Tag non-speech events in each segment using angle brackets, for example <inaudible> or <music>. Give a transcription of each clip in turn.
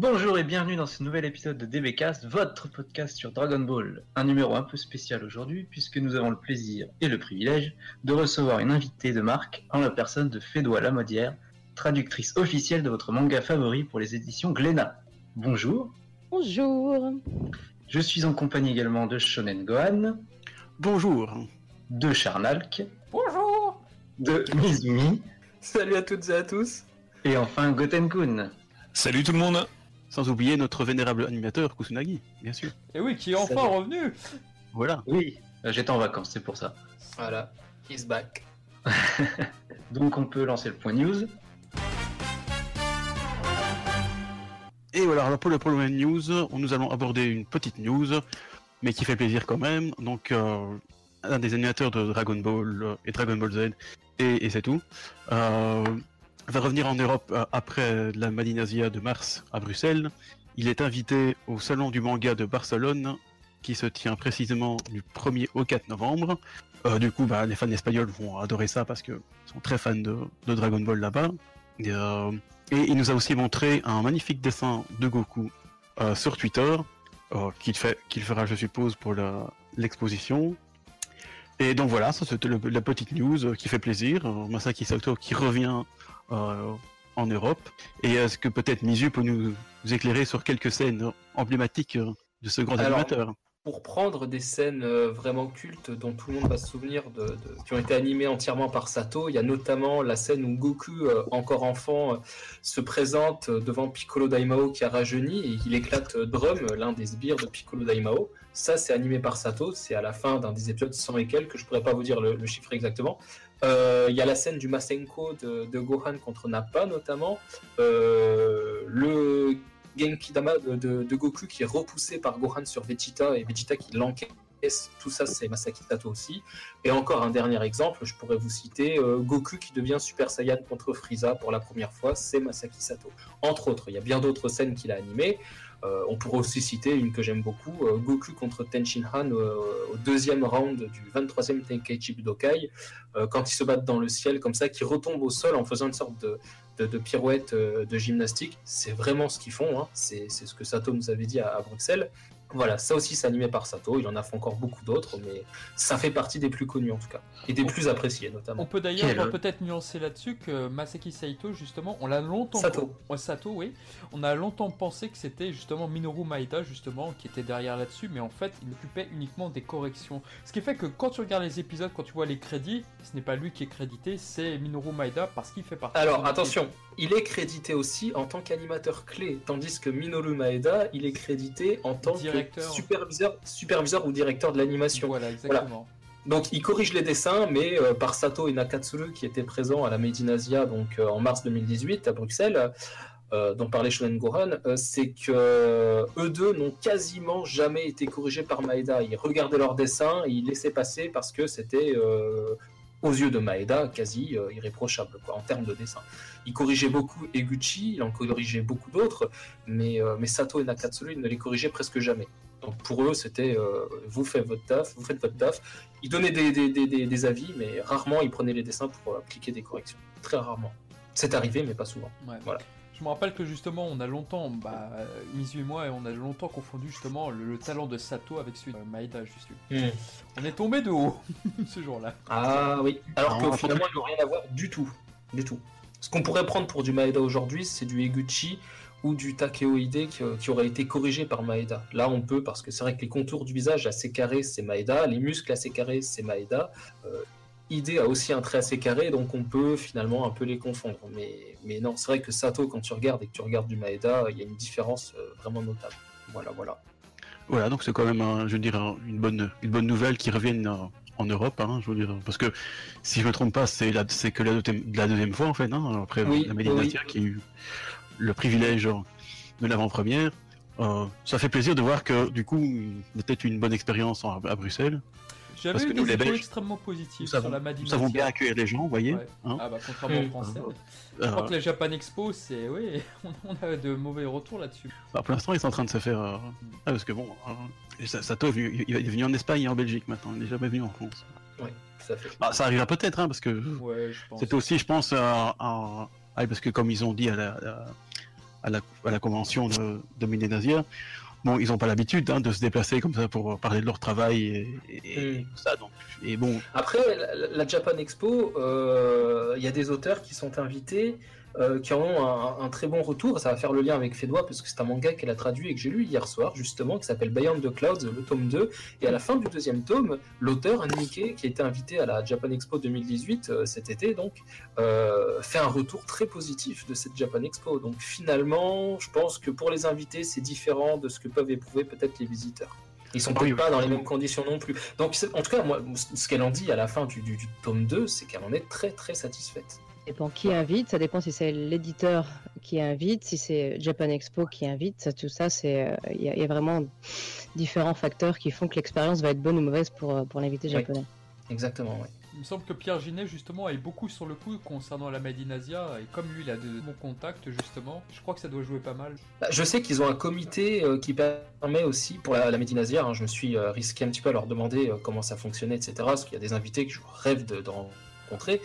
Bonjour et bienvenue dans ce nouvel épisode de DBcast, votre podcast sur Dragon Ball. Un numéro un peu spécial aujourd'hui puisque nous avons le plaisir et le privilège de recevoir une invitée de marque en la personne de Fédois Lamodière, traductrice officielle de votre manga favori pour les éditions Glénat. Bonjour. Bonjour. Je suis en compagnie également de Shonen Gohan. Bonjour. De Charnalk. Bonjour. De Mizumi. Salut à toutes et à tous. Et enfin Gotenkun. Salut tout le monde sans oublier notre vénérable animateur Kusunagi, bien sûr. Et oui, qui est enfin revenu Voilà. Oui, euh, j'étais en vacances, c'est pour ça. Voilà, he's back. <laughs> Donc on peut lancer le point news. Et voilà, alors pour le premier news, nous allons aborder une petite news, mais qui fait plaisir quand même. Donc, euh, un des animateurs de Dragon Ball euh, et Dragon Ball Z, et, c'est tout, euh, va revenir en Europe euh, après la Madinasia de mars à Bruxelles. Il est invité au Salon du manga de Barcelone, qui se tient précisément du 1er au 4 novembre. Euh, du coup, bah, les fans espagnols vont adorer ça parce qu'ils sont très fans de, Dragon Ball là-bas. Et, euh, et, il nous a aussi montré un magnifique dessin de Goku sur Twitter, qu'il fera, je suppose, pour l'exposition. Et donc voilà, ça c'était la petite news qui fait plaisir. Masaki Sato qui revient en Europe. Et est-ce que peut-être Mizu peut nous, éclairer sur quelques scènes emblématiques euh, de ce grand animateur pour prendre des scènes euh, vraiment cultes dont tout le monde va se souvenir, de, qui ont été animées entièrement par Sato. Il y a notamment la scène où Goku, encore enfant, se présente devant Piccolo Daimao qui a rajeuni et il éclate Drum, l'un des sbires de Piccolo Daimao. Ça, c'est animé par Sato. C'est à la fin d'un des épisodes 100 et quelques. Je pourrais pas vous dire le chiffre exactement. Euh, il y a la scène du Masenko de, Gohan contre Nappa notamment. Euh, le Genki Dama de, Goku qui est repoussé par Gohan sur Vegeta et Vegeta qui l'enquête. Tout ça, c'est Masaki Sato aussi. Et encore un dernier exemple, je pourrais vous citer euh, Goku qui devient Super Saiyan contre Frieza pour la première fois, c'est Masaki Sato. Entre autres, il y a bien d'autres scènes qu'il a animées. Euh, on pourrait aussi citer une que j'aime beaucoup, euh, Goku contre Tenshin Han au deuxième round du 23e Tenkaichi Budokai, quand ils se battent dans le ciel comme ça, qui retombe au sol en faisant une sorte de, pirouette de gymnastique. C'est vraiment ce qu'ils font, hein. c'est ce que Sato nous avait dit à Bruxelles. Voilà, ça aussi c'est animé par Sato, il en a fait encore beaucoup d'autres, mais ça fait partie des plus connus en tout cas, et des plus appréciés notamment. On peut d'ailleurs peut-être nuancer là-dessus que Masaki Saito justement, on l'a longtemps... Sato. Sato, oui. On a longtemps pensé que c'était justement Minoru Maeda justement qui était derrière là-dessus, mais en fait il occupait uniquement des corrections. Ce qui fait que quand tu regardes les épisodes, quand tu vois les crédits, ce n'est pas lui qui est crédité, c'est Minoru Maeda parce qu'il fait partie... Alors attention, il est crédité aussi en tant qu'animateur clé, tandis que Minoru Maeda, il est crédité en tant que superviseur, superviseur ou directeur de l'animation. Voilà, exactement. Donc il corrige les dessins, mais euh, par Sato et Nakatsuru qui étaient présents à la Made in Asia donc euh, en mars 2018 à Bruxelles, euh, dont parlait Shonen Gohan, c'est que eux deux n'ont quasiment jamais été corrigés par Maeda. Ils regardaient leurs dessins, et ils laissaient passer parce que c'était aux yeux de Maeda, quasi irréprochable quoi, en termes de dessin. Il corrigeait beaucoup Eguchi, il en corrigeait beaucoup d'autres, mais, mais Sato et Nakatsuru ne les corrigeaient presque jamais. Donc pour eux, c'était euh, vous faites votre taf, vous faites votre taf. Ils donnaient des, des, des, des, avis, mais rarement ils prenaient les dessins pour appliquer des corrections. Très rarement. C'est arrivé, mais pas souvent. Voilà. Je me rappelle que justement, on a longtemps, bah, Mizu et moi, on a longtemps confondu justement le, talent de Sato avec celui de Maeda, juste. Hmm. On est tombé de haut <laughs> ce jour-là. Ah oui. Alors que finalement, ils n'ont rien à voir du tout. Du tout. Ce qu'on pourrait prendre pour du Maeda aujourd'hui, c'est du Eguchi ou du Takeoide qui, aurait été corrigé par Maeda. Là, on peut, parce que c'est vrai que les contours du visage assez carrés, c'est Maeda, les muscles assez carrés, c'est Maeda. Euh, Ide a aussi un trait assez carré, donc on peut finalement un peu les confondre. Mais, mais non, c'est vrai que Sato, quand tu regardes et que tu regardes du Maeda, il y a une différence euh, vraiment notable. Voilà, voilà. Voilà, donc c'est quand même, je veux dire, une bonne, une bonne nouvelle qui revienne en Europe, hein, je veux dire, parce que si je me trompe pas, c'est c'est que la, la, deuxième fois en fait, hein, après la méditation qui a eu le privilège de l'avant-première. Euh, ça fait plaisir de voir que du coup, peut-être une bonne expérience à Bruxelles. J'avais eu des échos extrêmement positifs sur la Madinah. Nous savons bien accueillir les gens, vous voyez. Hein ah bah contrairement aux Français. Je crois que la Japan Expo, c'est oui, <laughs> on a de mauvais retours là-dessus. Bah, pour l'instant, ils sont en train de se faire. Euh, ah, parce que bon, euh... Sato il est venu en Espagne et en Belgique maintenant. Il n'est jamais venu en France. Ouais, ça fait. Bah, ça arrivera peut-être, hein, parce que ouais, c'était aussi, je pense, ah, parce que comme ils ont dit à la, à la, à la convention de, de. Bon, ils n'ont pas l'habitude hein, de se déplacer comme ça pour parler de leur travail et, et- et Mm. tout ça. Donc, et bon, Après, la, la Japan Expo, euh, il y a des auteurs qui sont invités, euh, qui ont un, un très bon retour. Ça va faire le lien avec Fédois, parce que c'est un manga qu'elle a traduit et que j'ai lu hier soir, justement, qui s'appelle Beyond the Clouds, le tome 2. Et à la fin du deuxième tome, l'auteur, Nikkei, qui a été invité à la Japan Expo 2018, euh, cet été, donc, euh, fait un retour très positif de cette Japan Expo. Donc finalement, je pense que pour les invités, c'est différent de ce que peuvent éprouver peut-être les visiteurs. Ils sont Oui, peut-être oui. pas dans les mêmes conditions non plus. Donc, en tout cas, moi, ce qu'elle en dit à la fin du, du- du tome 2, c'est qu'elle en est très très satisfaite. Ça dépend qui invite, ça dépend si c'est l'éditeur qui invite, si c'est Japan Expo qui invite, ça, tout ça, c'est euh, il y, a- il y a vraiment différents facteurs qui font que l'expérience va être bonne ou mauvaise pour, euh, pour l'invité Oui. japonais. Exactement, ouais. Il me semble que Pierre Ginet, justement, est beaucoup sur le coup concernant la Made in Asia. Et comme lui, il a de bons contacts, justement, je crois que ça doit jouer pas mal. Bah, Je sais qu'ils ont un comité euh, qui permet aussi, pour la, la hein, je me suis euh, risqué un petit peu à leur demander euh, comment ça fonctionnait, etc. Parce qu'il y a des invités que je rêve de, de rencontrer.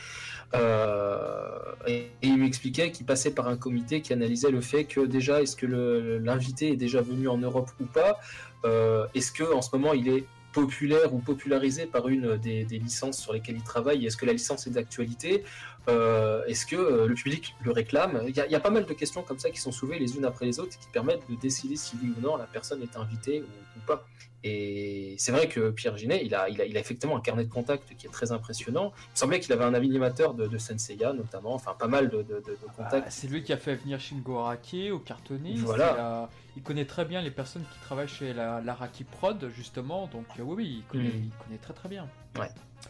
Euh, et, ils m'expliquaient qu'ils passaient par un comité qui analysait le fait que déjà, est-ce que l'invité est déjà venu en Europe ou pas? Euh, Est-ce que en ce moment il est populaire ou popularisé par une des licences sur lesquelles il travaille? Est-ce que la licence est d'actualité? Euh, Est-ce que euh, le public le réclame? Il y, a, il y a pas mal de questions comme ça qui sont soulevées les unes après les autres et qui permettent de décider si oui ou non la personne est invitée ou, ou pas. Et c'est vrai que Pierre Ginet, il a, il, a, il a effectivement un carnet de contacts qui est très impressionnant. Il me semblait qu'il avait un animateur de, de Senseiya notamment, enfin pas mal de, de, de- de Bah, contacts. c'est lui qui a fait venir Shingo Araki au cartoniste. Voilà. Il, a- il connaît très bien les personnes qui travaillent chez la, l'Araki Prod, justement. Donc, euh, oui, oui, il connaît, Mm. il connaît très très bien.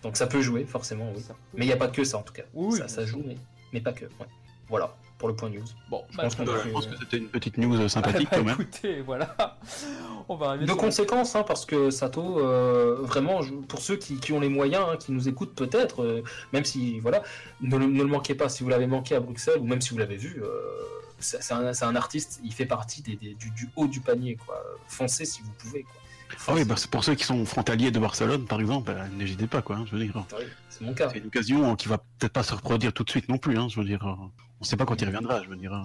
Donc ça peut jouer forcément, oui. Mais il n'y a pas que ça en tout cas. Oui, ça, joue, mais, mais pas que. ouais. Voilà pour le point news. Bon, Je bah, pense je pense que c'était une petite news euh, sympathique <laughs> bah, quand même. écoutez, voilà. <laughs> On va De conséquences, hein, parce que Sato, euh, vraiment, je- pour ceux qui, qui ont les moyens, hein, qui nous écoutent peut-être, euh, même si, voilà, ne, le- ne le manquez pas si vous l'avez manqué à Bruxelles, ou même si vous l'avez vu, euh, c'est un, c'est un artiste, il fait partie des, des- du, du haut du panier, quoi. Foncez si vous pouvez, quoi. Ah oui, bah, pour ceux qui sont frontaliers de Barcelone, par exemple, bah, n'hésitez pas, quoi. hein, je veux dire, c'est mon cas. c'est une occasion qui va peut-être pas se reproduire tout de suite non plus. Hein, je veux dire, euh, on sait pas quand il reviendra. Je veux dire. euh.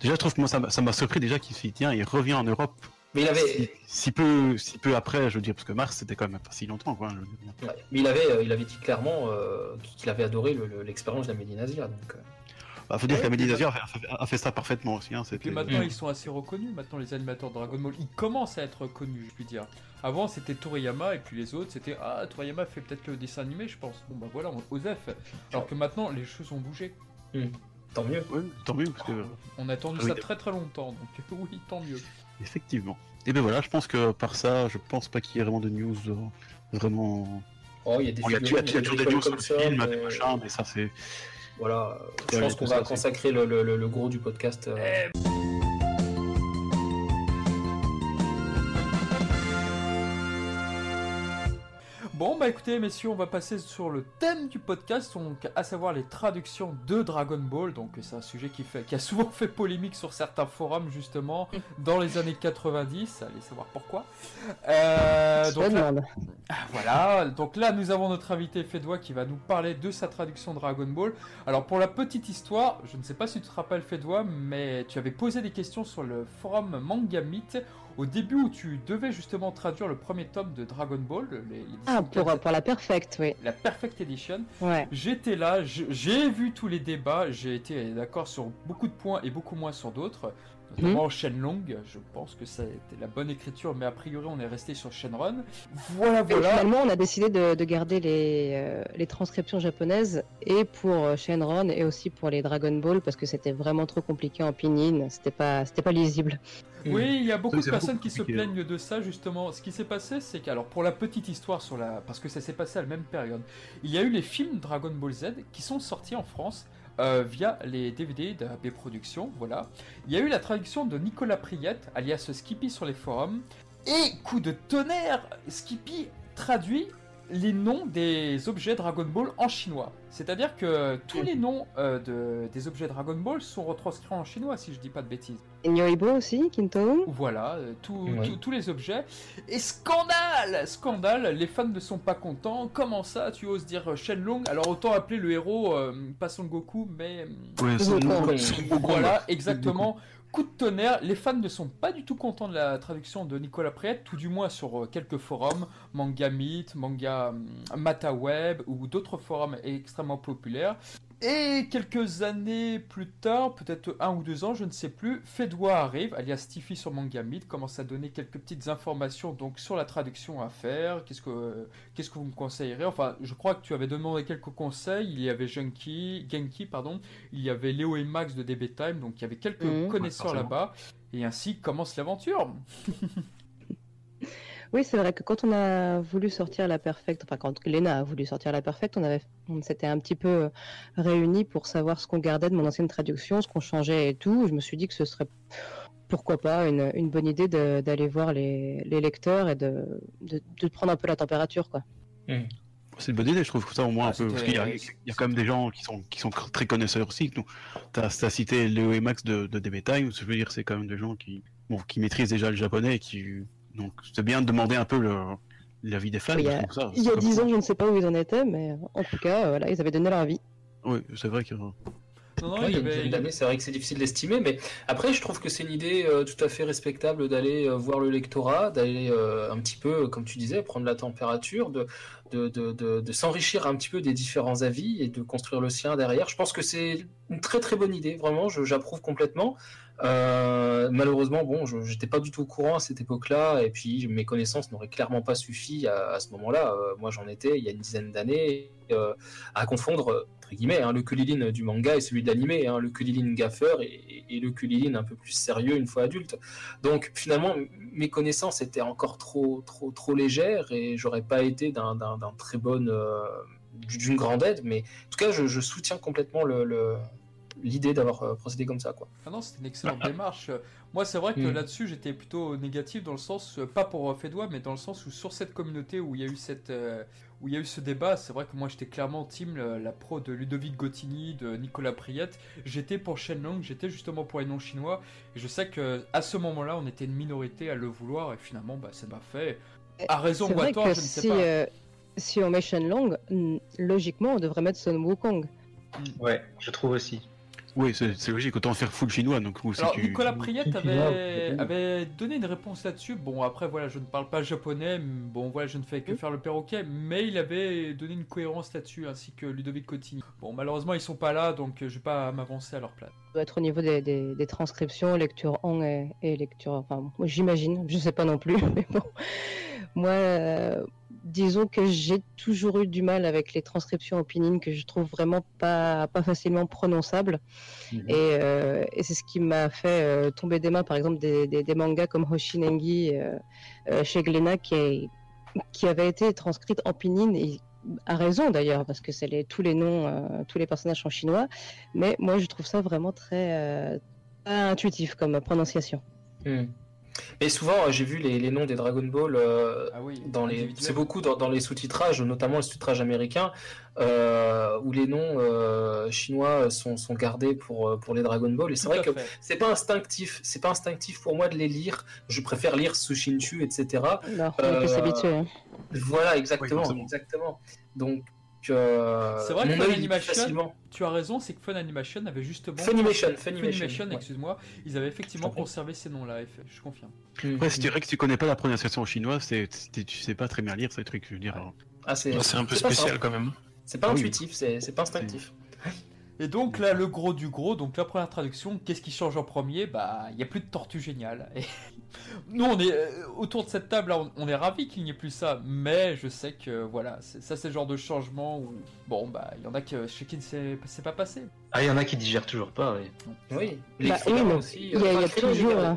Déjà, je trouve que moi, ça m'a- surpris déjà qu'il s'y tient. Il revient en Europe. Mais il Si, avait, si peu, si peu après, je veux dire, parce que mars, c'était quand même pas si longtemps, quoi. je veux dire. ouais, mais il avait, euh, il avait dit clairement euh, qu'il avait adoré le- le- l'expérience de la donc. euh, Bah, faut dire Ouais, que la Méditerranée a, fait- a fait ça parfaitement aussi. Hein, Et puis c'était- maintenant, Mm. ils sont assez reconnus. Maintenant, les animateurs de Dragon Ball, ils commencent à être connus, je puis dire. Avant, c'était Toriyama, et puis les autres, c'était Ah, Toriyama fait peut-être le dessin animé, je pense. Bon, bah voilà, on- Osef. Alors que maintenant, les choses ont bougé. tant mieux. Ouais, tant mieux, parce que On a attendu Oui. ça très très longtemps, donc <laughs> oui, tant mieux. effectivement. Et ben voilà, je pense que par ça, je pense pas qu'il y ait vraiment de news euh, vraiment. Oh, il y a des Bon, il y a, toujours des news sur le film, mais- des machins, mais ça c'est. Voilà, je Ouais, pense qu'on va consacrer le, le- le- le gros du podcast. euh, bah écoutez, messieurs, on va passer sur le thème du podcast, donc à savoir les traductions de Dragon Ball. Donc, c'est un sujet qui, fait, qui a souvent fait polémique sur certains forums, justement, dans les années 90. Allez savoir pourquoi. Euh, donc, là. Ah, Voilà, donc là nous avons notre invité Fédois qui va nous parler de sa traduction Dragon Ball. Alors pour la petite histoire, je ne sais pas si tu te rappelles Fédois, mais tu avais posé des questions sur le forum Manga au début où tu devais justement traduire le premier tome de Dragon Ball, les- Ah, pour, 4, pour la perfect, oui. la Perfect Edition. Ouais. J'étais là, j'ai vu tous les débats, j'ai été d'accord sur beaucoup de points et beaucoup moins sur d'autres. Notamment Shenlong, je pense que ça a été la bonne écriture, mais a priori on est resté sur Shenron. Voilà, Et voilà. finalement, on a décidé de, de garder les, euh, les transcriptions japonaises et pour euh, Shenron et aussi pour les Dragon Ball parce que c'était vraiment trop compliqué en pinyin, c'était pas, c'était pas lisible. Oui, il y a beaucoup de personnes beaucoup qui se plaignent de ça justement. Ce qui s'est passé, c'est que, alors pour la petite histoire sur la, parce que ça s'est passé à la même période, il y a eu les films Dragon Ball Z qui sont sortis en France euh, via les DVD d'AB Productions, voilà. Il y a eu la traduction de Nicolas Priette, alias Skippy sur les forums, et coup de tonnerre, Skippy traduit les noms des objets Dragon Ball en chinois. C'est-à-dire que tous les noms euh, de, des objets Dragon Ball sont retranscrits en chinois, si je dis pas de bêtises. Et Nyoibo aussi, Kinto Voilà, euh, tout- Ouais. tout- tous les objets. Et scandale Scandale Les fans ne sont pas contents. Comment ça, tu oses dire Shenlong? Alors autant appeler le héros, euh, pas Son Goku, mais... euh, Ouais, Goku. son- Goku, Voilà, exactement. Coup de tonnerre, les fans ne sont pas du tout contents de la traduction de Nicolas Priette, tout du moins sur euh, quelques forums, Manga Meet, Manga hum, MataWeb ou d'autres forums extrêmement populaires. Et quelques années plus tard, peut-être un ou deux ans, je ne sais plus, Fedwa arrive, alias Tiffy sur Meet, commence à donner quelques petites informations donc sur la traduction à faire. Qu'est-ce que qu'est-ce que vous me conseillerez? Enfin, je crois que tu avais demandé quelques conseils. Il y avait Genki, Genki pardon, il y avait Léo et Max de DB Time, donc il y avait quelques Mhm. connaisseurs là-bas. Et ainsi commence l'aventure. <laughs> Oui, c'est vrai que quand on a voulu sortir la Perfect, enfin quand Lena a voulu sortir la Perfect, on avait, on s'était un petit peu euh, réunis pour savoir ce qu'on gardait de mon ancienne traduction, ce qu'on changeait et tout. Je me suis dit que ce serait pourquoi pas une, une bonne idée d'aller voir les, les lecteurs et de, de, de prendre un peu la température, quoi. C'est une bonne idée, je trouve ça au moins Ah, un peu. Parce qu'il y, a- il y a quand même des gens qui sont, qui sont très connaisseurs aussi. T'as as cité Léo et Max de, de DB Time, je veux dire, c'est quand même des gens qui, bon, qui maîtrisent déjà le japonais et qui. Donc, c'est bien de demander un peu l'avis des fans. Il y a- ça, Il y c'est a comme dix ça. ans, je ne sais pas où ils en étaient, mais en tout cas, euh, voilà, ils avaient donné leur avis. Oui, c'est vrai que. Non, non, Ouais, avait- c'est vrai que c'est difficile d'estimer, mais après, je trouve que c'est une idée euh, tout à fait respectable d'aller euh, voir le lectorat, d'aller euh, un petit peu, comme tu disais, prendre la température, de, de, de, de, de s'enrichir un petit peu des différents avis et de construire le sien derrière. Je pense que c'est une très très bonne idée, vraiment, je- j'approuve complètement. Euh, malheureusement, bon, je n'étais pas du tout au courant à cette époque-là, et puis mes connaissances n'auraient clairement pas suffi à, ce moment-là. Euh, moi, j'en étais il y a une dizaine d'années euh, à confondre, entre guillemets, hein, le Kulilin du manga et celui de l'animé, hein, le Kulilin gaffeur et, et le Kulilin un peu plus sérieux une fois adulte. Donc finalement, mes connaissances étaient encore trop, trop, trop légères et j'aurais pas été d'un très bonne, d'une grande aide, mais en tout cas, je, soutiens complètement le- l'idée d'avoir euh, procédé comme ça, quoi. Ah non, c'était une excellente démarche. Euh, Moi, c'est vrai que Mm. là-dessus, j'étais plutôt négatif dans le sens, euh, pas pour euh, Fedwa, mais dans le sens où sur cette communauté où il y a eu cette, euh, où il y a eu ce débat, c'est vrai que moi, j'étais clairement team la pro de Ludovic Gotini, de Nicolas Priette. J'étais pour Shenlong, j'étais justement pour les non chinois. Et je sais que à ce moment-là, on était une minorité à le vouloir, et finalement, bah, ça m'a fait. À raison C'est ou à tort, je ne sais si, pas. euh, si on met Shenlong, logiquement, on devrait mettre Sun Wukong. Ouais, je trouve aussi. Oui, c'est logique, autant faire full chinois. Donc, Alors, tu... Nicolas Priette avait, donné une réponse là-dessus. Bon, après, voilà, je ne parle pas japonais. Bon, voilà, je ne fais que faire le perroquet. Mais il avait donné une cohérence là-dessus, ainsi que Ludovic Cotini. Bon, malheureusement, ils sont pas là, donc euh, je vais pas m'avancer à leur place. Ça doit être au niveau des, des- des transcriptions, lecture en et, et lecture. Enfin, bon, j'imagine, je sais pas non plus, <laughs> mais bon. Moi, euh, disons que j'ai toujours eu du mal avec les transcriptions en pinyin que je trouve vraiment pas, pas facilement prononçables. Mhm. Et, euh, et c'est ce qui m'a fait euh, tomber des mains, par exemple, des, des- des mangas comme Hoshinengi euh, chez Glénat qui, est- qui avait été transcrite en pinyin et à raison d'ailleurs, parce que c'est les, tous les noms, tous les personnages sont chinois. Mais moi, je trouve ça vraiment très intuitif comme prononciation. Hmm. Mais souvent, euh, j'ai vu les, les noms des Dragon Ball euh, Ah oui, dans les, c'est beaucoup dans, dans les sous-titrages, notamment le sous-titrage américain, euh, où les noms euh, chinois sont, sont gardés pour, pour les Dragon Ball. Et c'est vrai que c'est pas instinctif, c'est pas instinctif pour moi de les lire. Je préfère lire Sushinshu, etc. Alors, on peut s'habituer. hein. Voilà, exactement, Oui, exactement. Donc, euh, C'est vrai que facilement. Tu as raison, c'est que Fun Animation avait justement. Funimation, Funimation, Funimation, ouais. excuse-moi. Ils avaient effectivement conservé ces noms-là, je confirme. Ouais, si tu dirais que tu connais pas la prononciation chinoise, c'est c'est- tu sais pas très bien lire ces trucs. Je veux dire. Ah, c'est Bah, c'est un peu c'est spécial quand même. C'est pas Ah oui. intuitif, c'est c'est pas instinctif. Et donc là, le gros du gros, donc la première traduction, qu'est-ce qui change en premier? Bah, il n'y a plus de tortue géniale. Et nous, on est euh, autour de cette table, là, on, on est ravis qu'il n'y ait plus ça, mais je sais que voilà, c'est- ça c'est le genre de changement où, bon, bah, il y en a que chez qui ne s'est c'est pas passé. Ah, il y en a qui digèrent toujours pas, oui. Oui, Bah, oui, il y a- il y a toujours, euh,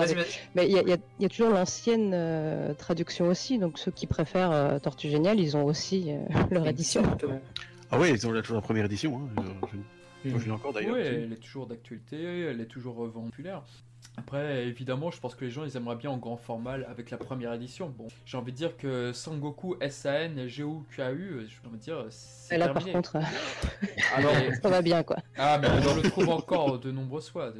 vas-y. Mais il y a, il y y a toujours l'ancienne euh, traduction aussi, donc ceux qui préfèrent euh, Tortue Géniale, ils ont aussi euh, <laughs> leur édition. Ah ouais, ils ont toujours la première édition. Hein. Je, je- l'ai encore d'ailleurs. Oui, elle est toujours d'actualité, elle est toujours euh, populaire. Après, évidemment, je pense que les gens ils aimeraient bien en grand format avec la première édition. Bon, j'ai envie de dire que Sangoku SAN, GO, QAU, euh, j'ai envie de dire, c'est Et là, par terminé. contre, euh, <laughs> mais, <laughs> ça va bien, quoi. ah, mais on le trouve encore de nombreuses fois.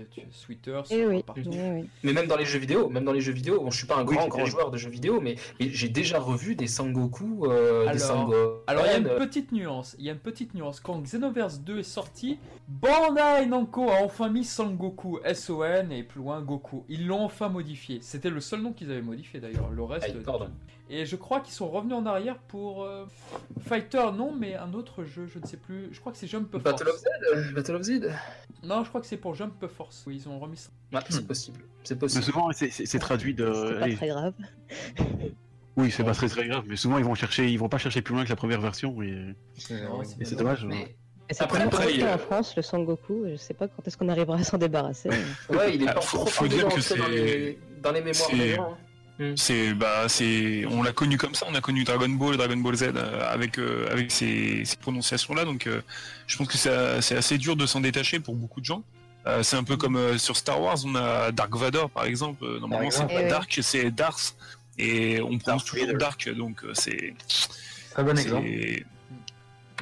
Twitter, Eh sur oui, partout. oui. Mais même dans les jeux vidéo, même dans les jeux vidéo, bon, je suis pas un grand grand joueur de jeux vidéo, mais, mais j'ai déjà revu des Sangoku, euh, Alors- des Sango. Alors il y a une euh, petite nuance, il y a une petite nuance. Quand Xenoverse 2 est sorti, Bandai Namco a enfin mis Sangoku, S-O-N et plus loin Goku. Ils l'ont enfin modifié. C'était le seul nom qu'ils avaient modifié d'ailleurs. Le reste. Pardon. Et je crois qu'ils sont revenus en arrière pour euh, Fighter, non, mais un autre jeu, je ne sais plus. Je crois que c'est Jump Force. Battle of Z, euh, Battle of Z. Non, je crois que c'est pour Jump Force. Oui, ils ont remis ça. Ouais, c'est possible, c'est Mais possible. souvent, c'est- c'est traduit de. C'est pas très grave. <laughs> Oui, c'est pas très très grave, mais souvent ils vont chercher, ils vont pas chercher plus loin que la première version, et, C'est- et dommage. Mais Et c'est Après- pas après, encore il y a- en France, le Sangoku. Je sais pas quand est-ce qu'on arrivera à s'en débarrasser. ouais, il est Ah, pas faut- faut profondément dire que ancré dans les, dans les mémoires c'est- des gens. hein. C'est bah c'est on l'a connu comme ça, on a connu Dragon Ball, Dragon Ball Z euh, avec euh, avec ces, ces prononciations là, donc euh, je pense que c'est assez dur de s'en détacher pour beaucoup de gens. Euh, c'est un peu comme euh, sur Star Wars, on a Dark Vador par exemple. Normalement c'est pas Eh. Dark, c'est Dars et on prononce Darth toujours. Dark, donc euh, c'est Très bon exemple.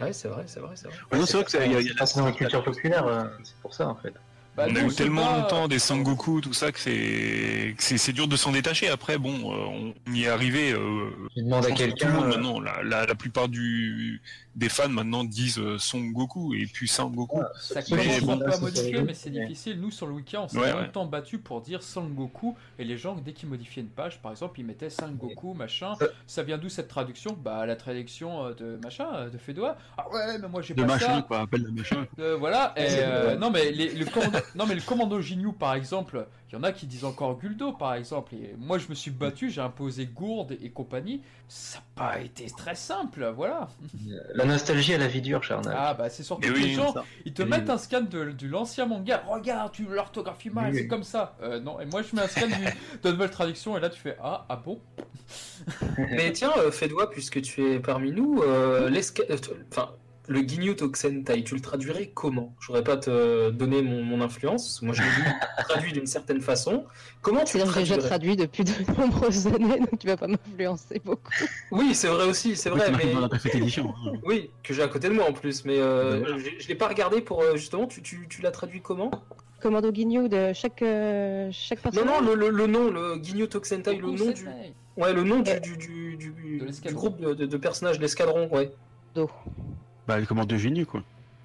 Ouais, c'est vrai, c'est vrai, c'est vrai. Ouais, non, c'est vrai que ça- il y y a C'est dans la culture populaire, euh, c'est pour ça en fait. Bah, on a eu tellement pas- longtemps des Sangoku, tout ça que c'est que c'est c'est dur de s'en détacher. Après bon, euh, on y est arrivé. euh, Je demande Je à quelqu'un. le monde euh, maintenant, la, la, la plupart du, des fans maintenant disent euh, Son Goku et puis Son Goku. Ça Mais commence bon, un peu là, à c'est modifier, rigolo. mais c'est Ouais. difficile. Nous, sur le wiki, on s'est Ouais, ouais. longtemps battu pour dire Sangoku. Et les gens, dès qu'ils modifiaient une page, par exemple, ils mettaient Sangoku, machin. Ça- Ça vient d'où cette traduction? Bah, la traduction euh, de machin, euh, de Fedois. Ah ouais, mais moi j'ai de pas machin, ça. quoi, appelle le machin. Euh, voilà. Et, euh, non, mais les- le. Non, mais le commando Ginyu, par exemple, il y en a qui disent encore Guldo, par exemple. Et moi, je me suis battu, j'ai imposé Gourde et compagnie. Ça n'a pas été très simple, voilà. La nostalgie à la vie dure, Charnal. Ah, bah, c'est surtout Mais que oui, les gens, ça. ils te Oui. mettent un scan de, de l'ancien manga. Regarde, tu l'orthographie mal, Oui, c'est oui. comme ça. Euh, non, et moi je mets un scan du- de la nouvelle traduction et là tu fais Ah, ah bon? Mais tiens, euh, Fedwa, puisque tu es parmi nous, euh, euh, enfin, le Ginyu Tokusentai, tu le traduirais comment? Je voudrais pas te donner mon, mon influence. Moi, je l'ai vu <laughs> traduit d'une certaine façon. Comment tu le j'ai déjà traduirais? traduit depuis de <laughs> nombreuses années, donc tu vas pas m'influencer beaucoup. Oui, c'est vrai aussi, c'est Oui, vrai, c'est marqué mais dans la parfaite édition. hein. <laughs> oui, que j'ai à côté de moi en plus. Mais euh, voilà. je l'ai pas regardé pour euh, justement. Tu, tu, tu l'as traduit comment? Commando Ginyu de chaque, euh, chaque Non, personnage non, le, le, le nom, le Ginyu Tokusentai, le nom du, ouais, le nom du, Euh, du, du, du, de du l'escadron. groupe de, de- de personnages, l'escadron, ouais. Do. Bah, le commande de quoi.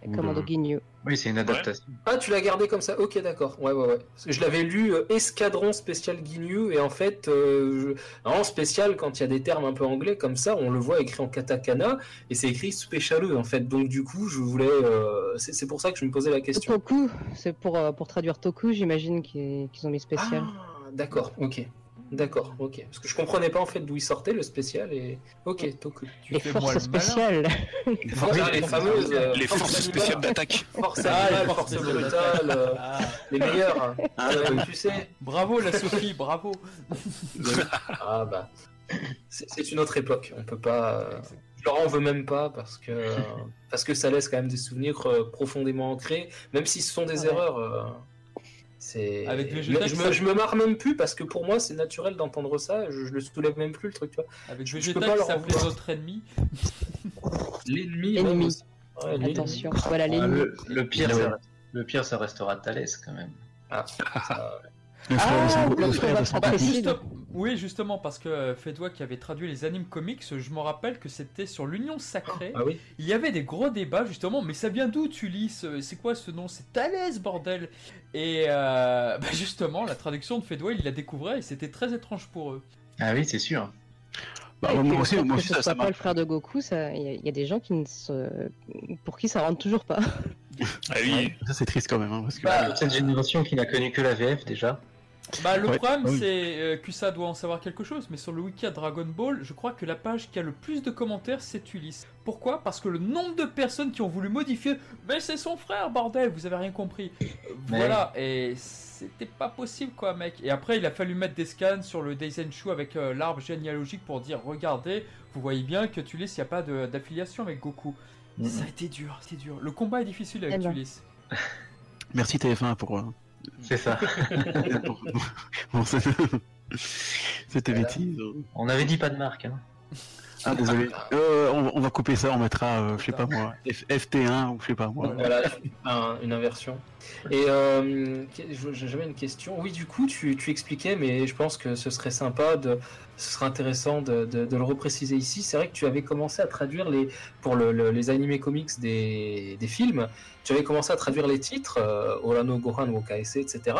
Ou Commando le- Ginyu. Oui, c'est une adaptation. Ah, tu l'as gardé comme ça Ok, d'accord. Ouais, ouais, ouais. Parce que je l'avais lu euh, Escadron spécial Ginyu, et en fait, euh, je- en spécial, quand il y a des termes un peu anglais comme ça, on le voit écrit en katakana, et c'est écrit spécialeux, en fait. Donc, du coup, je voulais. euh, c'est c'est pour ça que je me posais la question. Toku, c'est pour, euh, pour traduire Toku, j'imagine qu'ils qu'ils ont mis spécial. Ah, d'accord, ok. D'accord, ok. Parce que je comprenais pas en fait d'où il sortait le spécial, et. Ok, Toku. Tu Les forces spéciales. Ah, les fameuses. euh, Les forces spéciales d'attaque. Forces Ah, les forces forces brutales, euh, Ah, les meilleures. Euh, tu sais. bravo la Sophie, bravo. <laughs> Ah bah, c'est une autre époque. On peut pas. Je leur en veux même pas parce que parce que ça laisse quand même des souvenirs profondément ancrés, même si ce sont des Ouais. erreurs. Avec je, ça- me, je me marre même plus parce que pour moi c'est naturel d'entendre ça. Je, je le soulève même plus le truc, tu vois. Avec Je- je Vegeta peux pas qui leur s'appelait vouloir. notre ennemi. <laughs> L'ennemi. Ouais. Attention, voilà Ah, l'ennemi. le, le pire, ça, le pire, ça restera Thalès quand même. Ah, ça- Ah. Juste- oui, justement, parce que euh, Fedwa qui avait traduit les animes comics, je me rappelle que c'était sur l'Union Sacrée. Ah oui. Il y avait des gros débats justement, mais ça vient d'où lis ce- C'est quoi ce nom? C'est Thalès, bordel Et euh, <laughs> bah, justement, la traduction de Fedwa, il la découvrait et c'était très étrange pour eux. Ah oui, c'est sûr. Bah, moi moi aussi, que ce ça, soit ça pas le frère de il y, a- il y a des gens qui ne se... pour qui ça rentre toujours pas. Ah oui. Ça, c'est triste quand même, hein, parce que. Bah, Cette génération qui n'a connu que la VF déjà. Bah, le Ouais, problème, oui. c'est euh, que ça doit en savoir quelque chose, mais sur le wiki à Dragon Ball, je crois que la page qui a le plus de commentaires, c'est Ulysse. Pourquoi? Parce que le nombre de personnes qui ont voulu modifier, mais c'est son frère, bordel, vous avez rien compris. Mais- Voilà, et c'était pas possible, quoi, mec. Et après, il a fallu mettre des scans sur le Daisenshu avec euh, l'arbre généalogique pour dire, regardez, vous voyez bien que Ulysse, il n'y a pas d'affiliation avec Goku. Ça a été dur, c'était dur. Le combat est difficile avec Eh ben. Ulysse. Merci TF1 pour euh, C'est ça. Bon, C'était bêtise. On avait dit pas de marque. Hein. Ah, désolé. <laughs> Euh, on, on va couper ça, on mettra, euh, je sais pas moi, F- FT1 ou je sais pas moi. Voilà, un- une inversion. Et euh, j'avais une question. Oui, du coup, tu, tu expliquais, mais je pense que ce serait sympa, de, ce serait intéressant de, de- de le repréciser ici. C'est vrai que tu avais commencé à traduire les, pour le- le- les animés comics des, des films, tu avais commencé à traduire les titres, euh, Orano, Gohan, Wokaese, etc.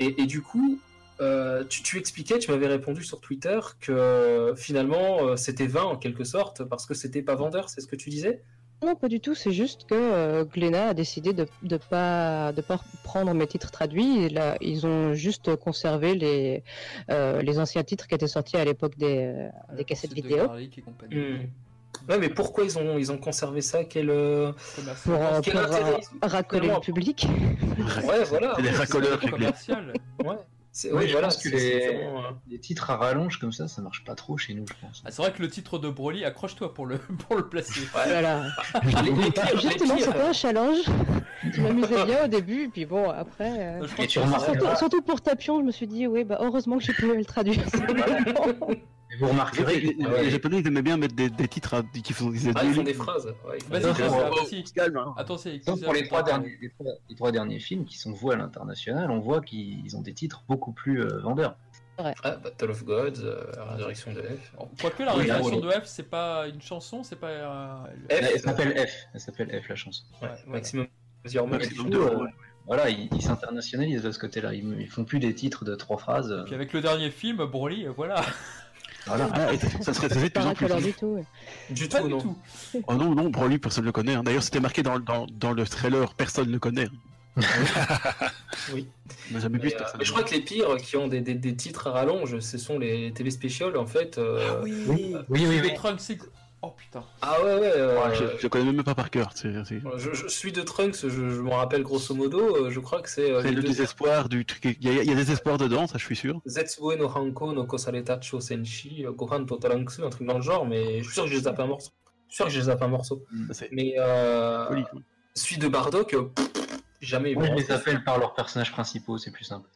Et, et du coup, euh, tu, tu expliquais, tu m'avais répondu sur Twitter que finalement euh, c'était vain en quelque sorte parce que c'était pas vendeur, c'est ce que tu disais? Non, pas du tout. C'est juste que euh, Glénat a décidé de ne pas, de pas prendre mes titres traduits. Et là, ils ont juste conservé les, euh, les anciens titres qui étaient sortis à l'époque des, euh, des cassettes de vidéo. Compagnie. Hmm. Ouais, mais pourquoi ils ont, ils ont conservé ça? Quel, euh. Pour, euh, Quel pour, intérêt euh, ont racoler le public. Ouais, voilà. <laughs> C'est des racoleurs. c'est- commercial. Ouais. C'est- Oui, voilà. pense que les- euh, Les titres à rallonge comme ça, ça marche pas trop chez nous, je pense. Ah, c'est vrai que le titre de Broly, accroche-toi pour le, <laughs> pour le placer. Voilà. <laughs> <laughs> Les Justement, c'était un challenge. Je m'amusais bien au début, et puis bon, après. euh, Je Surtout, surtout pour Tapion, je me suis dit, oui, bah, heureusement que j'ai pu le traduire. Vous remarquerez les- que les- les japonais ils aimaient bien mettre des, des titres à- qui font des Ah, ils font des phrases. Ouais, Vas-y, ça, oh, hein. Pour les trois, derniers, les, trois, les trois derniers films qui sont voués à l'international, on voit qu'ils ont des titres beaucoup plus euh, vendeurs. Ah, Battle of Gods, euh, Résurrection de F. Quoique la Oui, résurrection là, de F, c'est pas une chanson, c'est pas. euh, F, Elle s'appelle F, elle s'appelle F la chanson. Ouais, Ouais, Maximum. Maximum euh, ouais. Voilà, ils s'internationalisent de ce côté-là. Ils, ils font plus des titres de trois phrases. Puis avec le dernier film, Broly, voilà. Voilà. Ah, ça serait ça serait de plus en du tout. ouais. Du Pas tout, du non. tout. Oh non, non, Broly, personne ne le connaît. hein. D'ailleurs, c'était marqué dans, dans, dans le trailer, personne ne le connaît. <laughs> Oui. On n'a jamais vu Mais, euh, mais je crois que les pires qui ont des, des, des titres à rallonge, ce sont les TV specials en fait. euh, oui, oui, oui, oui. C'est- Oh putain. Ah ouais, ouais. euh, Ouais, je, je connais même pas par cœur. Je, je suis de Trunks, je, je m'en rappelle grosso modo. euh, Je crois que c'est euh, c'est les le désespoir du truc. Il y, a, il y a des espoirs dedans, ça je suis sûr. Zetsue no Hanko no Kosareta Chosenshi, euh, Gohan Totalanksu, un truc dans le genre, mais je suis sûr que j'ai zappé un morceau. Je suis sûr que j'ai zappé un morceau. C'est Mais euh, folie. celui de Bardock, pff, jamais Moi, je les appelle par leurs personnages principaux, c'est plus simple.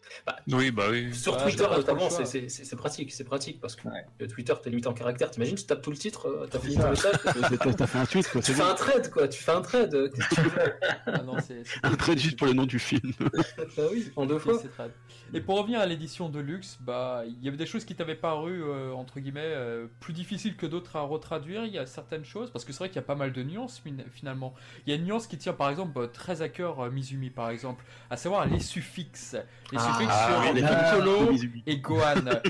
Oui, bah oui. Sur Twitter notamment, c'est- pratique, c'est pratique parce que Ouais. Twitter t'es limité en caractère. T'imagines, tu tapes tout le titre, euh, t'as fini ton message, <laughs> T'as fait un tweet, quoi. tu fais un trade quoi, tu fais un trade. <laughs> Ah <laughs> Un trade juste pour le nom du film. Bah oui, en deux Ok, fois. c'est très- Et pour revenir à l'édition de luxe, bah il y avait des choses qui t'avaient paru euh, entre guillemets euh, plus difficiles que d'autres à retraduire. Il y a certaines choses parce que c'est vrai qu'il y a pas mal de nuances fin- finalement. Il y a une nuance qui tient par exemple très à cœur euh, Mizumi par exemple, à savoir les suffixes. Les Ah, suffixes ah, sur les Piccolo Mizumi. et Gohan. <laughs>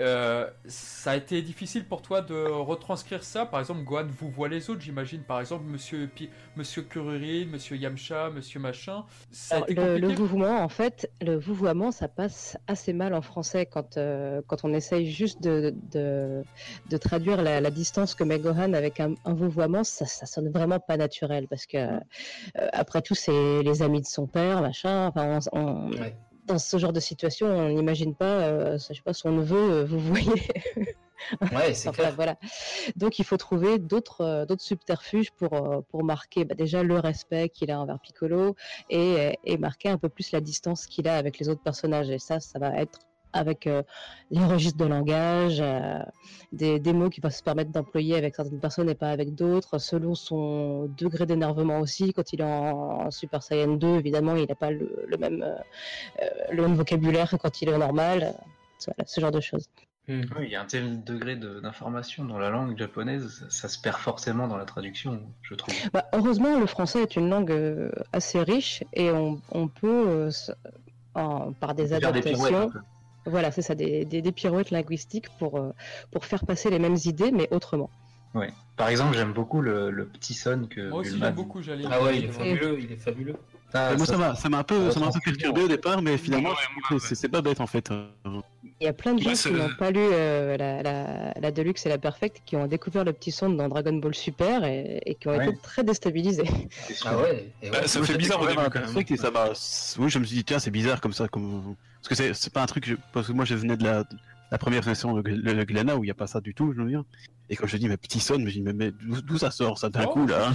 Euh, ça a été difficile pour toi de retranscrire ça? Par exemple, Gohan vous voit les autres, j'imagine. Par exemple, Monsieur Pi- Monsieur Kuririn, Monsieur Yamcha, Monsieur Machin. Ça a Alors, été le, le vouvoiement, en fait, le vouvoiement, ça passe assez mal en français quand, euh, quand on essaye juste de, de, de traduire la, la distance que met Gohan avec un, un vouvoiement, ça, ça sonne vraiment pas naturel parce que, euh, après tout, c'est les amis de son père, machin. Enfin, on- on- Ouais. Dans ce genre de situation, on n'imagine pas, euh, je sais pas, son neveu, euh, vous voyez. <laughs> Ouais, c'est Enfin, clair. voilà. Donc il faut trouver d'autres euh, d'autres subterfuges pour, euh, pour marquer bah, déjà le respect qu'il a envers Piccolo et, et marquer un peu plus la distance qu'il a avec les autres personnages. Et ça, ça va être avec euh, les registres de langage, euh, des, des mots qu'il va se permettre d'employer avec certaines personnes et pas avec d'autres, selon son degré d'énervement aussi. Quand il est en, en Super Saiyan 2, évidemment, il n'a pas le, le même, euh, le même vocabulaire que quand il est normal. Voilà, ce genre de choses. Hmm. Oui, il y a un tel degré de- d'information dans la langue japonaise, ça, ça se perd forcément dans la traduction, je trouve. Bah, heureusement, le français est une langue assez riche et on, on peut, euh, en- par des Faire des voilà, c'est ça, des, des, des pirouettes linguistiques pour, euh, pour faire passer les mêmes idées, mais autrement. Ouais. Par exemple, j'aime beaucoup le, le petit son que Moi aussi j'aime beaucoup, j'allais. Ah ouais, il est fabuleux, il est fabuleux. Ah, moi, ça, ça m'a ça m'a un peu, ça m'a un peu perturbé au départ, mais finalement, Ouais, c'est pas bête en fait. Il y a plein de gens qui n'ont pas lu euh, la, la, la Deluxe et la Perfect qui ont découvert le petit son dans Dragon Ball Super et, et qui ont Ouais. été très déstabilisés. Ah ouais, et ouais. Bah, ça fait bizarre au début quand même. Perfect et ça m'a. Oui, je me suis dit tiens, c'est bizarre comme ça, comme parce que c'est pas un truc. je- Parce que moi, je venais de la la première session de, de, Glenna où il n'y a pas ça du tout, je veux dire. Et quand je dis, mais petit son, je dis, mais, mais d'où ça sort ça d'un Oh, coup là hein.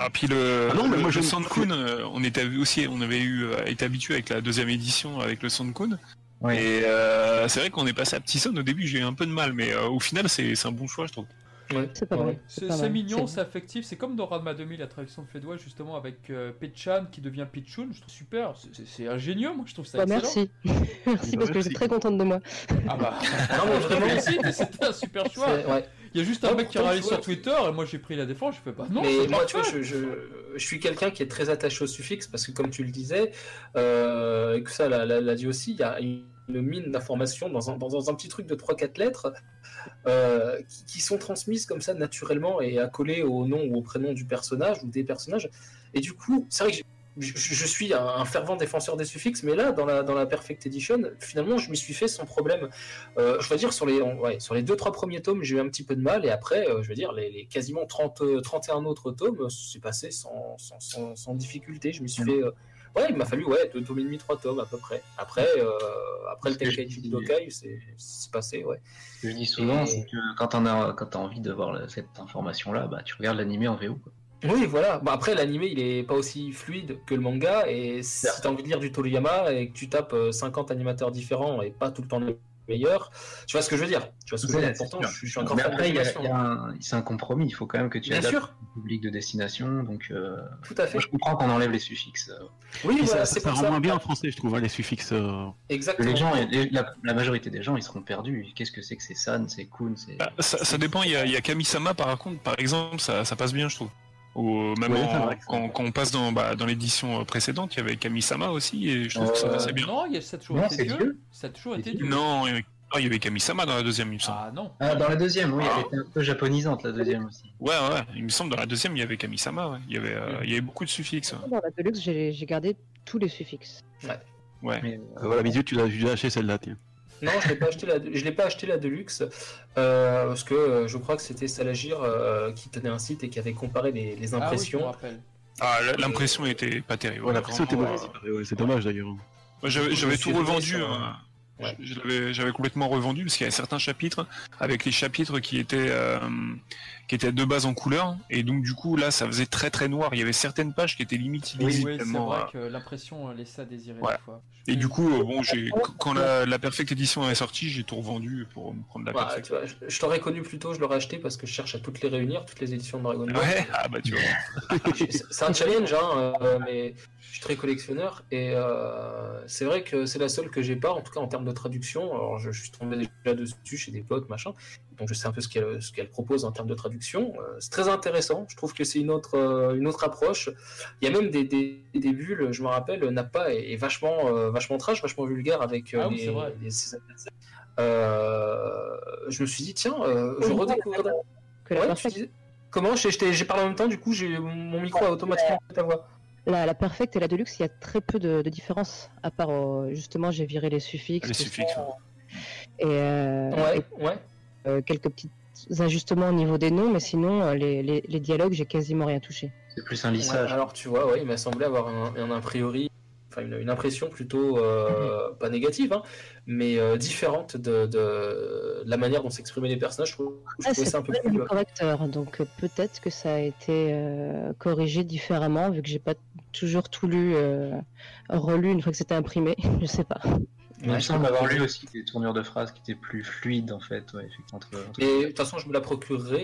Ah puis le, Ah non, mais le, moi, le je- Sandkun, euh, on était aussi, on avait eu euh, été habitué avec la deuxième édition avec le Sandkun. Ouais. Et euh, c'est vrai qu'on est passé à Petit Son au début, j'ai eu un peu de mal, mais euh, au final c'est c'est un bon choix, je trouve. Ouais. C'est pas Ouais. mal. C'est mignon, C'est- affectif. C'est comme dans Ranma 2000, la traduction de Fédois, justement, avec euh, Pechan qui devient Pichun. Je trouve super. C'est- ingénieux, moi, je trouve ça Bah, excellent. merci. <laughs> merci parce que merci. j'étais très contente de moi. Ah bah. <laughs> Non, mais vraiment, Merci, mais <laughs> c'était un super choix. Ouais. Il y a juste un Non, mec qui a râlé sur Twitter et moi j'ai pris la défense. Je fais pas non. Mais moi, tu vois, je, je, je suis quelqu'un qui est très attaché au suffixe parce que, comme tu le disais, euh, et que ça l'a dit aussi, il y a une mine d'informations dans un, dans un petit truc de 3-4 lettres euh, qui, qui sont transmises comme ça naturellement et accolées au nom ou au prénom du personnage ou des personnages. Et du coup, c'est vrai que je, je suis un, un fervent défenseur des suffixes, mais là, dans la, dans la Perfect Edition, finalement, je m'y suis fait sans problème. Euh, je veux dire, sur les, ouais, sur les deux, trois premiers tomes, j'ai eu un petit peu de mal, et après, euh, je veux dire, les, les quasiment 30, euh, 31 autres tomes, c'est passé sans, sans, sans, sans difficulté. Je m'y suis fait. Euh, ouais, il m'a fallu, ouais, deux tomes et demi, trois tomes à peu près. Après, euh, après le Tenkaichi Budokai, c'est passé, ouais. Ce que je dis souvent, Et- c'est que quand t'as envie de voir cette information-là, bah tu regardes l'animé en VO. quoi. Oui, voilà. Bah, après, l'animé, il est pas aussi fluide que le manga. Et si Certes. tu as envie de lire du Toriyama et que tu tapes euh, 50 animateurs différents et pas tout le temps le meilleur, tu vois ce que je veux dire? Tu vois ce que je veux dire? c'est Pourtant, je, suis- je suis encore Mais après, il y a- d'animation. il y a un- c'est un compromis. Il faut quand même que tu Bien adaptes sûr, au public de destination. Donc, euh, tout à fait. moi, je comprends qu'on enlève les suffixes. euh, Oui, voilà, ça, c'est ça pour rend ça. moins bien en français, je trouve, hein, les suffixes. euh. Exactement. les gens, les- la, la majorité des gens, ils seront perdus. Qu'est-ce que c'est que c'est San, c'est Kun, c'est. Bah, ça, ça dépend, il y a, a Kami-sama par contre, par exemple, ça, ça passe bien, je trouve. Ou même Ouais, en- c'est vrai. quand, quand on passe dans, bah, dans l'édition euh, précédente, il y avait Kami-sama aussi, et je trouve que ça Euh, passait bien. Non, il y a ça a toujours Non, été Dieu. Dieu. Ça a toujours été Dieu. Dieu. Non, il y avait, ah, il y avait Kami-sama dans la deuxième, il me semble. Ah non. Ah, dans la deuxième, oui, elle était un peu japonisante, la deuxième aussi. Ouais, ouais, il me semble dans la deuxième, il y avait Kami-sama, ouais. il, y avait, euh, il y avait beaucoup de suffixes. ouais. Dans la Deluxe, j'ai j'ai gardé tous les suffixes. Ouais. Mais, Euh, euh, voilà, l'as tu l'as acheté celle-là, tiens. Non, je l'ai pas acheté la, je l'ai pas acheté la Deluxe euh, parce que euh, je crois que c'était Salagir euh, qui tenait un site et qui avait comparé les, les Ah oui, impressions. Ah, l'impression était pas terrible. Ouais, la pression était mauvaise, ouais, c'est dommage d'ailleurs. Moi, j'avais tout revendu. hein. Ouais. J'avais complètement revendu parce qu'il y avait certains chapitres avec les chapitres qui étaient euh, qui étaient de base en couleur et donc du coup là ça faisait très très noir. Il y avait certaines pages qui étaient limite Oui, illisibles oui, c'est tellement, vrai euh, que l'impression euh, laissait à désirer Ouais. des fois. Et du coup bon j'ai quand la, la Perfect Edition est sortie j'ai tout revendu pour me prendre la Ouais, Perfect. vois, je, je t'aurais connu plus tôt, je l'aurais acheté parce que je cherche à toutes les réunir, toutes les éditions de Dragon Ball. Ouais ah bah tu vois. C'est <laughs> c'est un challenge, hein, euh, mais je suis très collectionneur et euh, c'est vrai que c'est la seule que j'ai pas, en tout cas en termes de traduction. Alors je, je suis tombé déjà dessus chez des potes, machin, donc je sais un peu ce qu'elle propose en termes de traduction. Euh, c'est très intéressant, je trouve que c'est une autre, euh, une autre approche. Il y a même des, des, des bulles, je me rappelle, Nappa est, est vachement, euh, vachement trash, vachement vulgaire avec euh, Ah oui, les, c'est vrai. les- ses adversaires. Euh, je me suis dit, tiens, euh, je redécouvrirai. Ouais, Perfect, disais- Comment? J'ai- j'étais- J'ai parlé en même temps, du coup, j'ai mon micro a automatiquement fait ta voix. La, la Perfect et la Deluxe, il y a très peu de, de différence. À part, euh, justement, j'ai viré les suffixes. Les suffixes, ça. Et, euh, Ouais, ouais. et, euh, quelques petits ajustements au niveau des noms, mais sinon, les, les, les dialogues, j'ai quasiment rien touché. c'est plus un Ouais, lissage. alors tu vois, ouais, il m'a semblé avoir un, un a priori, enfin une, une impression plutôt euh, pas négative, hein, mais euh, différente de, de la manière dont s'exprimaient les personnages. Je, trouve, je Ah, trouvais ça un peu plus. correcteur, donc euh, peut-être que ça a été euh, corrigé différemment, vu que j'ai pas toujours tout lu, euh, relu une fois que c'était imprimé. <laughs> Je sais pas. Il me semble avoir lu aussi des tournures de phrases qui étaient plus fluides en fait. Ouais, effectivement, entre- entre- Et de toute façon, je me la procurerai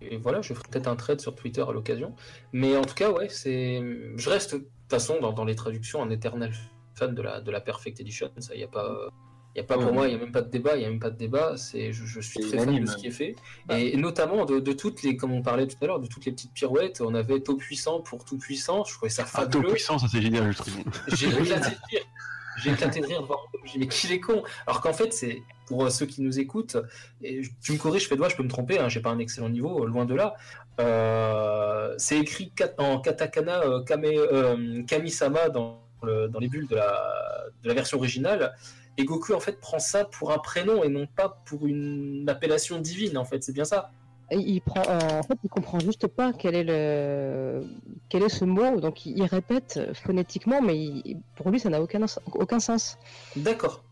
et, et voilà, je ferai peut-être un trade sur Twitter à l'occasion. Mais en tout cas, ouais, c'est. Je reste façon dans, dans les traductions un éternel fan de la, de la Perfect Edition. Ça, il y a pas. Y a pas pour Ouais. moi, il n'y a même pas de débat, il n'y a même pas de débat. C'est, je, je suis très fan de ce qui est fait. Bah. Et, notamment de, de toutes les, comme on parlait tout à l'heure, de toutes les petites pirouettes. On avait tout puissant pour tout puissant. Je trouvais ça Ah, tout fabuleux. puissant, ça c'est génial, je trouve. J'ai <laughs> éclaté de rire. J'ai éclaté de rire de. J'ai dit, mais qui est con Alors qu'en fait, c'est pour euh, ceux qui nous écoutent, et je- tu me corriges, fais doigt, je peux me tromper, hein, j'ai pas un excellent niveau, euh, loin de là. Euh, c'est écrit en katakana euh, kame, euh, Kami-sama dans, le- dans les bulles de la, de la version originale. Et Goku, en fait, prend ça pour un prénom et non pas pour une appellation divine, en fait, c'est bien ça? Et Il prend, euh, en fait, il comprend juste pas quel est le, quel est ce mot, donc il, il répète phonétiquement, mais il- pour lui, ça n'a aucun, aucun sens. D'accord.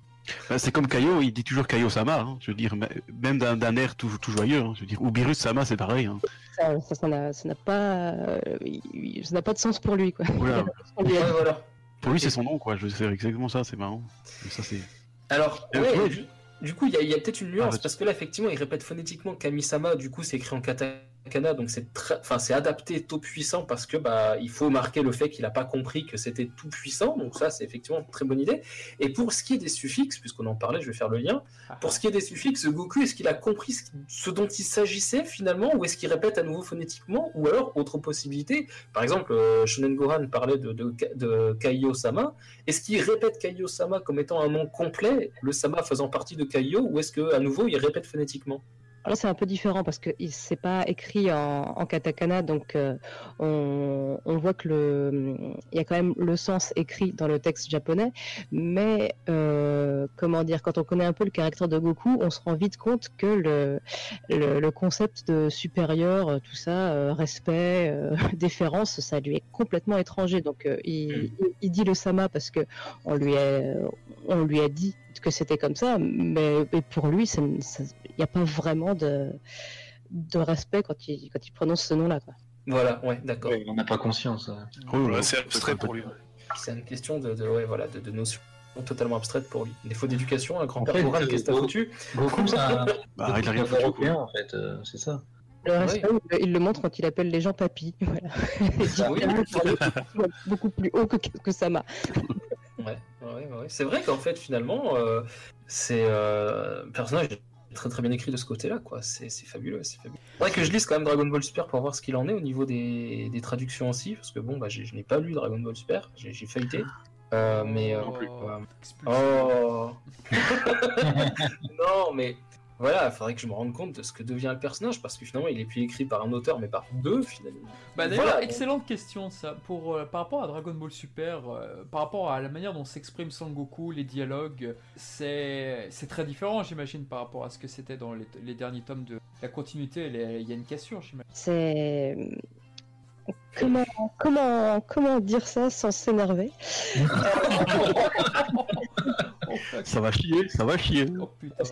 Bah, c'est comme Kaio, il dit toujours Kaio Sama, hein, je veux dire, même d'un d'un air tout, tout joyeux. hein, je veux dire, ou Birus Sama, c'est pareil. Hein. Ça, ça, ça n'a ça n'a pas, euh, ça n'a pas de sens pour lui, quoi. Voilà. <laughs> On lui Ouais, voilà. Pour lui, c'est son nom, quoi. Je sais exactement ça, c'est marrant. Ça, c'est. Alors, Euh, ouais, ouais. du, du coup, il y a, il y a peut-être une nuance, vas-y. parce que là, effectivement, il répète phonétiquement Kamisama, du coup, c'est écrit en katakana, donc c'est très, enfin, c'est adapté tout puissant, parce que bah, il faut marquer le fait qu'il n'a pas compris que c'était tout puissant, donc ça, c'est effectivement une très bonne idée. Et pour ce qui est des suffixes, puisqu'on en parlait, je vais faire le lien, pour ce qui est des suffixes, Goku, est-ce qu'il a compris ce, ce dont il s'agissait finalement, ou est-ce qu'il répète à nouveau phonétiquement, ou alors, autre possibilité, par exemple, euh, Shonen Gohan parlait de, de, de Kaiyo-sama, est-ce qu'il répète Kaiyo-sama comme étant un nom complet, le sama faisant partie de Kaiyo, ou est-ce que à nouveau il répète phonétiquement? Là, c'est un peu différent parce que c'est pas écrit en, en katakana, donc euh, on, on voit que le, il y a quand même le sens écrit dans le texte japonais, mais euh, comment dire, quand on connaît un peu le caractère de Goku, on se rend vite compte que le, le, le concept de supérieur, euh, tout ça, euh, respect, <laughs> déférence, ça lui est complètement étranger. Donc euh, il, il- il dit le sama parce que on lui a, on lui a dit que c'était comme ça, mais, mais pour lui, ça ça- il n'y a pas vraiment de, de respect quand il, quand il prononce ce nom-là. quoi. Voilà, ouais, d'accord. On n'a pas conscience. hein. Oh, Ouais, c'est abstrait pour lui. C'est une question de, de, ouais, voilà, de, de notions totalement abstraites pour lui. Des défaut d'éducation, un grand-père En fait, Gohan, euh, qu'est-ce que t'as foutu Goku, <laughs> Bah, il a rien foutu, européen, en fait, euh, c'est ça. Le respect, il, il le montre quand il appelle les gens papy. <laughs> Voilà. Ah oui, beaucoup plus haut que, que Sama. <laughs> Ouais, ouais, ouais. C'est vrai qu'en fait, finalement, euh, c'est euh, un personnage très très bien écrit de ce côté-là, quoi. C'est c'est fabuleux, c'est fabuleux. Faudrait que je lise quand même Dragon Ball Super pour voir ce qu'il en est au niveau des, des traductions aussi, parce que bon, bah, je n'ai pas lu Dragon Ball Super, j'ai feuilleté, Euh, mais euh, euh, expulsion. Oh <laughs> Non, mais voilà, il faudrait que je me rende compte de ce que devient le personnage, parce que finalement, il est plus écrit par un auteur, mais par deux, finalement. Bah d'ailleurs, Voilà. excellente question ça. Pour, euh, par rapport à Dragon Ball Super, euh, par rapport à la manière dont s'exprime Sangoku, les dialogues, c'est c'est très différent, j'imagine, par rapport à ce que c'était dans les, les derniers tomes de la continuité. Il y a une cassure, j'imagine. C'est. Comment, comment, comment dire ça sans s'énerver? <laughs> Ça va chier, ça va chier. Oh, putain.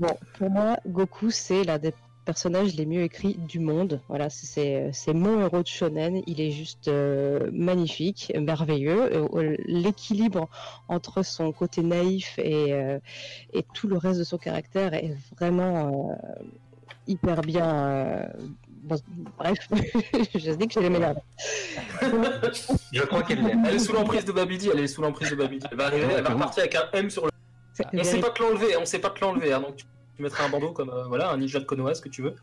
Bon, pour moi, Goku, c'est l'un des personnages les mieux écrits du monde. Voilà, c'est- mon héros de shonen. Il est juste euh, magnifique, merveilleux. Euh, L'équilibre entre son côté naïf et, euh, et tout le reste de son caractère est vraiment euh, hyper bien. euh, bon, bref, <laughs> je dis que je vais m'énerver. <laughs> Je crois qu'elle l'aime. Elle est sous l'emprise de Babidi, elle est sous l'emprise de Babidi. Elle va arriver, elle va repartir avec un M sur le. On sait véritable, pas te l'enlever, on sait pas te l'enlever, hein, donc tu, tu mettras un bandeau comme euh, voilà, un ninja de Konoha, ce que tu veux.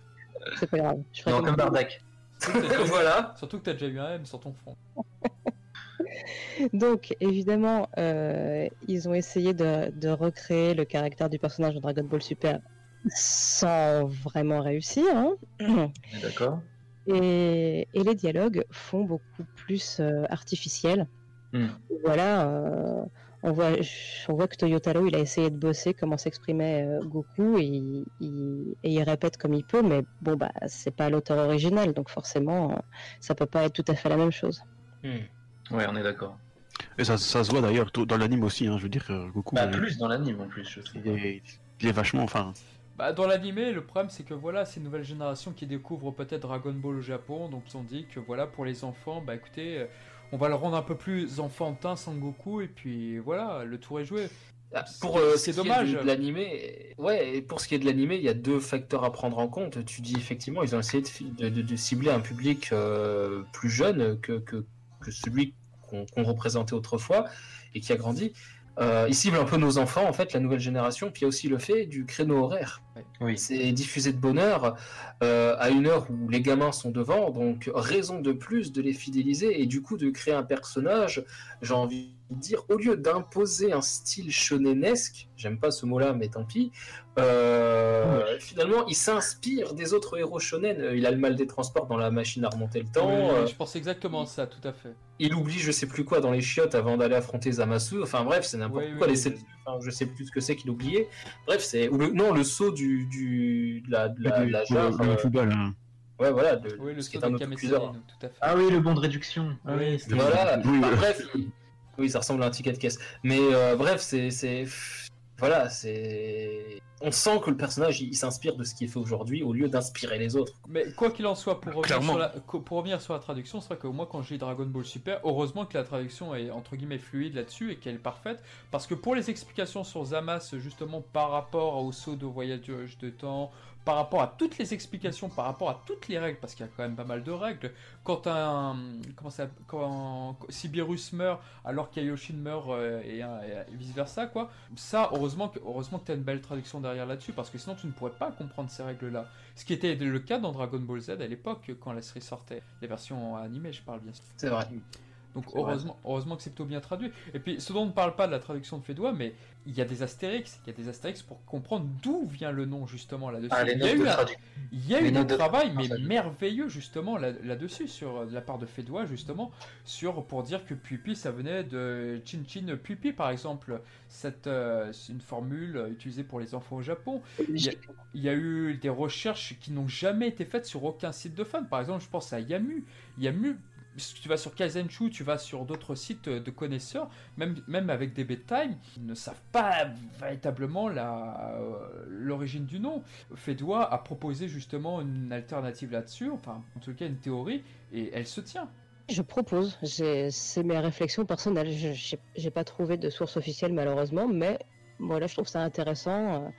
c'est pas grave. Je Non, comme. Bardak. <laughs> Voilà. Surtout que t'as déjà eu un M sur ton front. <laughs> Donc, évidemment, euh, ils ont essayé de, de recréer le caractère du personnage de Dragon Ball Super sans vraiment réussir. hein. D'accord. Et, et les dialogues font beaucoup plus euh, artificiels. Hmm. Voilà, euh, on, voit, on voit que Toyotaro, il a essayé de bosser comment s'exprimait euh, Goku et il, il- et il répète comme il peut, mais bon, bah, c'est pas l'auteur original, donc forcément, euh, ça peut pas être tout à fait la même chose. Ouais, on est d'accord. Et ça, ça se voit d'ailleurs tout- dans l'anime aussi, hein, je veux dire, euh, Goku. Bah, plus dans l'anime en plus, je trouve. il, est, il est vachement. Enfin, Bah, dans l'animé, le problème c'est que voilà, c'est une nouvelle génération qui découvre peut-être Dragon Ball au Japon, donc ils ont dit que voilà, pour les enfants, bah écoutez, euh, on va le rendre un peu plus enfantin Sangoku, et puis voilà, le tour est joué. Ah, Pour euh, C'est ce dommage. de, de l'animé, ouais, et pour ce qui est de l'animé, il y a deux facteurs à prendre en compte. Tu dis effectivement, ils ont essayé de, cibler un public euh, plus jeune que, que, que celui qu'on représentait autrefois et qui a grandi. Euh, ils ciblent un peu nos enfants, en fait, la nouvelle génération. Puis il y a aussi le fait du créneau horaire. Oui. C'est diffusé de bonne heure euh, à une heure où les gamins sont devant, donc raison de plus de les fidéliser et du coup de créer un personnage, j'ai envie de dire, au lieu d'imposer un style shonenesque, j'aime pas ce mot-là, mais tant pis, euh, finalement il s'inspire des autres héros shonen. Euh, Il a le mal des transports dans la machine à remonter le temps. Oui, euh, je pense exactement ça, tout à fait. il oublie je sais plus quoi dans les chiottes avant d'aller affronter Zamasu. Enfin bref, c'est n'importe quoi. les enfin, je sais plus ce que c'est qu'il oubliait. Bref, c'est non le saut du, du... de la, de la, de la du- jarre, le- le football, hein. Ouais, voilà, de, Oui, le ce qui est un autocuiseur. Ah oui, le bon de réduction. Ah Oui, Voilà. Oui, Enfin, oui. bref, oui, ça ressemble à un ticket de caisse. Mais euh, bref, c'est c'est voilà, c'est. On sent que le personnage il, il s'inspire de ce qui est fait aujourd'hui au lieu d'inspirer les autres. Mais quoi qu'il en soit, pour revenir, Clairement. sur la, co- pour revenir sur la traduction, c'est vrai que moi quand j'ai Dragon Ball Super, heureusement que la traduction est entre guillemets fluide là-dessus et qu'elle est parfaite, parce que pour les explications sur Zamas, justement par rapport au saut de voyage de temps, par rapport à toutes les explications, par rapport à toutes les règles, parce qu'il y a quand même pas mal de règles, quand un comment ça, quand Sibirus meurt alors qu'Ayoshin meurt euh, et, et vice versa quoi, ça heureusement que heureusement que t'as une belle traduction derrière là-dessus, parce que sinon tu ne pourrais pas comprendre ces règles-là. Ce qui était le cas dans Dragon Ball Z à l'époque, quand la série sortait. Les versions animées, je parle bien sûr. C'est vrai. Donc heureusement, heureusement que c'est plutôt bien traduit. Et puis, ce dont on ne parle pas de la traduction de Fédois, mais il y a des astérix, il y a des astérix pour comprendre d'où vient le nom justement là-dessus. Ah, il y a eu un, il y a eu travail, mais ça joue. merveilleux justement là- là-dessus, sur de la part de Fédois justement, sur pour dire que Pupi ça venait de Chin Chin Pupi par exemple. Cette, euh, c'est une formule utilisée pour les enfants au Japon. Il y, a, il y a eu des recherches qui n'ont jamais été faites sur aucun site de fan. Par exemple, je pense à Yamu. Yamu, tu vas sur Kaizenchu, tu vas sur d'autres sites de connaisseurs, même, même avec des bedtime, ils ne savent pas véritablement euh, l'origine du nom. Fédois a proposé justement une alternative là-dessus, enfin en tout cas une théorie, et elle se tient. Je propose, c'est mes réflexions personnelles. J'ai- pas trouvé de source officielle malheureusement, mais voilà, je trouve ça intéressant euh,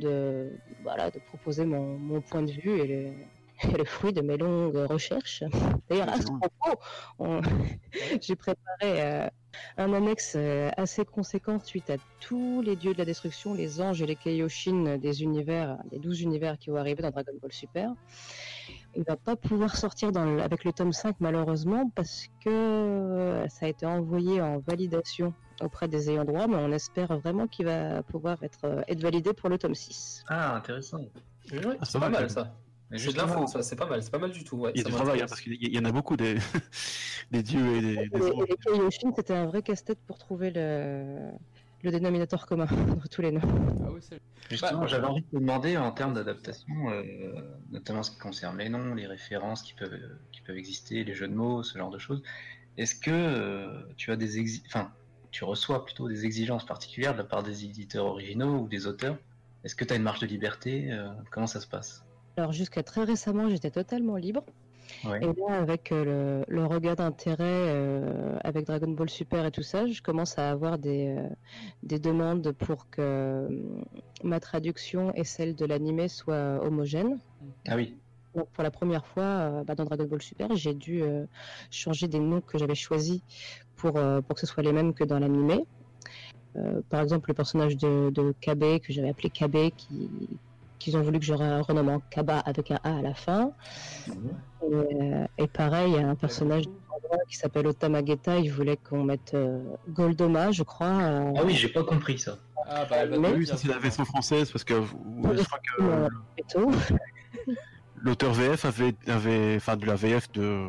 de, voilà, de proposer mon, point de vue et <laughs> le fruit de mes longues recherches. D'ailleurs, à ce propos, on- <laughs> j'ai préparé euh, un annexe euh, assez conséquent suite à tous les dieux de la destruction, les anges et les Kaioshin des univers, des 12 univers qui vont arriver dans Dragon Ball Super. Il va pas pouvoir sortir dans le- avec le tome 5 malheureusement parce que euh, ça a été envoyé en validation auprès des ayants droit, mais on espère vraiment qu'il va pouvoir être, être validé pour le tome 6. Ah, intéressant. Oui, Ah, c'est ça pas va, mal ça. Mais C'est de justement, l'info, c'est pas mal, c'est pas mal du tout. Ouais, Il y a du travail, hein, parce qu'il y en a beaucoup des, <laughs> des dieux et des, Et des Kaioshin, c'était un vrai casse-tête pour trouver le, le dénominateur commun <laughs> entre tous les noms. Ah oui. Justement, Bah, j'avais envie de te demander en termes d'adaptation, euh, notamment ce qui concerne les noms, les références qui peuvent, euh, qui peuvent exister, les jeux de mots, ce genre de choses. Est-ce que euh, tu as des exi- enfin, tu reçois plutôt des exigences particulières de la part des éditeurs originaux ou des auteurs? Est-ce que tu as une marge de liberté? Euh, Comment ça se passe? Alors jusqu'à très récemment, j'étais totalement libre. Ouais. Et là, avec euh, le, le regard d'intérêt euh, avec Dragon Ball Super et tout ça, je commence à avoir des, euh, des demandes pour que euh, ma traduction et celle de l'animé soient homogènes. Ah oui. Donc pour la première fois, bah, dans Dragon Ball Super, j'ai dû changer des noms que j'avais choisis pour, pour que ce soit les mêmes que dans l'animé. Par exemple, le personnage de, de Kabe, que j'avais appelé Kabe, qui qu'ils ont voulu que je re- renomme en Kaba avec un A à la fin. Et, euh, et pareil, il y a un personnage qui s'appelle Otamageta, il voulait qu'on mette euh, Goldoma, je crois. euh, Ah oui, j'ai pas compris ça. Ah bah, Mais- le Oui, ça c'est la version française, parce que je crois que <laughs> l'auteur VF avait, avait, enfin de la VF de,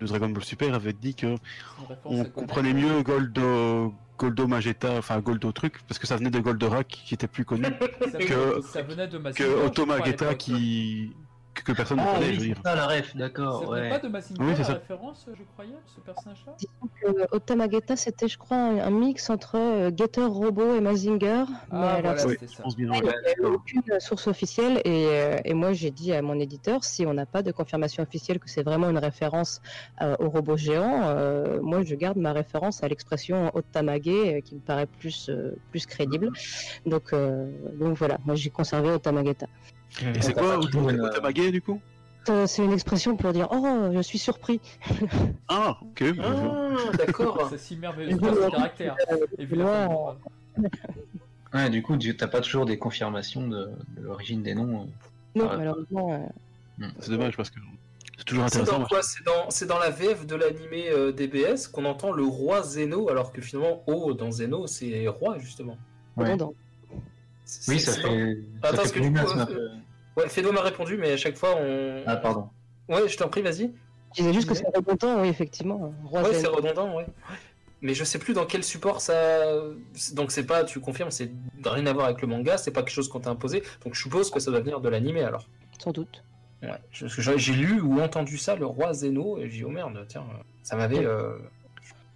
de Dragon Ball Super avait dit que on comprenait mieux Goldo, Goldo Magetta, enfin Goldo truc, parce que ça venait de Goldorak qui était plus connu <laughs> que- ça venait de Automagetta l'époque. qui que, personne ne Ah connaît, oui, je veux c'est ça la ref, d'accord. venait Ouais. pas de Mazinger Oui, c'est la ça. référence, je croyais, ce personnage-là Disons que Otamageta, c'était, je crois, un, un mix entre euh, Getter Robot et Mazinger. mais Ah alors, voilà, Oui, c'était je ça. Il n'y a eu aucune source officielle et, euh, et moi j'ai dit à mon éditeur si on n'a pas de confirmation officielle que c'est vraiment une référence euh, au robot géant, euh, moi je garde ma référence à l'expression Otamage euh, qui me paraît plus, euh, plus crédible. Donc, euh, donc voilà, moi j'ai conservé Otamageta. Et c'est quoi Otamage du coup? Euh, C'est une expression pour dire oh je suis surpris. <laughs> Ah, ok. Ah, d'accord. C'est si merveilleux, ce caractère. Et vu la Loin, forme de- Ouais, du coup, tu t'as pas toujours des confirmations de, de l'origine des noms. euh. Non malheureusement. euh, C'est dommage parce que c'est toujours intéressant. C'est dans, c'est dans la VF de l'animé euh, DBS qu'on entend le roi Zeno, alors que finalement, O dans Zeno, c'est roi justement. Ouais. redondant. Oui, c'est- ça fait. ça Attends, fait parce que du Plénas, coup, ma- euh, Ouais, Fedo m'a répondu, mais à chaque fois, on. Ah, pardon. Ouais, je t'en prie, vas-y. Je disais juste que c'est redondant, oui effectivement. Roi Ouais, c'est redondant, ouais. Mais je sais plus dans quel support ça. Donc c'est pas, tu confirmes, c'est rien à voir avec le manga, c'est pas quelque chose qu'on t'a imposé. Donc je suppose que ça doit venir de l'animé alors. sans doute. Ouais. Parce que j'ai lu ou entendu ça, le roi Zeno, et j'ai dit oh merde, tiens, ça m'avait. euh,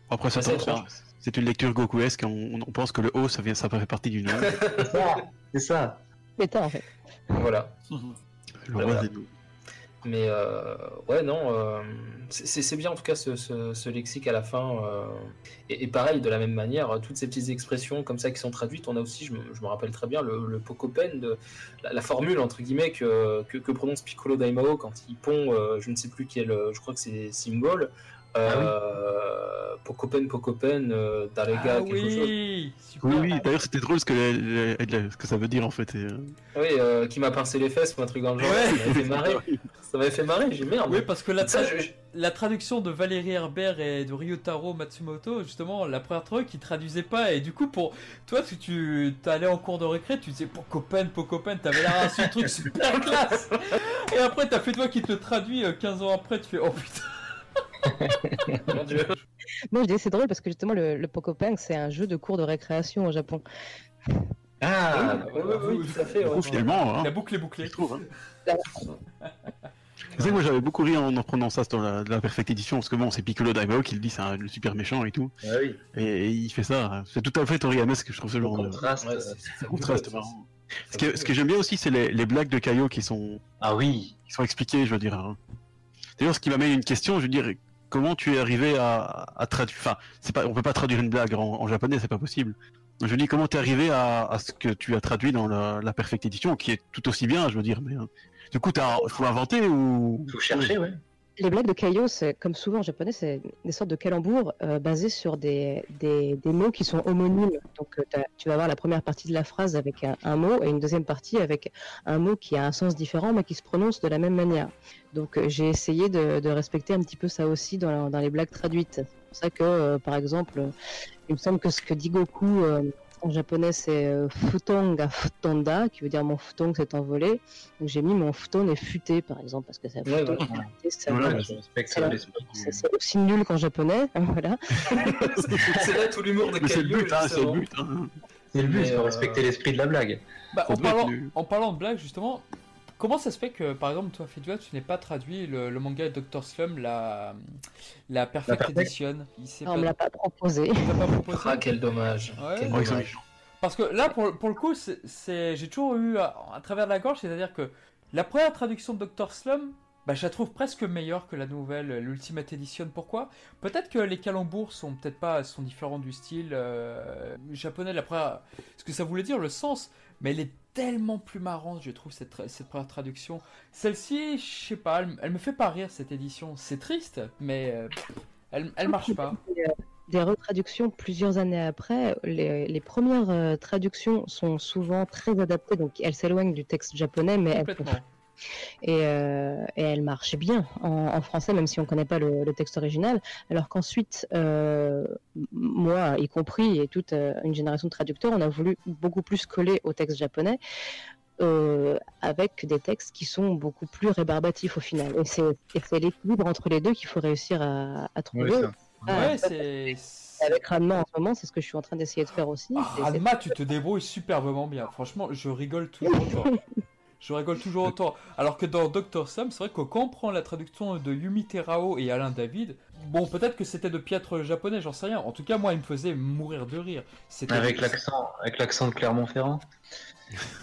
Après, ça, ça-. C'est une lecture Gokuesque, on, on pense que le O, ça, vient, ça fait partie du nom. <laughs> C'est ça. C'est ça. Méta en fait. Voilà. Le Voilà. Mais euh, ouais, non, euh, c'est- bien en tout cas ce, ce- ce lexique à la fin. euh, et, et pareil, de la même manière, toutes ces petites expressions comme ça qui sont traduites, on a aussi, je me, je me rappelle très bien, le, le Pocopen, de, la, la formule entre guillemets que, que, que prononce Piccolo Daimao quand il pond, euh, je ne sais plus quel, je crois que c'est Symbol. Euh, Pocopen, Pocopen, euh, Darega, Ah quelque chose. oui, super. Oui, oui, d'ailleurs, c'était drôle ce que, les- les- ce que ça veut dire en fait. et, euh, Oui, euh, qui m'a pincé les fesses ou un truc dans le genre. Ouais. Ça m'avait fait marrer. Ça m'avait fait marrer. J'ai merde. Oui, parce que la, tra- je- la traduction de Valérie Herbert et de Ryotaro Matsumoto, justement, la première truc, ils traduisaient pas. Et du coup, pour toi, si tu allais en cours de récré, tu disais Pocopen, Pocopen, t'avais l'air ce truc super classe. Et après, t'as fait toi qui te le traduit euh, 15 ans après, tu fais oh putain. Mon Dieu. Moi, je dis c'est drôle parce que justement, le, le Pokopeng, c'est un jeu de cours de récréation au Japon. Ah, Oui, oui, oui, tout à fait. ouais. finalement, hein, La boucle est bouclée. je trouve. Hein. Que <laughs> moi j'avais beaucoup ri en en prenant ça dans la, la Perfect Edition, parce que bon, c'est Piccolo Daimao qui le dit, c'est un- le super méchant et tout. ah oui. Et, et il fait ça. C'est tout à fait Toriyamesque, je trouve ce Le genre de contraste. Ouais, c'est contraste marrant. Ce que, ce que j'aime bien aussi, c'est les, les blagues de Caillot qui sont, Ah oui. qui sont expliquées, je veux dire. hein. D'ailleurs, ce qui m'amène à une question, je veux dire, comment tu es arrivé à, traduire. Enfin, c'est pas, on peut pas traduire une blague en, japonais, c'est pas possible. Je dis, comment t'es arrivé à, à ce que tu as traduit dans la, la Perfect Edition, qui est tout aussi bien, je veux dire. Mais hein. du coup, t'as, faut inventer ou? Faut chercher, ouais. Les blagues de Kaio, comme souvent en japonais, c'est des sortes de calembours euh, basés sur des, des, mots qui sont homonymes. Donc euh, tu vas avoir la première partie de la phrase avec un, mot et une deuxième partie avec un mot qui a un sens différent mais qui se prononce de la même manière. Donc euh, j'ai essayé de, respecter un petit peu ça aussi dans, dans les blagues traduites. C'est pour ça que, par exemple, il me semble que ce que dit Goku en japonais c'est euh, futonga futonda, qui veut dire mon futon s'est envolé. Donc j'ai mis mon futon est futé par exemple parce que ça Ouais, futon, ouais. Voilà, respecte c'est c'est aussi nul qu'en japonais, voilà. <laughs> C'est là tout l'humour de Mais c'est le but, hein, c'est le but. Hein. C'est le but, il faut euh, respecter l'esprit de la blague. Bah, en, parlant, en parlant de blagues, justement, comment ça se fait que, par exemple, toi, Fedua, tu n'aies pas traduit le, le manga de Dr. Slum, la, la Perfect Perfect Edition Il s'est On pas, me l'a pas proposé. pas proposé Ah, quel dommage. Ouais. Quel Oh, dommage. Parce que là, pour, pour le coup, c'est- j'ai toujours eu à, à travers la gorge, c'est-à-dire que la première traduction de Dr. Slum, bah, je la trouve presque meilleure que la nouvelle, l'Ultimate Edition. Pourquoi? Peut-être que les calembours sont peut-être pas sont différents du style euh, japonais la première, ce que ça voulait dire, le sens, mais elle est tellement plus marrante, je trouve, cette, tra- cette première traduction. Celle-ci, je sais pas, elle, elle me fait pas rire cette édition. C'est triste, mais euh, elle, elle marche pas. Des retraductions plusieurs années après, les, les premières euh, traductions sont souvent très adaptées, donc elles s'éloignent du texte japonais, mais elles, Complètement. Et, euh, et elles marchent bien en, en français, même si on ne connaît pas le, le texte original. Alors qu'ensuite, euh, moi y compris, et toute euh, une génération de traducteurs, on a voulu beaucoup plus coller au texte japonais. euh, avec des textes qui sont beaucoup plus rébarbatifs au final. Et c'est l'équilibre entre les deux qu'il faut réussir à, à trouver. Ouais. Ah, Ouais, avec Ranma en ce moment, c'est ce que je suis en train d'essayer de faire aussi. Ah, Ranma, tu te débrouilles superbement bien. Franchement, je rigole toujours autant. <laughs> Je rigole toujours autant. Alors que dans Doctor Slum, c'est vrai que quand on prend la traduction de Yumi Terao et Alain David, bon, peut-être que c'était de piètre japonais, j'en sais rien. En tout cas, moi, il me faisait mourir de rire. Avec l'accent, avec l'accent de Clermont-Ferrand. <laughs>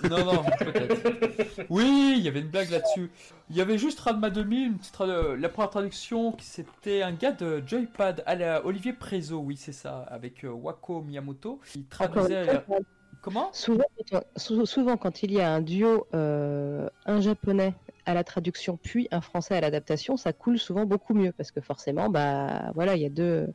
Non, non, peut-être. Oui, il y avait une blague là-dessus. Il y avait juste Ranma 2000, une petite trad- la première traduction, qui c'était un gars de Joypad, à la Olivier Prézo, oui, c'est ça, avec euh, Wako Miyamoto. Il Encore traduisait. Comment? Souvent, quand il y a un duo, euh, un japonais à la traduction, puis un français à l'adaptation, ça coule souvent beaucoup mieux parce que forcément, bah voilà, il y a deux,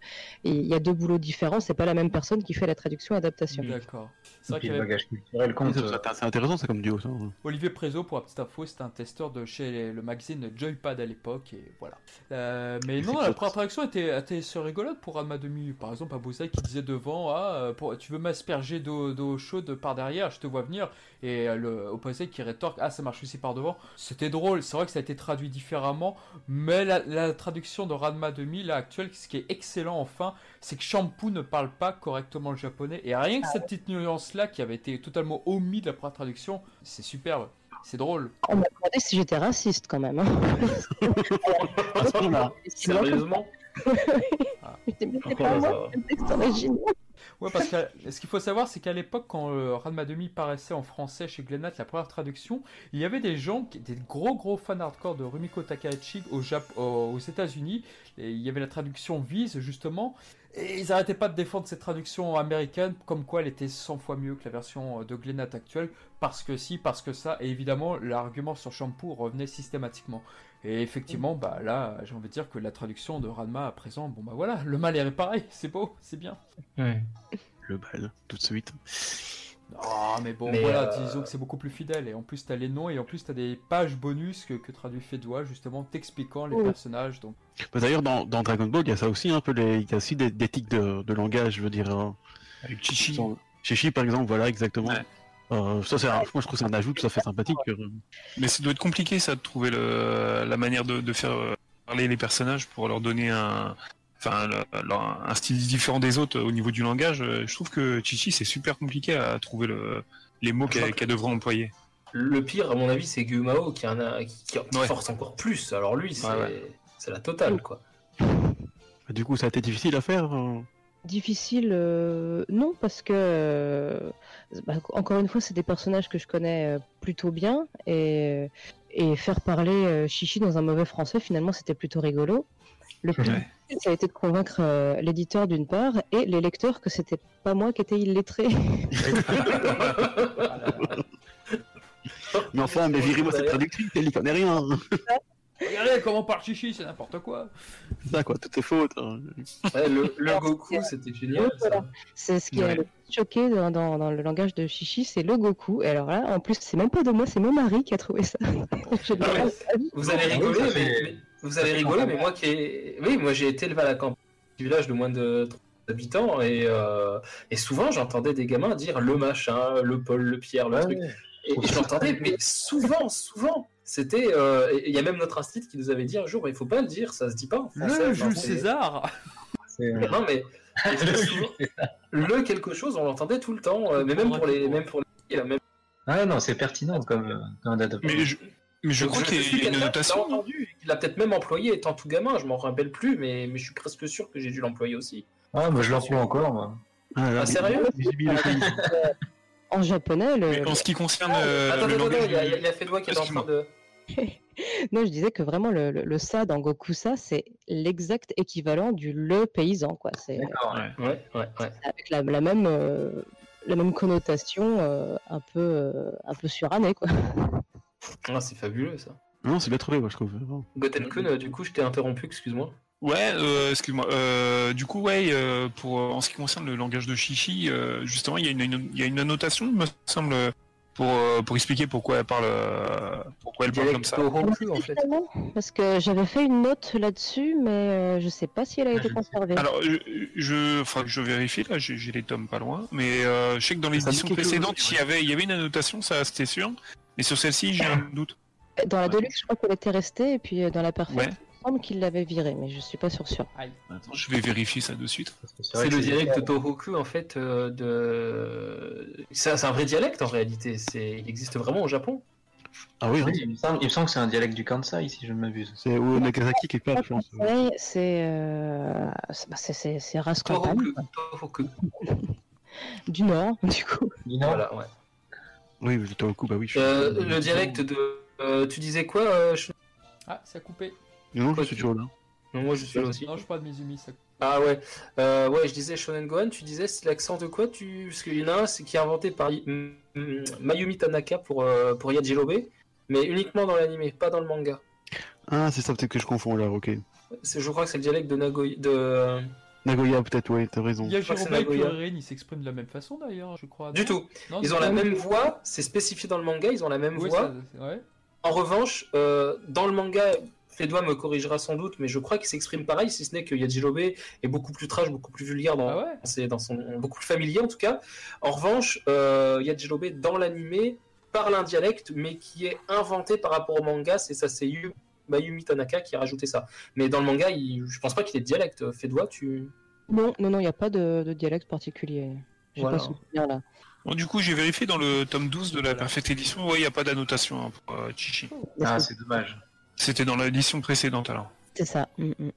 il y a deux boulots différents. C'est pas la même personne qui fait la traduction adaptation. D'accord. C'est Et vrai puis qu'il y le avait bagage culturel compte. C'est c'est intéressant, ça comme duo, ça. Olivier Prézo, pour la petite info, c'était un testeur de chez le magazine Joypad à l'époque, et voilà. Euh, mais non, C'est la première traduction était, était assez rigolote pour Ranma 2000. Par exemple, Abusai qui disait devant Ah, euh, pour- tu veux m'asperger d'eau chaude par derrière, je te vois venir. Et euh, le opposé qui rétorque Ah, ça marche aussi par devant. C'était drôle, c'est vrai que ça a été traduit différemment, mais la, la traduction de Ranma 2000 là, actuelle, ce qui est excellent enfin, c'est que Shampoo ne parle pas correctement le japonais. Et rien que cette petite nuance là qui avait été totalement omis de la première traduction, c'est superbe. C'est drôle. On m'a demandé si j'étais raciste quand même. hein. <laughs> <laughs> Sérieusement? Mais pas moi, le texte original. Ouais, parce que ce qu'il faut savoir, c'est qu'à l'époque, quand euh, Ranma Demi paraissait en français chez Glenat, la première traduction, il y avait des gens qui étaient des gros gros fans hardcore de Rumiko Takahashi au Jap aux États-Unis. Et il y avait la traduction Vise, justement. Et ils n'arrêtaient pas de défendre cette traduction américaine, comme quoi elle était 100 fois mieux que la version euh, de Glenat actuelle, parce que si, parce que ça. Et évidemment, l'argument sur Shampoo revenait systématiquement. Et effectivement, bah là, j'ai envie de dire que la traduction de Ranma à présent, bon bah voilà, le mal est réparé, <laughs> c'est beau, c'est bien. Le bal, tout de suite. Ah, mais bon, Mais, voilà, euh, disons que c'est beaucoup plus fidèle. Et en plus, t'as les noms et en plus, t'as des pages bonus que, que traduit Fédois, justement, t'expliquant les personnages. Donc, Bah, D'ailleurs, dans, dans Dragon Ball, il y a ça aussi, un peu les... il y a aussi des, des tics de, de langage, je veux dire. euh, Avec Chichi. Chichi, par exemple, voilà, exactement. Ouais. Euh, ça, c'est un- moi, je trouve que c'est un ajout tout à fait sympathique. euh. Mais ça doit être compliqué, ça, de trouver le, la manière de, de faire euh, parler les personnages pour leur donner un, enfin, le- leur- un style différent des autres au niveau du langage. Euh, Je trouve que Chichi, c'est super compliqué à trouver le, les mots qu'elle que- qu'elle devrait employer. Le pire, à mon avis, c'est Guimao qui, en a, qui, qui Ouais. force encore plus. Alors lui, c'est Ouais, ouais. c'est la totale, quoi. Bah, Du coup, ça a été difficile à faire. euh. Difficile, euh, non, parce que, euh, bah, encore une fois, c'est des personnages que je connais euh, plutôt bien, et, et faire parler euh, Chichi dans un mauvais français, finalement, c'était plutôt rigolo. Le plus Ouais. ça a été de convaincre euh, l'éditeur d'une part, et les lecteurs que c'était pas moi qui étais illettré. <laughs> Mais enfin, mais virez-moi cette traductrice, elle y connaît rien. Regardez comment parle Chichi, c'est n'importe quoi. C'est ça, quoi, tout est faute. hein. Ouais, le, le Goku, c'était génial. Voilà. C'est ce qui a Ouais. le plus choqué dans, dans- dans le langage de Chichi, c'est le Goku. Et alors là, en plus, c'est même pas de moi, c'est mon mari qui a trouvé ça. <laughs> Je Ah ouais. Vous allez Ah rigoler, mais, vous allez rigoler, mais moi qui ai... oui, moi j'ai été élevé à la campagne du village de moins de 30 habitants et, euh, et souvent j'entendais des gamins dire le machin, le Paul, le Pierre, le truc. Et, et je l'entendais, mais souvent, souvent. C'était, euh, il y a même notre institut qui nous avait dit un jour, il faut pas le dire, ça se dit pas en français. Le Jules César C'est- Non mais <laughs> le quelque chose, on l'entendait tout le temps, euh, mais même pour les, même pour les, filles, même Ah non, c'est pertinent comme, euh, comme adaptation. Mais je, mais je crois qu'il y a une quelqu'un qui l'a notation. entendu, il l'a peut-être même employé étant tout gamin, je m'en rappelle plus, mais, mais je suis presque sûr que j'ai dû l'employer aussi. Ah, moi je l'emploie encore, moi. Ah, Ah, sérieux. <laughs> En japonais, le... Mais en ce qui concerne euh, attends, le attends, attends, langage il y a, a qui est en train de. <laughs> non, je disais que vraiment le, le, le ça dans Gokusa, c'est l'exact équivalent du le paysan, quoi. C'est D'accord. Ouais. Ouais, ouais, ouais. avec la, la même euh, la même connotation, euh, un peu euh, un peu surannée, quoi. Ah, c'est fabuleux ça. Non, c'est bien trouvé, moi, je trouve. Gotenkun, euh, du coup, je t'ai interrompu, excuse-moi. Ouais, euh, excuse-moi. Euh, du coup, ouais, euh, pour euh, en ce qui concerne le langage de Chichi, euh, justement, il y a une, une- il y a une annotation, il me semble, pour euh, pour expliquer pourquoi elle parle, euh, pourquoi elle parle comme ça. En fait. Parce que j'avais fait une note là-dessus, mais euh, je sais pas si elle a été conservée. Alors, je, je, faudra que je vérifie là, j'ai les tomes pas loin, mais euh, je sais que dans Ça me dit l'édition quelque chose précédente, aussi, il y avait, il y avait une annotation, ça c'était sûr, mais sur celle-ci, j'ai un doute. Dans la Ouais. Deluxe, je crois qu'elle était restée, et puis dans la Perfect, Ouais. Il me semble qu'il l'avait virée, mais je suis pas sûr sûr. Aïe. Attends, je vais vérifier ça de suite. C'est le dialecte Tohoku, en fait, euh, de. C'est un vrai dialecte en réalité. Il existe vraiment au Japon. Ah oui, Oui, il, me semble, il me semble que c'est un dialecte du Kansai, si je ne m'abuse. c'est au Nagasaki quelque part, je pense. C'est euh, c'est- bah, c'est- c'est race Tohoku. Tohoku. <laughs> du Nord, <laughs> du coup. Dis non. Voilà, ouais. Oui, au coup, bah oui. Je... Euh, le dialecte de. euh, tu disais quoi euh, Sh- Ah, ça a coupé. Non, je suis toujours là. Non, moi je suis là aussi. Non, je parle de Mizumi, ça Ah ouais, euh, ouais, je disais Shonen Gohan, tu disais c'est l'accent de quoi tu... Parce qu'il y en a un c'est qui est inventé par Mayumi Tanaka pour, euh, pour Yajirobe, mais uniquement dans l'anime, pas dans le manga. Ah, c'est ça, peut-être que je confonds là, ok. C'est- Je crois que c'est le dialecte de Nagoya. De... Nagoya, peut-être, ouais, t'as raison. Yajirobe et. Kuririn, ils s'expriment de la même façon d'ailleurs, je crois. Du non tout, Non, ils ont la même voix, c'est spécifié dans le manga, ils ont la même Oui, voix. ça- ouais. En revanche, euh, dans le manga, Fédois me corrigera sans doute, mais je crois qu'il s'exprime pareil, si ce n'est que Yajirobe est beaucoup plus trash, beaucoup plus vulgaire dans, Ah ouais c'est dans son beaucoup plus familier en tout cas. En revanche, euh, Yajirobe dans l'animé parle un dialecte, mais qui est inventé par rapport au manga. C'est ça, c'est Yu- Mayumi Tanaka qui a rajouté ça. Mais dans le manga, il... je pense pas qu'il ait de dialecte. Fédois, tu Non, non, non, il n'y a pas de, de dialecte particulier. J'ai Voilà. pas souvenir là. Bon, du coup, j'ai vérifié dans le tome 12 de la Perfect Edition, ouais, il n'y a pas d'annotation hein, pour euh, Chichi. Ah, c'est dommage. C'était dans l'édition précédente alors. C'est ça. mm, mm.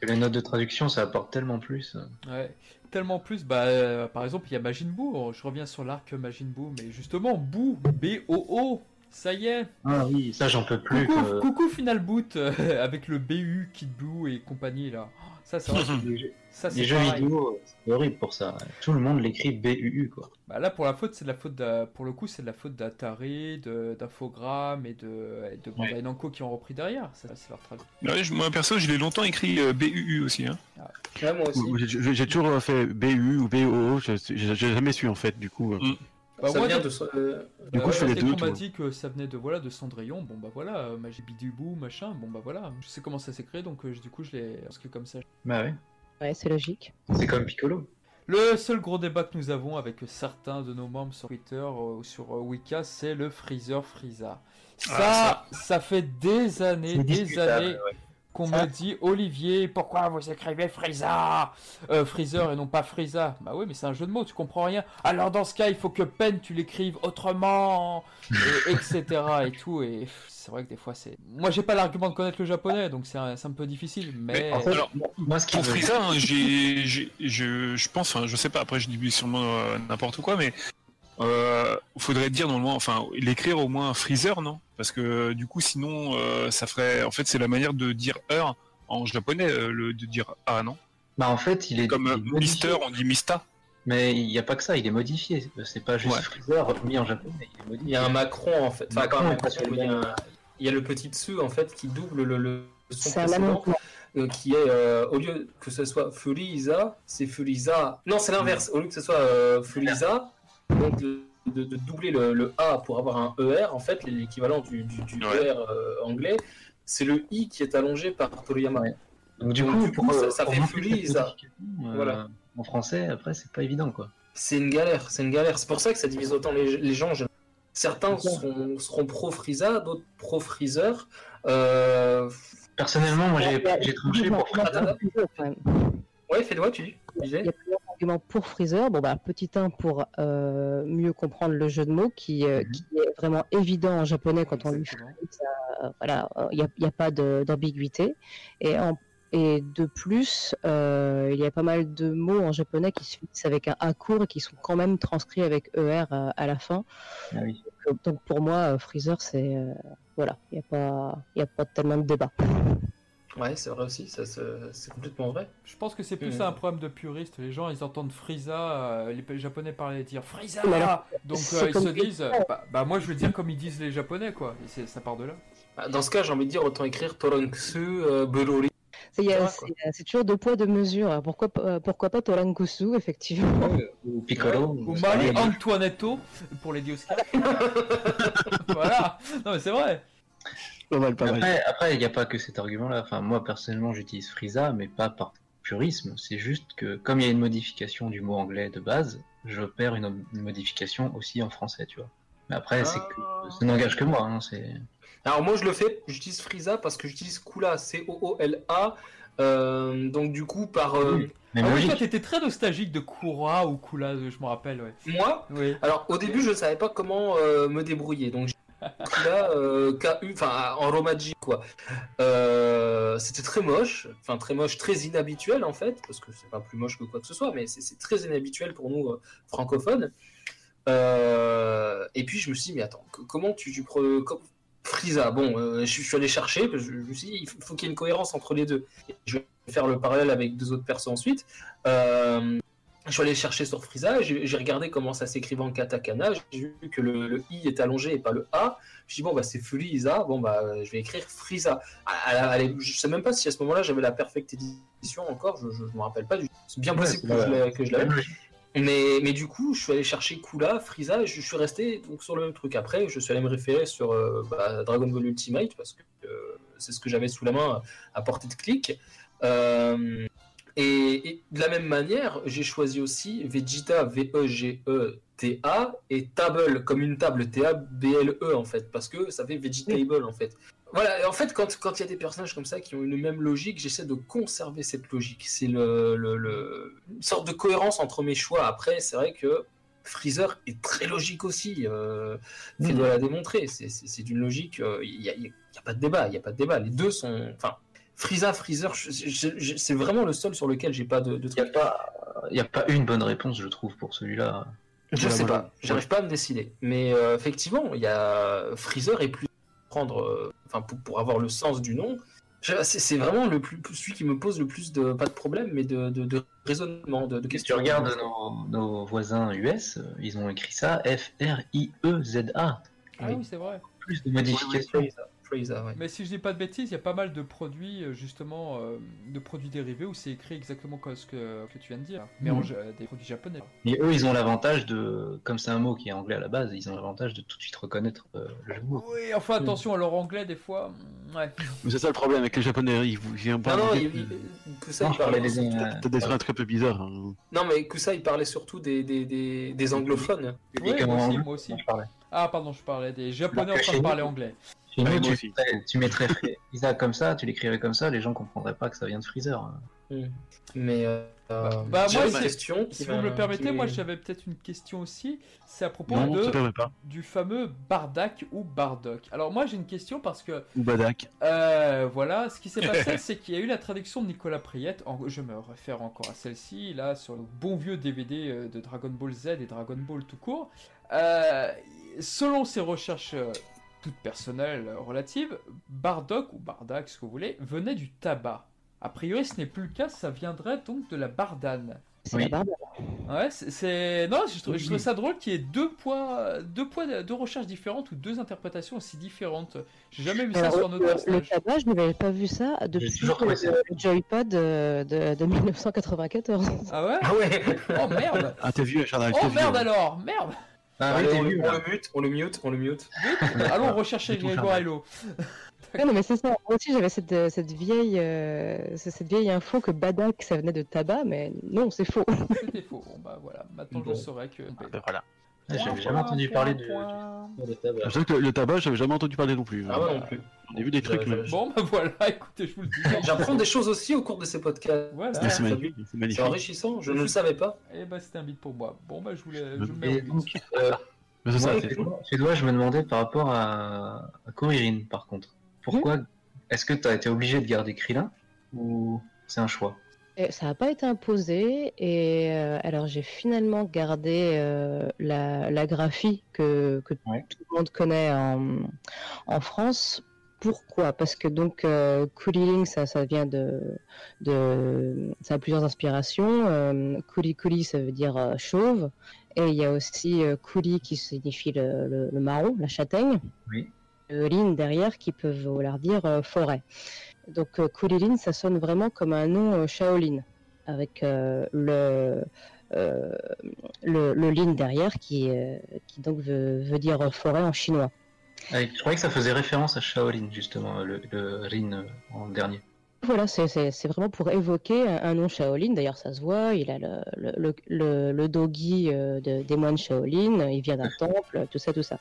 Que les notes de traduction, ça apporte tellement plus. Ouais. Tellement plus, bah, euh, par exemple, il y a Majin Buu. Je reviens sur l'arc Majin Buu, mais justement, Buu, B-O-O, ça y est. Ah oui, ça j'en peux plus. Coucou, que- coucou Final Boot euh, <laughs> avec le BU, Kid Buu et compagnie là. Oh, Ça, c'est <laughs> que- Les jeux, ça, les c'est jeux pareil. vidéo, c'est horrible pour ça. Tout le monde l'écrit BUU quoi. Bah là, pour la faute, c'est de la faute d'a- pour le coup, c'est de la faute d'Atari, de- d'Infogrames et de, et de Bandai Ouais. Namco qui ont repris derrière. Ça, c'est leur travail. Ouais, je- moi, perso, je l'ai longtemps écrit euh, BUU aussi. Hein. Ouais, moi aussi. J'ai- toujours euh, fait BU ou BOO, je- j'ai j'ai jamais su en fait, du coup. euh. Mm. Bah, ça vient de. euh, Du coup, je fais les deux, qu'on m'a dit que ça venait de voilà de Cendrillon, bon bah voilà, euh, Magie Bidubou, machin, bon bah voilà, je sais comment ça s'est créé, donc euh, du coup je l'ai inscrit comme ça. Bah ouais. Ouais, c'est logique. C'est comme Piccolo. Le seul gros débat que nous avons avec certains de nos membres sur Twitter euh, ou sur euh, Wika, c'est le Freezer Frieza. Ça, Ah, ça fait des années, des années ouais. Qu'on me dit Olivier, pourquoi vous écrivez Frieza? Euh, Freezer et non pas Frieza Bah oui, mais c'est un jeu de mots, tu comprends rien. Alors dans ce cas, il faut que Pen tu l'écrives autrement, et, <laughs> etc. et tout. Et pff, c'est vrai que des fois c'est. Moi j'ai pas l'argument de connaître le japonais, donc c'est un, peu difficile. Mais, Alors, moi ce qui Pour Frieza, hein, j'ai, j'ai- je, je pense, enfin, je sais pas, après je dis sûrement euh, n'importe quoi, mais euh, faudrait dire normalement, enfin, l'écrire au moins Freezer, non? Parce que du coup, sinon, euh, ça ferait, en fait, c'est la manière de dire heure en japonais, euh, le, de dire ah non? Bah en fait, il est Comme il euh, est. Mister, on dit Mista. Mais il n'y a pas que ça, il est modifié. C'est pas juste Ouais. Freezer mis en japonais, il est Il modifié. y a un Macron en fait. Macron, Macron, il y a même. un- il y a le petit dessus en fait qui double le, le son C'est un précédent, euh, qui est euh, au lieu que ce soit Furiza, c'est Furiza. Non, c'est l'inverse. Au lieu que ce soit euh, Furiza, donc de, de- de doubler le, le A pour avoir un ER, en fait, l'équivalent du, du, du Ouais. ER euh, anglais, c'est le I qui est allongé par Toriyama. Ouais. Donc du Donc, coup, du coup, pour, ça- euh, ça pour fait cette ça. euh, Voilà. En français, après, c'est pas évident quoi. C'est une galère, c'est une galère. C'est pour ça que ça divise autant les, les gens. je- Certains seront, seront pro Frieza, d'autres pro Freezer. Euh... Personnellement, moi j'ai tranché pour même. Ouais, fais-toi, tu Il disais. y a plusieurs arguments pour Freezer. Bon, bah, petit 1 pour euh, mieux comprendre le jeu de mots qui, euh, Mhm. qui est vraiment évident en japonais quand on lui fait. Euh, voilà, il n'y a, il y a pas d'ambiguïté. Et, en- et de plus, euh, il y a pas mal de mots en japonais qui se finissent avec un A court et qui sont quand même transcrits avec ER à la fin. Ah oui. Donc, donc pour moi, Freezer, c'est. voilà, il n'y a, pas- y a pas tellement de débat. Ouais, c'est vrai aussi, ça, c'est complètement vrai. Je pense que c'est plus Mhm. un problème de puriste. Les gens, ils entendent Frieza, euh, les japonais parler dire Frieza, alors, donc euh, ils se disent, euh, bah, bah, moi je veux dire comme ils disent les japonais quoi. Et ça part de là. Bah, Dans ce cas, j'ai envie de dire autant écrire Toronksu, euh, Berori. C'est toujours deux poids, deux mesures. Pourquoi, pas- euh, pourquoi pas Torankusu, effectivement Ou Piccolo. Ou Marie. Antoinetto pour les Oscar. <laughs> voilà. Non mais c'est vrai. Pas mal, pas mal. Après, après, il n'y a pas que cet argument-là. Enfin, moi, personnellement, j'utilise Frieza, mais pas par purisme. C'est juste que, comme il y a une modification du mot anglais de base, je perds une, une modification aussi en français, tu vois. Mais après, c'est que Ah. ça n'engage que moi. Hein, c'est... Alors moi, je le fais, j'utilise Frieza parce que j'utilise Kula, C-O-O-L-A. Euh, donc du coup, par euh, Oui. Même Ah oui, toi t'étais très nostalgique de Kura ou Kula, je me rappelle, ouais. moi, Oui. alors au début, je savais pas comment euh, me débrouiller. Donc Euh, KU, enfin en Romaji quoi. Euh, C'était très moche, enfin très moche, très inhabituel en fait, parce que c'est pas plus moche que quoi que ce soit, mais c'est très inhabituel pour nous euh, francophones. Euh, et puis je me suis dit, mais attends, comment tu, tu Frieza, bon, euh, je, suis allé chercher, parce que je, me suis dit, il faut, qu'il y ait une cohérence entre les deux. Je vais faire le parallèle avec deux autres persos ensuite. Euh, je suis allé chercher sur Frieza, j'ai regardé comment ça s'écrivait en katakana, j'ai vu que le, le i est allongé et pas le a. Je me suis dit, bon, bah c'est Frieza, bon, bah je vais écrire Frieza. Je sais même pas si à ce moment-là j'avais la perfecte édition encore, je, je, je me rappelle pas du C'est bien possible que je l'avais. Mais, mais du coup, je suis allé chercher Kula, Frieza, je suis resté donc, sur le même truc. Après, je suis allé me référer sur euh, bah, Dragon Ball Ultimate, parce que euh, c'est ce que j'avais sous la main à portée de clic. Euh, et, de la même manière, j'ai choisi aussi Vegeta, V-E-G-E-T-A, et Table, comme une table, T-A-B-L-E, en fait, parce que ça fait Vegetable, en fait. Voilà, en fait, quand il y a des personnages comme ça qui ont une même logique, j'essaie de conserver cette logique. C'est le, le, une sorte de cohérence entre mes choix. Après, c'est vrai que Freezer est très logique aussi. Euh, Fredo l'a démontré. C'est- d'une logique. euh, Il n'y a, y a pas de débat. Il y a pas de débat. Les deux sont. Enfin, Frieza, Freezer, c'est vraiment le seul sur lequel j'ai pas de, de Il n'y a, truc. pas- y a pas une bonne réponse, je trouve, pour celui-là. Je Voilà, sais voilà. pas. J'arrive pas à me décider. Mais euh, effectivement, il y a Freezer est plus prendre. euh, Enfin, pour, pour avoir le sens du nom. C'est vraiment le plus celui qui me pose le plus de pas de problème, mais de, de, de raisonnement, de, de Si tu questions. regardes nos, nos voisins US, euh, ils ont écrit ça F-R-I-E-Z-A. Ah oui, c'est vrai. Plus de modifications. Ouais. Mais si je dis pas de bêtises, il y a pas mal de produits euh, justement euh, de produits dérivés où c'est écrit exactement comme ce que, que tu viens de dire, mais en Mhm. ja- des produits japonais. Et eux, ils ont l'avantage de, comme c'est un mot qui est anglais à la base, ils ont l'avantage de tout de suite reconnaître euh, le jeu mots. Oui, enfin attention à leur anglais des fois. mm, Ouais. Mais c'est ça le problème avec les japonais, ils vous viennent pas. Non, non, il, Non, parlait des- euh, T'as des trucs un peu bizarres. hein. Non, mais que ça, il parlait surtout des, des, des, des anglophones. Oui, moi aussi, moi aussi. je parlais. Ah pardon, je parlais des japonais en train de parler anglais. Chez nous, Ouais, moi tu, aussi. mettrais- tu mettrais Freeza <laughs> comme ça, tu l'écrirais comme ça, les gens comprendraient pas que ça vient de Freezer. Mais euh, Bah, j'avais moi, une question. qui Si vous me le permettez, qui- moi j'avais peut-être une question aussi. C'est à propos Non, de, du fameux Bardak ou Bardock. Alors moi j'ai une question parce que Ou Badak. Euh, voilà, ce qui s'est <laughs> passé, c'est qu'il y a eu la traduction de Nicolas Priette. En- je me réfère encore à celle-ci, là, sur le bon vieux DVD euh, de Dragon Ball Z et Dragon Ball tout court. Euh, selon ses recherches euh, toutes personnelles, euh, relatives, Bardock, ou Bardak, ce que vous voulez, venait du tabac. A priori, ce n'est plus le cas, ça viendrait donc de la bardane. C'est Oui. la barbe. Ouais, c'est-. Non, je trouve, je Oui. trouve ça drôle qu'il y ait deux poids, deux poids, deux recherches différentes ou deux interprétations aussi différentes. J'ai jamais vu ça sur un autre le, le tabac, je n'avais pas vu ça depuis le, le joypad de, de, de 1994. Ah ouais? Ah ouais Oh merde Ah, t'es vieux, Charles. Oh merde alors Merde Ah Allez, on, vu, on là. le mute, on le mute, on le mute. Allons rechercher Grégoire. Hello. Ouais, non, mais c'est ça. Moi aussi, j'avais cette, euh, cette vieille, euh, cette vieille info que Badak, ça venait de tabac, mais non, c'est faux. C'était faux. Bon bah voilà, maintenant Bon. je saurais que. Ah, ben voilà. Ah, J'avais jamais entendu point, parler de, point. du- de tabac. Que le, le tabac, j'avais jamais entendu parler non plus. Ah ouais, non plus. On a vu des trucs, Je- mais. je- Bon bah voilà, <laughs> écoutez, je vous le dis. J'apprends des choses aussi au cours de ces podcasts. Voilà. Ah, c'est magnifique. C'est enrichissant, je ne le savais pas. Et bah c'était un bit pour moi. Bon bah je voulais. Je me mets c'est ça, Fédois, je me demandais par rapport à, à Kuririn, par contre. Pourquoi Est-ce que tu as été obligé de garder Krillin ou c'est un choix? Et ça n'a pas été imposé, et euh, alors j'ai finalement gardé euh, la, la graphie que, que Ouais. tout le monde connaît en, en France. Pourquoi? Parce que donc euh, ça, ça vient de, de, ça a plusieurs inspirations. Euh, Kuli Kuli, ça veut dire euh, chauve, et il y a aussi Kuli qui signifie le, le- le marron, la châtaigne. Oui. Lin derrière qui peuvent vouloir dire forêt. Donc euh, Kulilin, ça sonne vraiment comme un nom euh, Shaolin, avec euh, le, le, le Lin derrière qui, qui donc veut, veut dire forêt en chinois. Ah, Je croyais que ça faisait référence à Shaolin, justement, le, le Rin en dernier. Voilà, c'est- vraiment pour évoquer un, un nom Shaolin. D'ailleurs, ça se voit, il a le, le, le, dogi de- des moines Shaolin, il vient d'un <laughs> temple, tout ça, tout ça.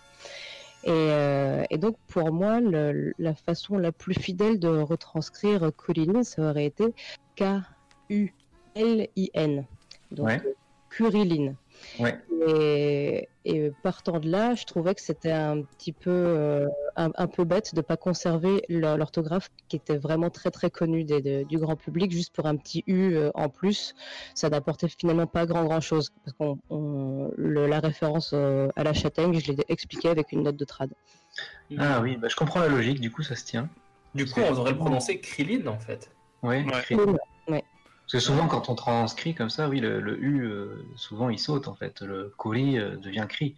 Et, euh, et donc, pour moi, le- la façon la plus fidèle de retranscrire Kulilin, ça aurait été K-U-L-I-N. Donc, Ouais. Kuriline. Ouais. Et, et partant de là, je trouvais que c'était un petit peu, euh, un, un peu bête de pas conserver l'orthographe qui était vraiment très très connu des- de- du grand public, juste pour un petit U euh, en plus. Ça n'apportait finalement pas grand grand chose. Parce qu'on la référence euh, à la châtaigne, je l'ai expliqué avec une note de trad. Ah oui, bah, je comprends la logique, du coup ça se tient. Du coup, on devrait le prononcer Krillin en fait. Ouais, Ouais. Parce que souvent quand on transcrit comme ça, oui, le, le U, euh, souvent il saute en fait. Le Kuri euh, devient Cri.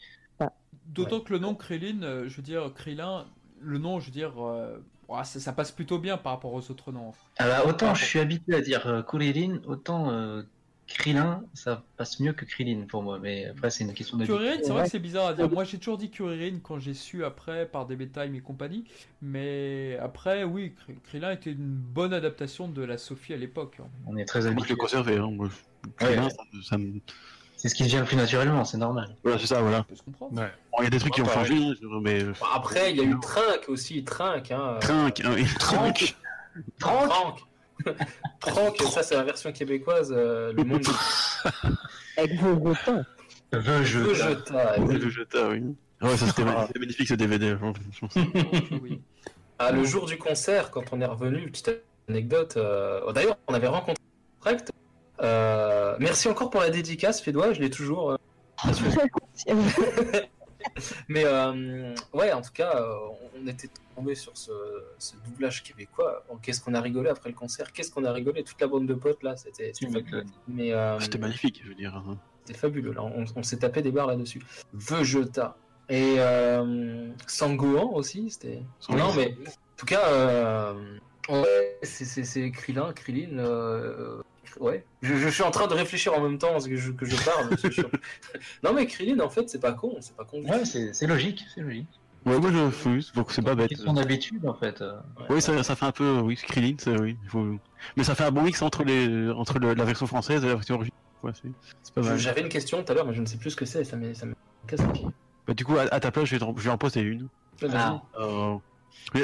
D'autant que le nom Krillin, euh, je veux dire, Krillin, le nom, je veux dire, euh, ouah, ça, ça passe plutôt bien par rapport aux autres noms. Ah autant je suis habitué à dire euh, Kuririn, autant euh, Krillin, ça passe mieux que Krillin pour moi. Mais après c'est une question d'habitude. Kuririn, c'est vrai Ouais. que c'est bizarre à dire. Moi, j'ai toujours dit Kuririn quand j'ai su après par des Time et compagnie. Mais après, oui, Kr- Krillin était une bonne adaptation de la Sophie à l'époque. hein. On est très Moi, je habitué. conservé. Hein. Moi, je- Ouais, Krillin, ouais. ça, me- ça me- C'est ce qui vient le plus naturellement, c'est normal. Voilà, c'est ça, voilà. On peut se comprendre. Ouais. Bon, il y a des trucs qui ont changé, mais. Après, il y a eu Trinque aussi, Trinque. Hein, Trinque, hein, et Trinque. <laughs> Tranque, ça c'est la version québécoise, euh, le monde. <laughs> Avec vos vos temps. Vegeta. Vegeta, eh oui. Le Vegeta, oui. Ah Ouais, ça c'était Ah. magnifique ce DVD. je pense. <laughs> Oui. Ah, le jour du concert, quand on est revenu, petite anecdote. euh, oh, D'ailleurs, on avait rencontré Correct. Euh, merci encore pour la dédicace, Fédois, je l'ai toujours. euh, Mais euh, ouais, en tout cas, euh, on était tombé sur ce, ce doublage québécois. Bon, Qu'est-ce qu'on a rigolé après le concert? Qu'est-ce qu'on a rigolé? Toute la bande de potes là, c'était. Mais euh, C'était magnifique, je veux dire. hein. c'était fabuleux. Là, on, on s'est tapé des barres là-dessus. Vegeta et euh, Sangohan aussi. C'était. Non, mais en tout cas, euh, ouais, c'est- Krillin, Krillin. euh, ouais, je, je suis en train de réfléchir en même temps parce que je, que je parle. je suis- <laughs> non, mais Krillin, en fait, c'est pas con, c'est pas con. Ouais, c'est logique, c'est logique. Ouais, moi je fuse, donc c'est pas bête. Question d'habitude en fait. euh. Oui, ça, ça fait un peu, oui, Krillin, c'est oui. faut- Mais ça fait un bon mix entre les, entre le- la version française et la version originale. Ouais, c'est c'est pas Je- mal. J'avais une question tout à l'heure, mais je ne sais plus ce que c'est. Ça me, ça me casse les pieds. Bah, du coup, à, à ta place, je vais, je vais en poster une. Ah. Euh...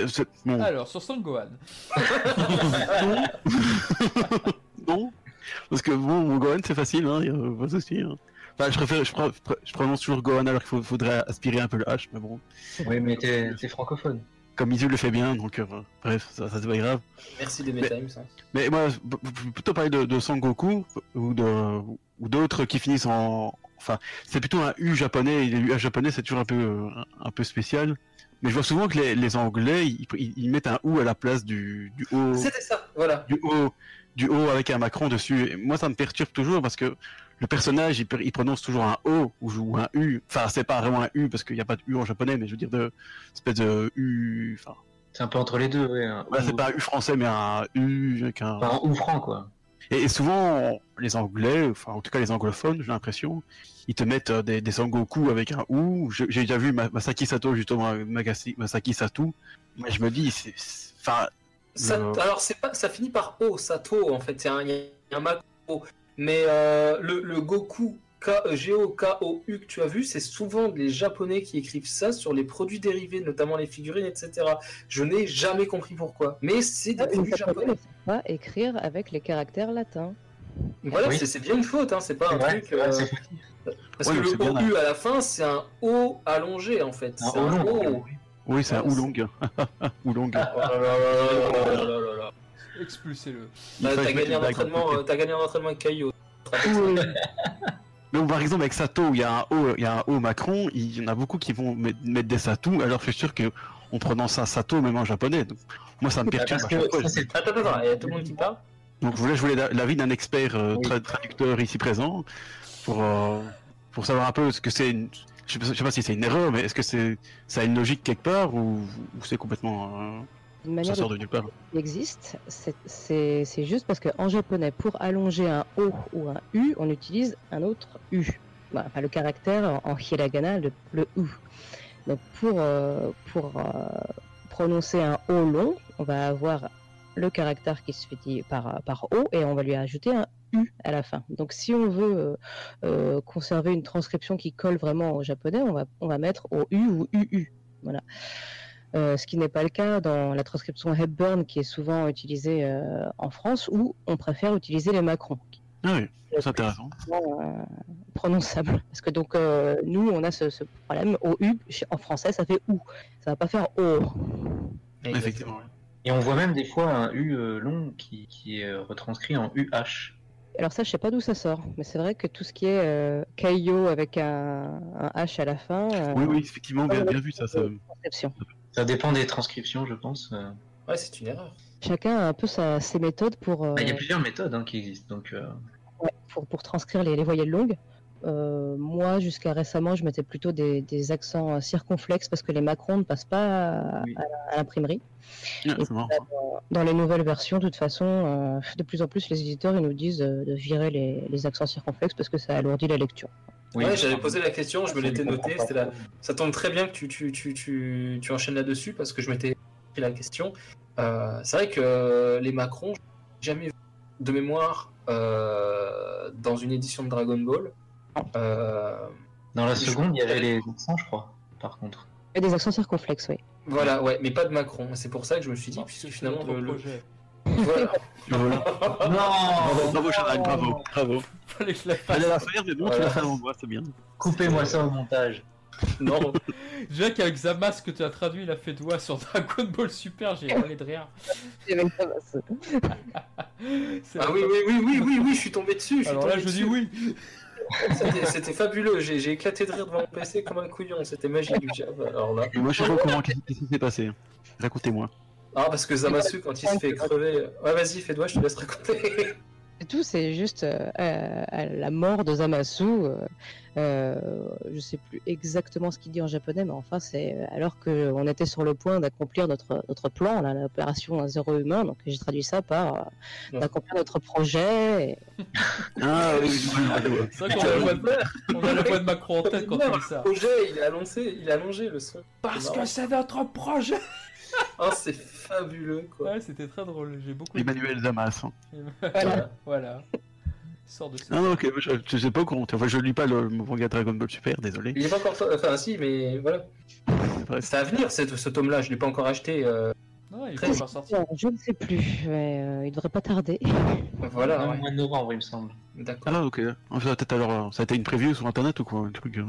c'est- bon. Alors, sur Son Gohan. <laughs> non, parce que bon, mon Gohan c'est facile, hein, y a pas de souci. Hein. Enfin, je préfère, je, pr- je prononce toujours Gohan alors qu'il faudrait aspirer un peu le H, mais bon, Oui, mais t'es francophone. comme Isu le fait bien, donc euh, bref, ça, ça c'est pas grave. Merci des Mais- Times. hein. Mais moi, je je vais plutôt parler de, de Sangoku ou d'autres qui finissent en, enfin, c'est plutôt un U japonais. Et les U japonais c'est toujours un peu un, un peu spécial. Mais je vois souvent que les, les Anglais ils, mettent un ou à la place du du O. C'était ça, voilà. du haut, du haut avec un Macron dessus. Et moi, ça me perturbe toujours parce que le personnage, il, prononce toujours un O ou, ou un U. Enfin, c'est pas vraiment un U parce qu'il n'y a pas de U en japonais, mais je veux dire de espèce de U. Enfin, C'est un peu entre les deux, ouais. voilà, ou- c'est pas un U français, mais un U avec un. Enfin, un ou franc, quoi. Et, et souvent, les Anglais, enfin en tout cas les anglophones, j'ai l'impression, ils te mettent euh, des, des Sangoku avec un ou. J'ai déjà vu Ma- Masaki Sato justement, avec Magasi- Masaki Sato. Moi, je me dis, c'est, enfin, Ça- Euh. Alors, c'est pas, ça finit par O, Sato, en fait. C'est un, il y a un macro. Mais euh, le, le Goku K- euh, G-O-K-O-U que tu as vu, c'est souvent les Japonais qui écrivent ça sur les produits dérivés, notamment les figurines, etc. Je n'ai jamais compris pourquoi. Mais c'est des Les produits Japonais japonais. ne savent pas écrire avec les caractères latins. Voilà, Oui. c'est bien une faute, hein, c'est pas un vrai, truc. vrai, euh. Parce Ouais, que le bien OU à la fin, c'est un O allongé en fait. Un C'est O un long. O. oui, c'est un Ouais, oolong. <laughs> oolong. Oh là là là là là là là. Expulsez-le. Bah, T'as gagné, un euh, t'as gagné un entraînement avec Caillot. Mais bon, par exemple, avec Sato, où il y a un O, il y a un O Macron, il y en a beaucoup qui vont met- mettre des Satou, alors je suis sûr que on prononce ça Sato même en japonais. Donc, moi, ça me perturbe Parce que ça, Attends, attends, attends, il y a tout le monde qui parle. Donc, je voulais, je voulais la- l'avis d'un expert euh, tra- traducteur ici présent pour, euh, pour savoir un peu ce que c'est. Une... Je sais pas, je sais pas si c'est une erreur, mais est-ce que c'est ça a une logique quelque part ou, ou c'est complètement euh, Une ça sort de nulle part qui existe, c'est- juste parce qu'en japonais, pour allonger un O ou un U, on utilise un autre U. Voilà, enfin, le caractère en, en hiragana, le, le U. Donc pour, euh, pour euh, prononcer un O long, on va avoir le caractère qui se fait dire par, par O et on va lui ajouter un U à la fin. Donc si on veut euh, conserver une transcription qui colle vraiment au japonais, on va, on va mettre au U ou UU. Voilà. Euh, ce qui n'est pas le cas dans la transcription Hepburn qui est souvent utilisée euh, en France où on préfère utiliser les macrons. Ah oui, c'est intéressant. Euh, prononçable. Parce que donc euh, nous on a ce, ce problème au U en français ça fait OU. Ça va pas faire O. Effectivement. Et on voit même des fois un U long qui, qui est retranscrit en UH. Alors ça je sais pas d'où ça sort, mais c'est vrai que tout ce qui est euh, Kaio avec un, un H à la fin, euh, Oui, oui, effectivement, bien, bien vu ça. Ça dépend des transcriptions, je pense. euh. Ouais, c'est une erreur. Chacun a un peu sa, ses méthodes pour, euh, Bah, Il y a plusieurs méthodes hein, qui existent. Donc, euh, Ouais, pour, pour transcrire les, les voyelles longues. Euh, moi, jusqu'à récemment, je mettais plutôt des, des accents euh, circonflexes parce que les macrons ne passent pas à, Oui. à l'imprimerie. Ah, c'est marrant. Dans les nouvelles versions, de toute façon, euh, de plus en plus, les éditeurs ils nous disent euh, de virer les, les accents circonflexes parce que ça alourdit la lecture. Oui, ouais, j'avais posé la question, je me l'étais noté. la... Ça tombe très bien que tu, tu, tu, tu, tu enchaînes là-dessus parce que je m'étais pris la question. Euh, c'est vrai que les Macron, jamais vu de mémoire euh, dans une édition de Dragon Ball. Euh, Dans la seconde, il y avait les accents, je crois, par contre. Et des accents circonflexes, oui. voilà, ouais, mais pas de Macron. C'est pour ça que je me suis dit, puisque finalement, le, le- projet. Voilà. Voilà. Non Bravo, Chantal, bravo, bravo. Fallait que je la fasse. Fallait la faire, mais bon, tu l'as fait avant moi, c'est bien. Coupez-moi ça au montage. Non, <laughs> Je dirais qu'avec Zamas que tu as traduit, il a fait doigt sur Dragon Ball Super, j'ai hurlé de rire. <laughs> Ah oui, oui, oui, oui, oui, oui, je suis tombé dessus. je suis Alors là, tombé je dis dessus. oui. C'était- fabuleux, j'ai éclaté de rire devant mon PC comme un couillon, c'était magique. <laughs> du diable. Alors là. Et moi, je suis pas qu'est-ce qu'est-ce qui s'est passé? Racontez-moi. Ah, parce que Zamasu, quand il se fait crever. Ouais, vas-y, fais doigt, je te laisse raconter. <laughs> Et tout, c'est juste euh, à, la mort de Zamasu. euh, euh, je sais plus exactement ce qu'il dit en japonais, mais enfin, c'est euh, alors qu'on était sur le point d'accomplir notre, notre plan, là, l'opération zéro humain. Donc, j'ai traduit ça par euh, d'accomplir notre projet. et- <laughs> Ah, oui, <laughs> C'est vrai qu'on a, la voix de- on a la voix de Macron en tête quand on dit ça. Le projet, il est allongé, il est allongé le son. Parce que c'est notre projet <laughs> Oh, c'est fabuleux quoi. Ouais, c'était très drôle, j'ai beaucoup aimé. Emmanuel Zamas. hein. Voilà. voilà. Sors de ça. Ah non, ok, je, je sais pas au courant. Enfin, je lis pas le manga Dragon Ball Super, désolé. Il est pas encore. Enfin, si, mais voilà. <laughs> C'est vrai. C'est à venir ce, ce tome-là, je l'ai pas encore acheté. euh, Non, il est Très pas bien. encore sorti. Bon, je ne sais plus, mais euh, il devrait pas tarder. <laughs> Voilà, Au ouais. mois de novembre, il me semble. D'accord. Ah, ok. Enfin, peut-être alors, euh, ça a été une preview sur internet ou quoi Un truc. euh.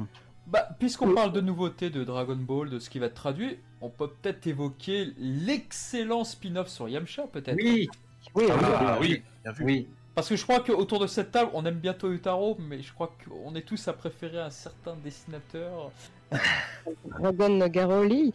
Bah, puisqu'on parle de nouveautés de Dragon Ball, de ce qui va être traduit, on peut peut-être évoquer l'excellent spin-off sur Yamcha, peut-être. Oui Oui, oui. Ah, oui, bien vu. Oui. Parce que je crois qu'autour de cette table, on aime bien Toyotaro, mais je crois qu'on est tous à préférer un certain dessinateur. Dragon Garoli.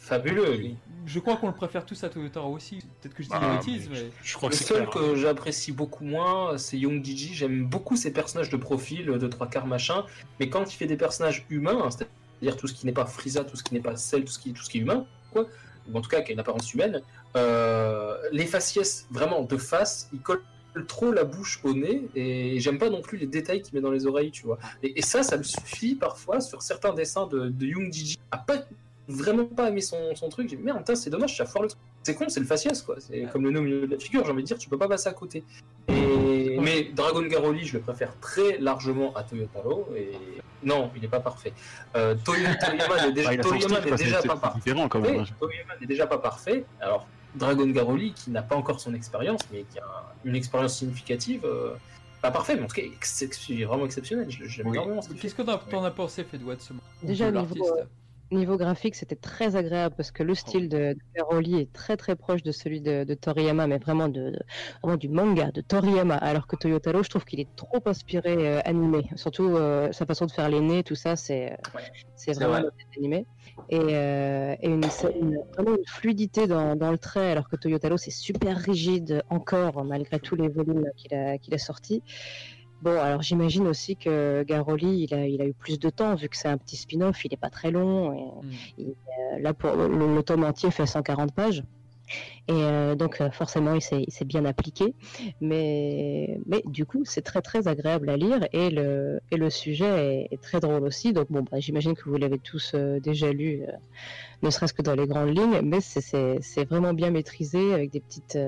Fabuleux, lui. Je crois qu'on le préfère tous à Toyotaro aussi. Peut-être que je dis Ah, des bêtises, mais. Je crois Le que c'est seul clair. que j'apprécie beaucoup moins, c'est Young Gigi. J'aime beaucoup ses personnages de profil, de trois quarts machin. Mais quand il fait des personnages humains, hein, c'est-à-dire tout ce qui n'est pas Frieza, tout ce qui n'est pas Cell, tout ce qui, tout ce qui est humain, quoi, ou en tout cas qui a une apparence humaine, euh, les faciès vraiment de face, il colle trop la bouche au nez et j'aime pas non plus les détails qu'il met dans les oreilles, tu vois. Et, et ça, ça me suffit parfois sur certains dessins de, de Young Gigi à pas vraiment pas aimer son, son truc. J'ai dit, merde, c'est dommage, ça foire le truc. C'est con, c'est le faciès, quoi. C'est comme le nez au milieu de la figure, j'ai envie de dire, tu peux pas passer à côté. Et... Mais Dragon Garoli, je le préfère très largement à Toyotaro. Et non, il n'est pas parfait. Euh, Toyo- Toyama n'est déjà, <laughs> Ah, Toyama style, c'est déjà pas parfait. différent quand même. hein. Toyama n'est déjà pas parfait. Alors, Dragon Garoli, qui n'a pas encore son expérience, mais qui a une expérience significative, euh, pas parfait, mais en tout cas, ex- vraiment exceptionnel. Je- J'aime Oui. énormément. Qu'est-ce que t'en as pensé, Fedwa, de ce Déjà, niveau, Niveau graphique, c'était très agréable parce que le style de, Garoli est très très proche de celui de, de Toriyama, mais vraiment, de, de- vraiment du manga de Toriyama. Alors que Toyotaro, je trouve qu'il est trop inspiré euh, animé. Surtout euh, sa façon de faire les nez, tout ça, c'est euh, c'est vraiment vrai. animé. Et, euh, et une, une- vraiment une fluidité dans, dans le trait, alors que Toyotaro, c'est super rigide encore, malgré tous les volumes qu'il a, qu'il a sortis. Bon, alors j'imagine aussi que Garoli, il a, il a eu plus de temps, vu que c'est un petit spin-off, il n'est pas très long. Et, Hmm. euh, là, pour le, le tome entier fait 140 pages. Et euh, donc, euh, forcément, il s'est bien appliqué. Mais, mais du coup, c'est très, très agréable à lire. Et le, et le sujet est, est très drôle aussi. Donc, bon, bah, j'imagine que vous l'avez tous euh, déjà lu, euh, ne serait-ce que dans les grandes lignes. Mais c'est- vraiment bien maîtrisé, avec des, petites,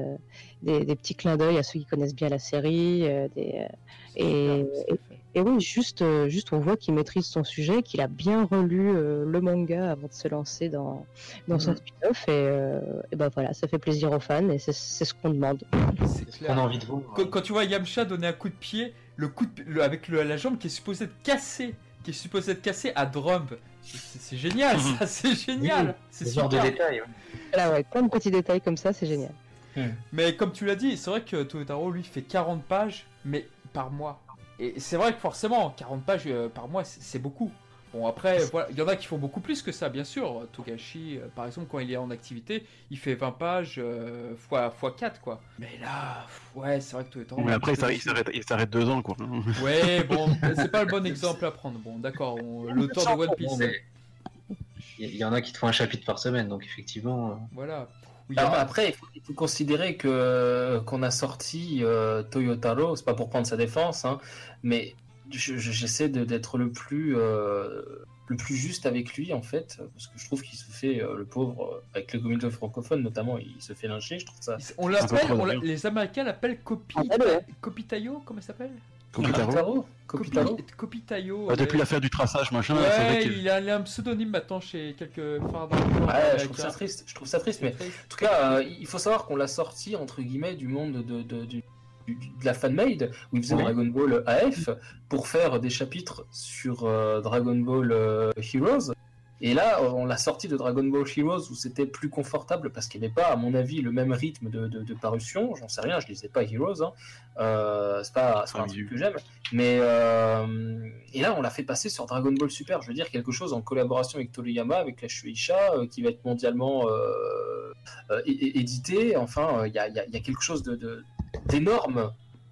des, des petits clins d'œil à ceux qui connaissent bien la série. des, et, et, et oui, juste, euh, juste on voit qu'il maîtrise son sujet, qu'il a bien relu euh, le manga avant de se lancer dans, dans son Mhm. spin-off. Et, euh, et ben voilà, ça fait plaisir aux fans et c'est c'est ce qu'on demande. C'est On a envie de voir. Quand, quand tu vois Yamcha donner un coup de pied, le coup de, le- avec le- la jambe qui est supposée être cassée, qui est supposée être cassée à Drum, c'est c'est génial, Mhm. ça, c'est génial, c'est Ce genre de détails. ouais. Là, ouais, plein de petits détails comme ça, c'est génial. Mais comme tu l'as dit, c'est vrai que Toyotaro lui fait 40 pages, mais par mois. Et c'est vrai que forcément, 40 pages euh, par mois, c'est beaucoup. Bon, après, voilà, il y en a qui font beaucoup plus que ça, bien sûr. Togashi, euh, par exemple, quand il est en activité, il fait 20 pages euh, fois, fois 4, quoi. Mais là, ouais, c'est vrai que Toyotaro. Mais après, il s'arrête- il s'arrête- il s'arrête deux ans, quoi. Ouais, <laughs> bon, c'est pas le bon exemple à prendre. Bon, d'accord, on- l'auteur de One Piece, Il y en a qui te font un chapitre par semaine, donc effectivement. euh, voilà. Oui, il Alors, a- après, il faut, il faut considérer que qu'on a sorti euh, Toyotaro, c'est pas pour prendre sa défense, hein, mais je- je- j'essaie de- d'être le plus euh, le plus juste avec lui en fait, parce que je trouve qu'il se fait euh, le pauvre euh, avec les communautés francophones notamment, il se fait lyncher. Je trouve ça. On l'appelle, les Américains l'appellent Kopi... Ah, comment ça s'appelle? Ah, depuis ouais. l'affaire du traçage, machin, vrai il a, il a un pseudonyme maintenant chez quelques phares Ouais, je trouve ça triste. Je trouve ça triste, mais En tout cas, euh, il faut savoir qu'on l'a sorti entre guillemets du monde de, de, du- de la fanmade où il faisait Ouais. Dragon Ball AF pour faire des chapitres sur euh, Dragon Ball euh, Heroes. Et là, on l'a sorti de Dragon Ball Heroes où c'était plus confortable parce qu'il n'y avait pas, à mon avis, le même rythme de, de- de parution. J'en sais rien, je lisais pas Heroes. Hein. Euh, c'est pas, pas un Ah, truc oui. que j'aime. Mais euh, et là, on l'a fait passer sur Dragon Ball Super. Je veux dire quelque chose en collaboration avec Toriyama, avec la Shueisha, euh, qui va être mondialement euh, édité. Enfin, il y, a, y a- y a quelque chose de, de-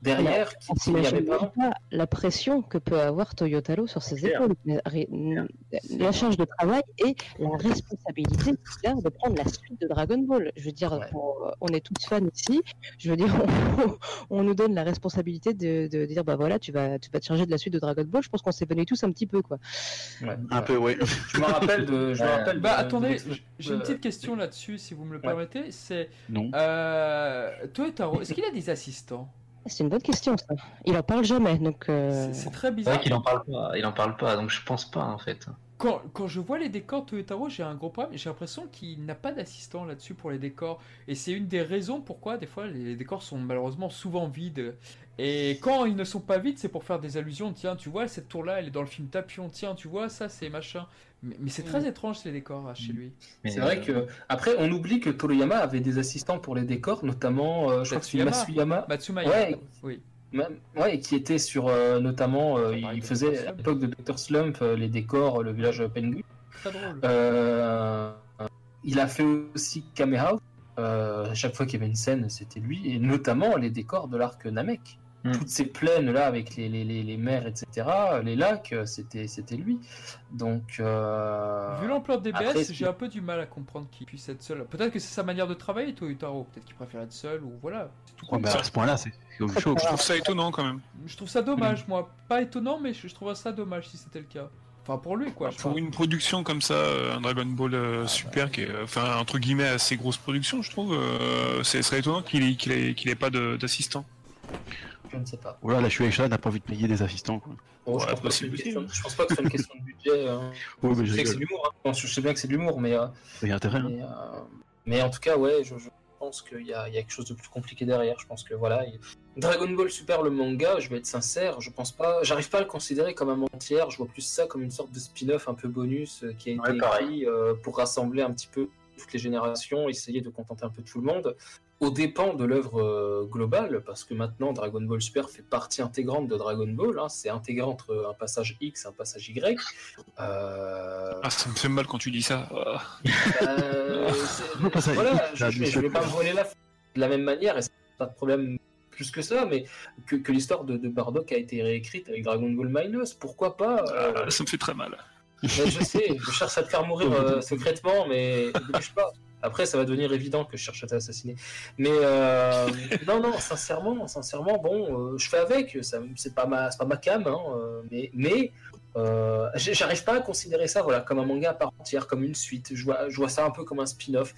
derrière qui n'y avait s'imagine pas. la pression que peut avoir Toyotaro sur ses épaules. La, charge de travail et la responsabilité qu'il a de prendre la suite de Dragon Ball. Je veux dire, Ouais. pour- on est tous fans ici. Je veux dire, <laughs> on, on nous donne la responsabilité de, de dire, bah voilà, tu vas, tu vas te charger de la suite de Dragon Ball. Je pense qu'on s'est venus tous un petit peu, quoi. Ouais. un peu, ouais. Je me rappelle de. Je me Ouais. rappelle Bah de- attendez, de- j'ai une petite question là-dessus, si vous me le Ouais. permettez. C'est Non. euh, Toyotaro, est-ce qu'il a des assistants? C'est une bonne question, ça. Il en parle jamais, donc. euh, C'est- C'est très C'est vrai bizarre. qu'il en parle pas, il en parle pas, donc je pense pas en fait. Quand, quand je vois les décors Toyotaro, j'ai un gros problème. J'ai l'impression qu'il n'a pas d'assistant là-dessus pour les décors. Et c'est une des raisons pourquoi, des fois, les décors sont malheureusement souvent vides. Et quand ils ne sont pas vides, c'est pour faire des allusions. Tiens, tu vois, cette tour-là, elle est dans le film Tapion. Tiens, tu vois, ça, c'est machin. Mais, mais c'est très étrange, ces décors là, chez lui. Mais, C'est vrai euh, que après on oublie que Toriyama avait des assistants pour les décors, notamment euh, je crois que c'est Matsuyama. Matsumaya. Ouais. Oui. même- ouais, qui était sur euh, notamment, euh, il faisait Dr. à Slump. l'époque de Dr Slump euh, les décors, le village Pengu. Très drôle. Euh, il a fait aussi Kamehouse. Euh, à chaque fois qu'il y avait une scène, c'était lui, et notamment les décors de l'arc Namek. Hmm. Toutes ces plaines là avec les, les, les, les mers, etc., les lacs, euh, c'était c'était lui. Donc, euh, Vu l'ampleur des après, BS, j'ai un peu du mal à comprendre qu'il puisse être seul. Peut-être que c'est sa manière de travailler, Toyotaro. Peut-être qu'il préfère être seul, ou voilà. C'est tout Ouais, mais à ce point-là, c'est c'est comme chaud. Je trouve ça étonnant quand même. Je trouve ça dommage, moi. Pas étonnant, mais je, je trouve ça dommage si c'était le cas. Enfin, pour lui, quoi. je Pour une production comme ça, euh, un Dragon Ball euh, Super, qui est, euh, enfin, entre guillemets, assez grosse production, je trouve, euh, ce serait étonnant qu'il ait, qu'il ait, qu'il ait pas d'assistant. Je ne sais pas. Voilà, la Shueisha n'a pas envie de payer des assistants. Quoi. Bon, je, pense pas que question- je pense pas que <laughs> c'est une question de budget. hein. <laughs> Ouais, mais je sais que c'est rigole. de l'humour. hein. Non, Je sais bien que c'est de l'humour, mais, euh, Il y a intérêt. hein. mais, euh, mais en tout cas, ouais, je, je pense qu'il y a, il y a quelque chose de plus compliqué derrière. Je pense que voilà. il- Dragon Ball Super, le manga, je vais être sincère, je pense pas, j'arrive pas à le considérer comme un entière. Je vois plus ça comme une sorte de spin-off un peu bonus euh, qui a été Ouais, écrit euh, pour rassembler un petit peu toutes les générations, essayer de contenter un peu tout le monde, au dépens de l'œuvre euh, globale, parce que maintenant Dragon Ball Super fait partie intégrante de Dragon Ball. hein, c'est intégré entre un passage X et un passage Y. Euh, Ah, ça me fait mal quand tu dis ça. Ah. euh, <laughs> voilà, il- je, je je vais pas me voiler la de la même manière, et c'est pas de problème plus que ça, mais que, que l'histoire de, de Bardock a été réécrite avec Dragon Ball Minus, pourquoi pas euh, Ah, ça me fait très mal. mais Je sais, je cherche à te faire mourir euh, secrètement, mais ne bouge pas. Après, ça va devenir évident que je cherche à t'assassiner. Mais euh, <laughs> non, non, sincèrement, sincèrement, bon, euh, je fais avec. Ça, c'est pas ma, c'est pas ma cam, hein, euh, mais, mais euh, j'arrive pas à considérer ça, voilà, comme un manga à part entière, comme une suite. Je vois, je vois ça un peu comme un spin-off.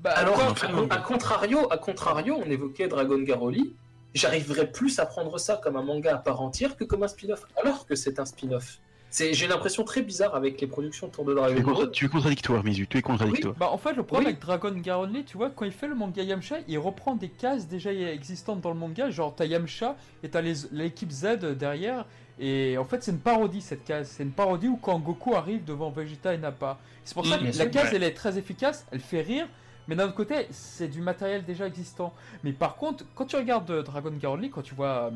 Bah, Alors, non. à, à contrario, à contrario, on évoquait Dragon Garoli. J'arriverais plus à prendre ça comme un manga à part entière que comme un spin-off, alors que c'est un spin-off. C'est, j'ai l'impression très bizarre avec les productions autour de Tu es, Dragon contra- Ball. tu es contradictoire, Mizu, tu es contradictoire. Bah en fait le problème Oui. avec Dragon Garonly, tu vois, quand il fait le manga Yamcha, il reprend des cases déjà existantes dans le manga, genre t'as Yamcha et t'as les- l'équipe Z derrière, et en fait c'est une parodie cette case, c'est une parodie où quand Goku arrive devant Vegeta et Nappa. C'est pour ça Mm, que la sûr. case Ouais. elle est très efficace, elle fait rire, mais d'un autre côté c'est du matériel déjà existant. Mais par contre, quand tu regardes euh, Dragon Garonly, quand tu vois euh,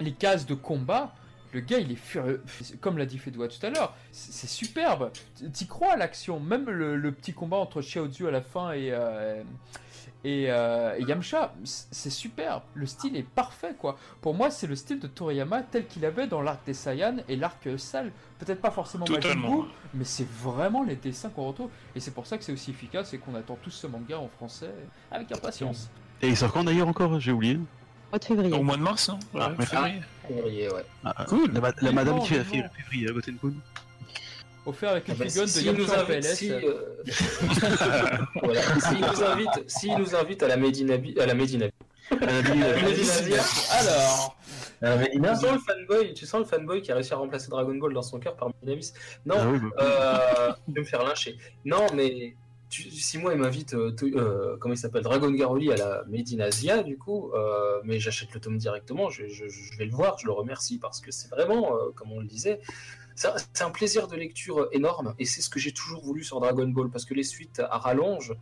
les cases de combat, le gars, il est furieux. Comme l'a dit Fedwa tout à l'heure, c'est superbe. T'y crois à l'action. Même le, le petit combat entre Xiaozu à la fin et, euh, et, euh, et Yamcha, c'est superbe. Le style est parfait, quoi. Pour moi, c'est le style de Toriyama tel qu'il avait dans l'arc des Saiyans et l'arc Cell. Peut-être pas forcément Majin. Buu, mais c'est vraiment les dessins qu'on retrouve. Et c'est pour ça que c'est aussi efficace et qu'on attend tous ce manga en français avec impatience. Et il sort quand d'ailleurs encore? J'ai oublié. Mois de février. Au mois de mars, hein Ah, Ouais, mais- février. Février, ouais. Ah, Cool. La, la madame qui fait février à Gotenkun. Offert avec une Ah bah, figurine si- de s'il nous Yamcha en invite, si, euh, <laughs> voilà. S'il nous invite, s'il nous invite à la Medina, à la euh, Medina- Alors, Euh, Tu sens le fanboy, tu sens le fanboy qui a réussi à remplacer Dragon Ball dans son cœur par Minamis. Non, Ah oui, bah, euh, je vais me faire lyncher. Non, mais tu- si moi il m'invite, euh, euh, comment il s'appelle, Dragon Garoli à la Made in Asia, du coup, euh, mais j'achète le tome directement, je, je- je vais le voir, je le remercie parce que c'est vraiment, euh, comme on le disait, c'est un- plaisir de lecture énorme et c'est ce que j'ai toujours voulu sur Dragon Ball parce que les suites à rallonge,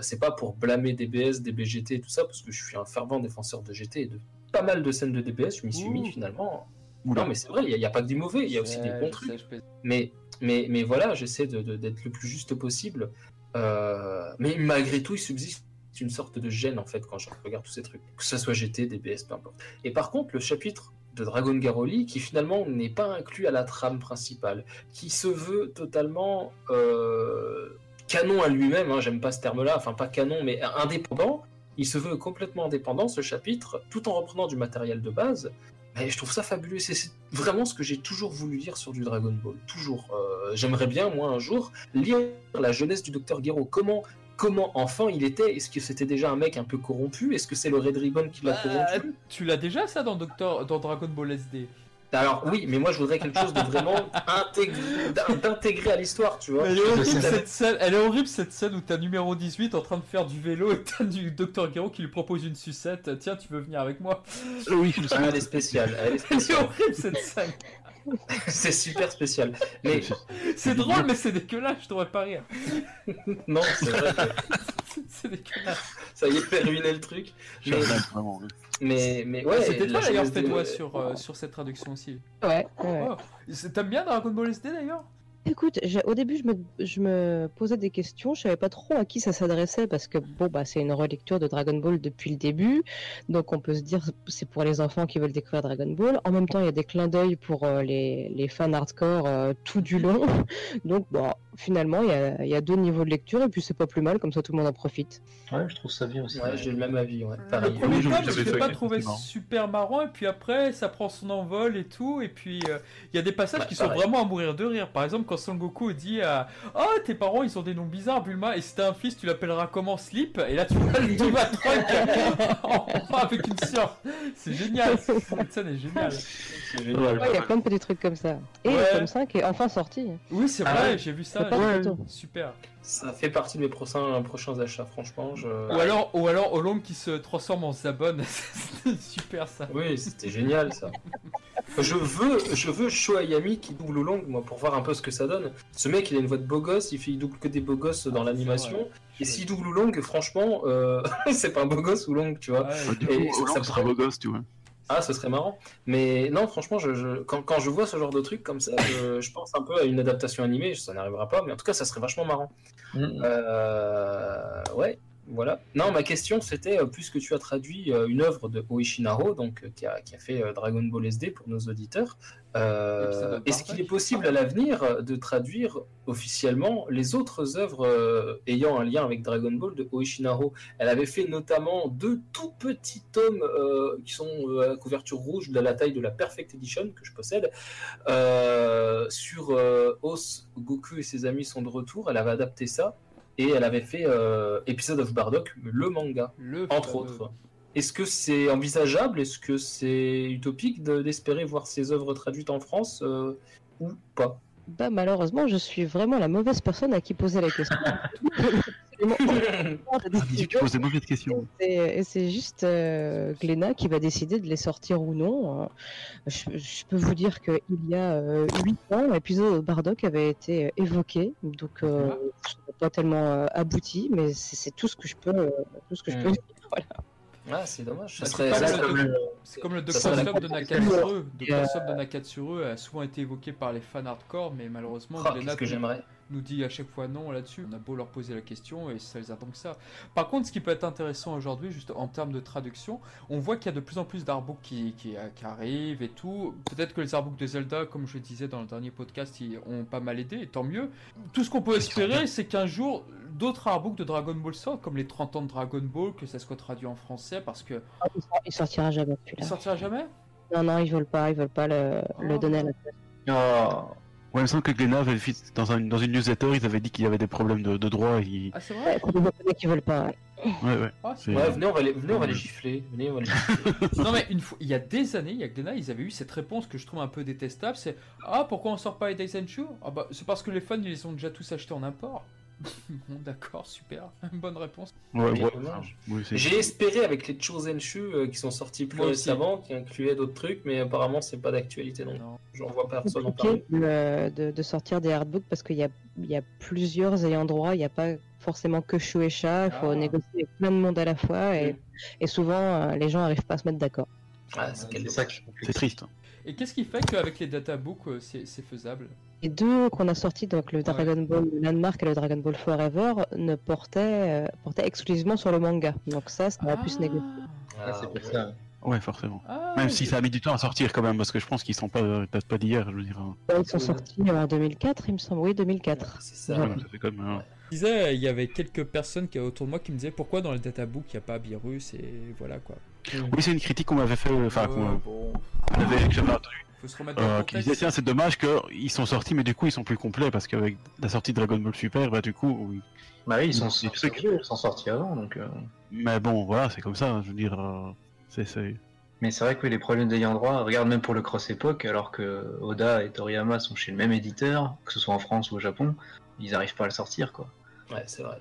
c'est pas pour blâmer DBS, DBGT et tout ça, parce que je suis un fervent défenseur de GT et de pas mal de scènes de DBS, je m'y suis mis finalement. Oula. Non, mais c'est vrai, il n'y a, pas que du mauvais, il y a aussi des bons trucs. sais, je peux- Mais, mais, mais voilà, j'essaie de- de- d'être le plus juste possible. Euh, mais malgré tout, il subsiste une sorte de gêne en fait quand je regarde tous ces trucs, que ce soit GT, DBS, peu importe. Et par contre, le chapitre de Dragon Garoli, qui finalement n'est pas inclus à la trame principale, qui se veut totalement euh, canon à lui-même, hein, j'aime pas ce terme-là, enfin pas canon, mais indépendant, il se veut complètement indépendant ce chapitre, tout en reprenant du matériel de base. Mais je trouve ça fabuleux. C'est vraiment ce que j'ai toujours voulu lire sur du Dragon Ball. Toujours. Euh, J'aimerais bien, moi, un jour, lire la jeunesse du Docteur Gero. Comment, comment enfant il était? Est-ce que c'était déjà un mec un peu corrompu? Est-ce que c'est le Red Ribbon qui l'a Bah, corrompu? tu l'as déjà ça dans, Docteur, dans Dragon Ball SD Alors oui, mais moi je voudrais quelque chose de vraiment d'intégrer à l'histoire, tu vois. Elle est horrible cette scène, elle est horrible cette scène où t'as numéro 18 en train de faire du vélo et t'as du Docteur Gero qui lui propose une sucette. Tiens, tu veux venir avec moi? Oui, je le sais. Ah, elle est spéciale, elle est Elle est spéciale. horrible cette scène. <laughs> c'est super spécial. Mais C'est drôle, mais c'est dégueulasse, je devrais pas rire. <laughs> non, c'est vrai que <laughs> C'est- dégueulasse. ça y est, fait ruiner le truc. Mais, regrette vraiment. oui. mais, mais ouais. C'était la toi d'ailleurs, des- fais-toi sur, euh, sur cette traduction aussi. Ouais, ouais. Oh. T'aimes bien Dragon Ball SD d'ailleurs? Écoute, au début, je me, posais des questions. Je savais pas trop à qui ça s'adressait parce que bon, bah, c'est une relecture de Dragon Ball depuis le début, donc on peut se dire c'est pour les enfants qui veulent découvrir Dragon Ball. En même temps, il y a des clins d'œil pour euh, les, les fans hardcore euh, tout du long. <laughs> Donc bon, finalement, il y a, il y a deux niveaux de lecture et puis c'est pas plus mal, comme ça tout le monde en profite. Ouais, je trouve ça bien aussi. Ouais, j'ai le même avis, ouais. Le Pareil. premier Oui, j'avais- tome, je l'ai pas trouvé super marrant, et puis après, ça prend son envol et tout, et puis euh, il y a des passages qui sont vraiment à mourir de rire. Par exemple, quand Son Goku dit à Oh, tes parents, ils ont des noms bizarres, Bulma, et si t'as un fils, tu l'appelleras comment? Slip Et là, tu vois le Diva Trunk avec une sœur. C'est génial, cette scène est géniale. C'est génial. Ouais, il y a plein de petits trucs comme ça. Et Ouais. le tome 5 est enfin sorti. Oui, c'est Ah vrai, ouais. j'ai vu ça. Tout. Super. Ça fait partie de mes prochains, prochains achats, franchement. Je... Ou alors, ou alors Olong qui se transforme en Zabon. <laughs> C'est super ça. Oui, c'était génial ça. Je veux, je veux Shoayami qui double Oolong, moi, pour voir un peu ce que ça donne. Ce mec, il a une voix de beau gosse, il, fait, il double que des beaux gosses dans l'animation. Et s'il double Oolong, franchement, euh, <laughs> c'est pas un beau gosse Oolong, tu vois. Ouais, Du coup, Et ça sera beau gosse, tu vois. Ah, ce serait marrant. Mais non, franchement, je, je- quand, quand je vois ce genre de truc comme ça, je, je pense un peu à une adaptation animée. Ça n'arrivera pas, mais en tout cas, ça serait vachement marrant. Mm. Euh, ouais, voilà. Non, ma question c'était, euh, puisque tu as traduit euh, une œuvre de Oishinaro, donc, euh, qui, a, qui a fait Dragon Ball SD pour nos auditeurs, euh, est-ce qu'il est possible à l'avenir de traduire officiellement les autres œuvres ayant un lien avec Dragon Ball de Oishinaro Elle avait fait notamment deux tout petits tomes euh, qui sont à couverture rouge de la taille de la Perfect Edition que je possède euh, sur Os, Goku et ses amis sont de retour. Elle avait adapté ça et elle avait fait euh, Episode of Bardock, le manga, Le entre fameux. autres. Est-ce que c'est envisageable? Est-ce que c'est utopique de- d'espérer voir ces œuvres traduites en France euh, ou pas? Bah, malheureusement, je suis vraiment la mauvaise personne à qui poser la question. <laughs> <laughs> Ah, poses des mauvaises questions. Et c'est- juste euh, Glénat qui va décider de les sortir ou non. Euh, Je, je peux vous dire qu'il y a 8 ans, l'épisode de Bardock avait été euh, évoqué, donc euh, n'est pas tellement euh, abouti, mais c'est c'est tout ce que je peux, euh, tout ce que je peux Mm. dire. Voilà. Ah, c'est dommage. Ça Bah, serait, c'est serait- le- C'est comme le la Slump de. Nakatsuru. Euh, Slump de Nakatsuru a souvent été évoqué par les fans hardcore, mais malheureusement, Oh, Glenat qu'est-ce que j'aimerais. Nous dit à chaque fois non là-dessus. On a beau leur poser la question et ça les attend que ça. Par contre, ce qui peut être intéressant aujourd'hui, juste en termes de traduction, on voit qu'il y a de plus en plus d'artbooks qui, qui, qui arrivent et tout. Peut-être que les artbooks de Zelda, comme je le disais dans le dernier podcast, ils ont pas mal aidé, et tant mieux. Tout ce qu'on peut espérer, c'est qu'un jour, d'autres artbooks de Dragon Ball sortent, comme les 30 ans de Dragon Ball, que ça soit traduit en français, parce que Ah, il sort- Il sortira jamais il sortira jamais? Non, non, ils veulent pas, ils veulent pas le, le Oh. donner à la Oh. Ouais, il me semble que Glenna avait fait dans, un- dans une newsletter, ils avaient dit qu'il y avait des problèmes de, de droit. Et... Ah, c'est Ouais, vrai c'est des qui veulent pas. ouais. Ouais, ouais. Ah, Ouais, venez, on va les, venez, on va les gifler. Venez, on va les <laughs> gifler. Non mais une fois, il y a des années, il y a Glénat, ils avaient eu cette réponse que je trouve un peu détestable, c'est ah pourquoi on sort pas les Days and Show? Ah bah c'est parce que les fans ils les ont déjà tous achetés en import. <laughs> bon d'accord, super, <laughs> bonne réponse. Ouais, ouais. c'est- J'ai espéré avec les Chosen Shu euh, qui sont sortis plus Moi aussi. récemment, qui incluaient d'autres trucs, mais apparemment c'est pas d'actualité non. Non. J'en vois personne en parler. de, euh, de- de sortir des artbooks parce qu'il y a, il y a plusieurs ayants droit, il n'y a pas forcément que Shueisha, il faut Ah. négocier avec plein de monde à la fois et, et souvent euh, les gens n'arrivent pas à se mettre d'accord. Ah, ça. C'est triste. Et qu'est-ce qui fait qu'avec les databooks euh, c'est c'est faisable? Les deux qu'on a sortis, donc le Dragon Ball Landmark et le Dragon Ball Forever, ne portaient, euh, portaient exclusivement sur le manga. Donc ça, ça va plus se négocier. Ah, c'est pour ouais. ça. Ouais, forcément. Ah, Même si ça a mis du temps à sortir quand même, parce que je pense qu'ils sont pas, datent pas d'hier, je veux dire. hein. Ils sont sortis en 2004, il me semble. Oui, 2004. C'est ça. Ouais, ça fait quand même. hein. Disais, il y avait quelques personnes qui, autour de moi qui me disaient pourquoi dans les databooks il n'y a pas Virus et voilà quoi. Oui, c'est une critique qu'on m'avait fait, enfin, qu'on bon, que j'avais entendu, faut se remettre dans euh, le qui disait tiens, c'est dommage qu'ils sont sortis, mais du coup, ils sont plus complets, parce qu'avec la sortie de Dragon Ball Super, bah, du coup, oui. Bah oui, ils sont, sortis- ils sont sortis avant, donc. euh, Mais bon, voilà, c'est comme ça, je veux dire, euh, c'est, c'est... Mais c'est vrai que oui, les problèmes d'ayant droit, regarde même pour le Cross Epoch, alors que Oda et Toriyama sont chez le même éditeur, que ce soit en France ou au Japon, ils arrivent pas à le sortir, quoi. Ouais, c'est vrai.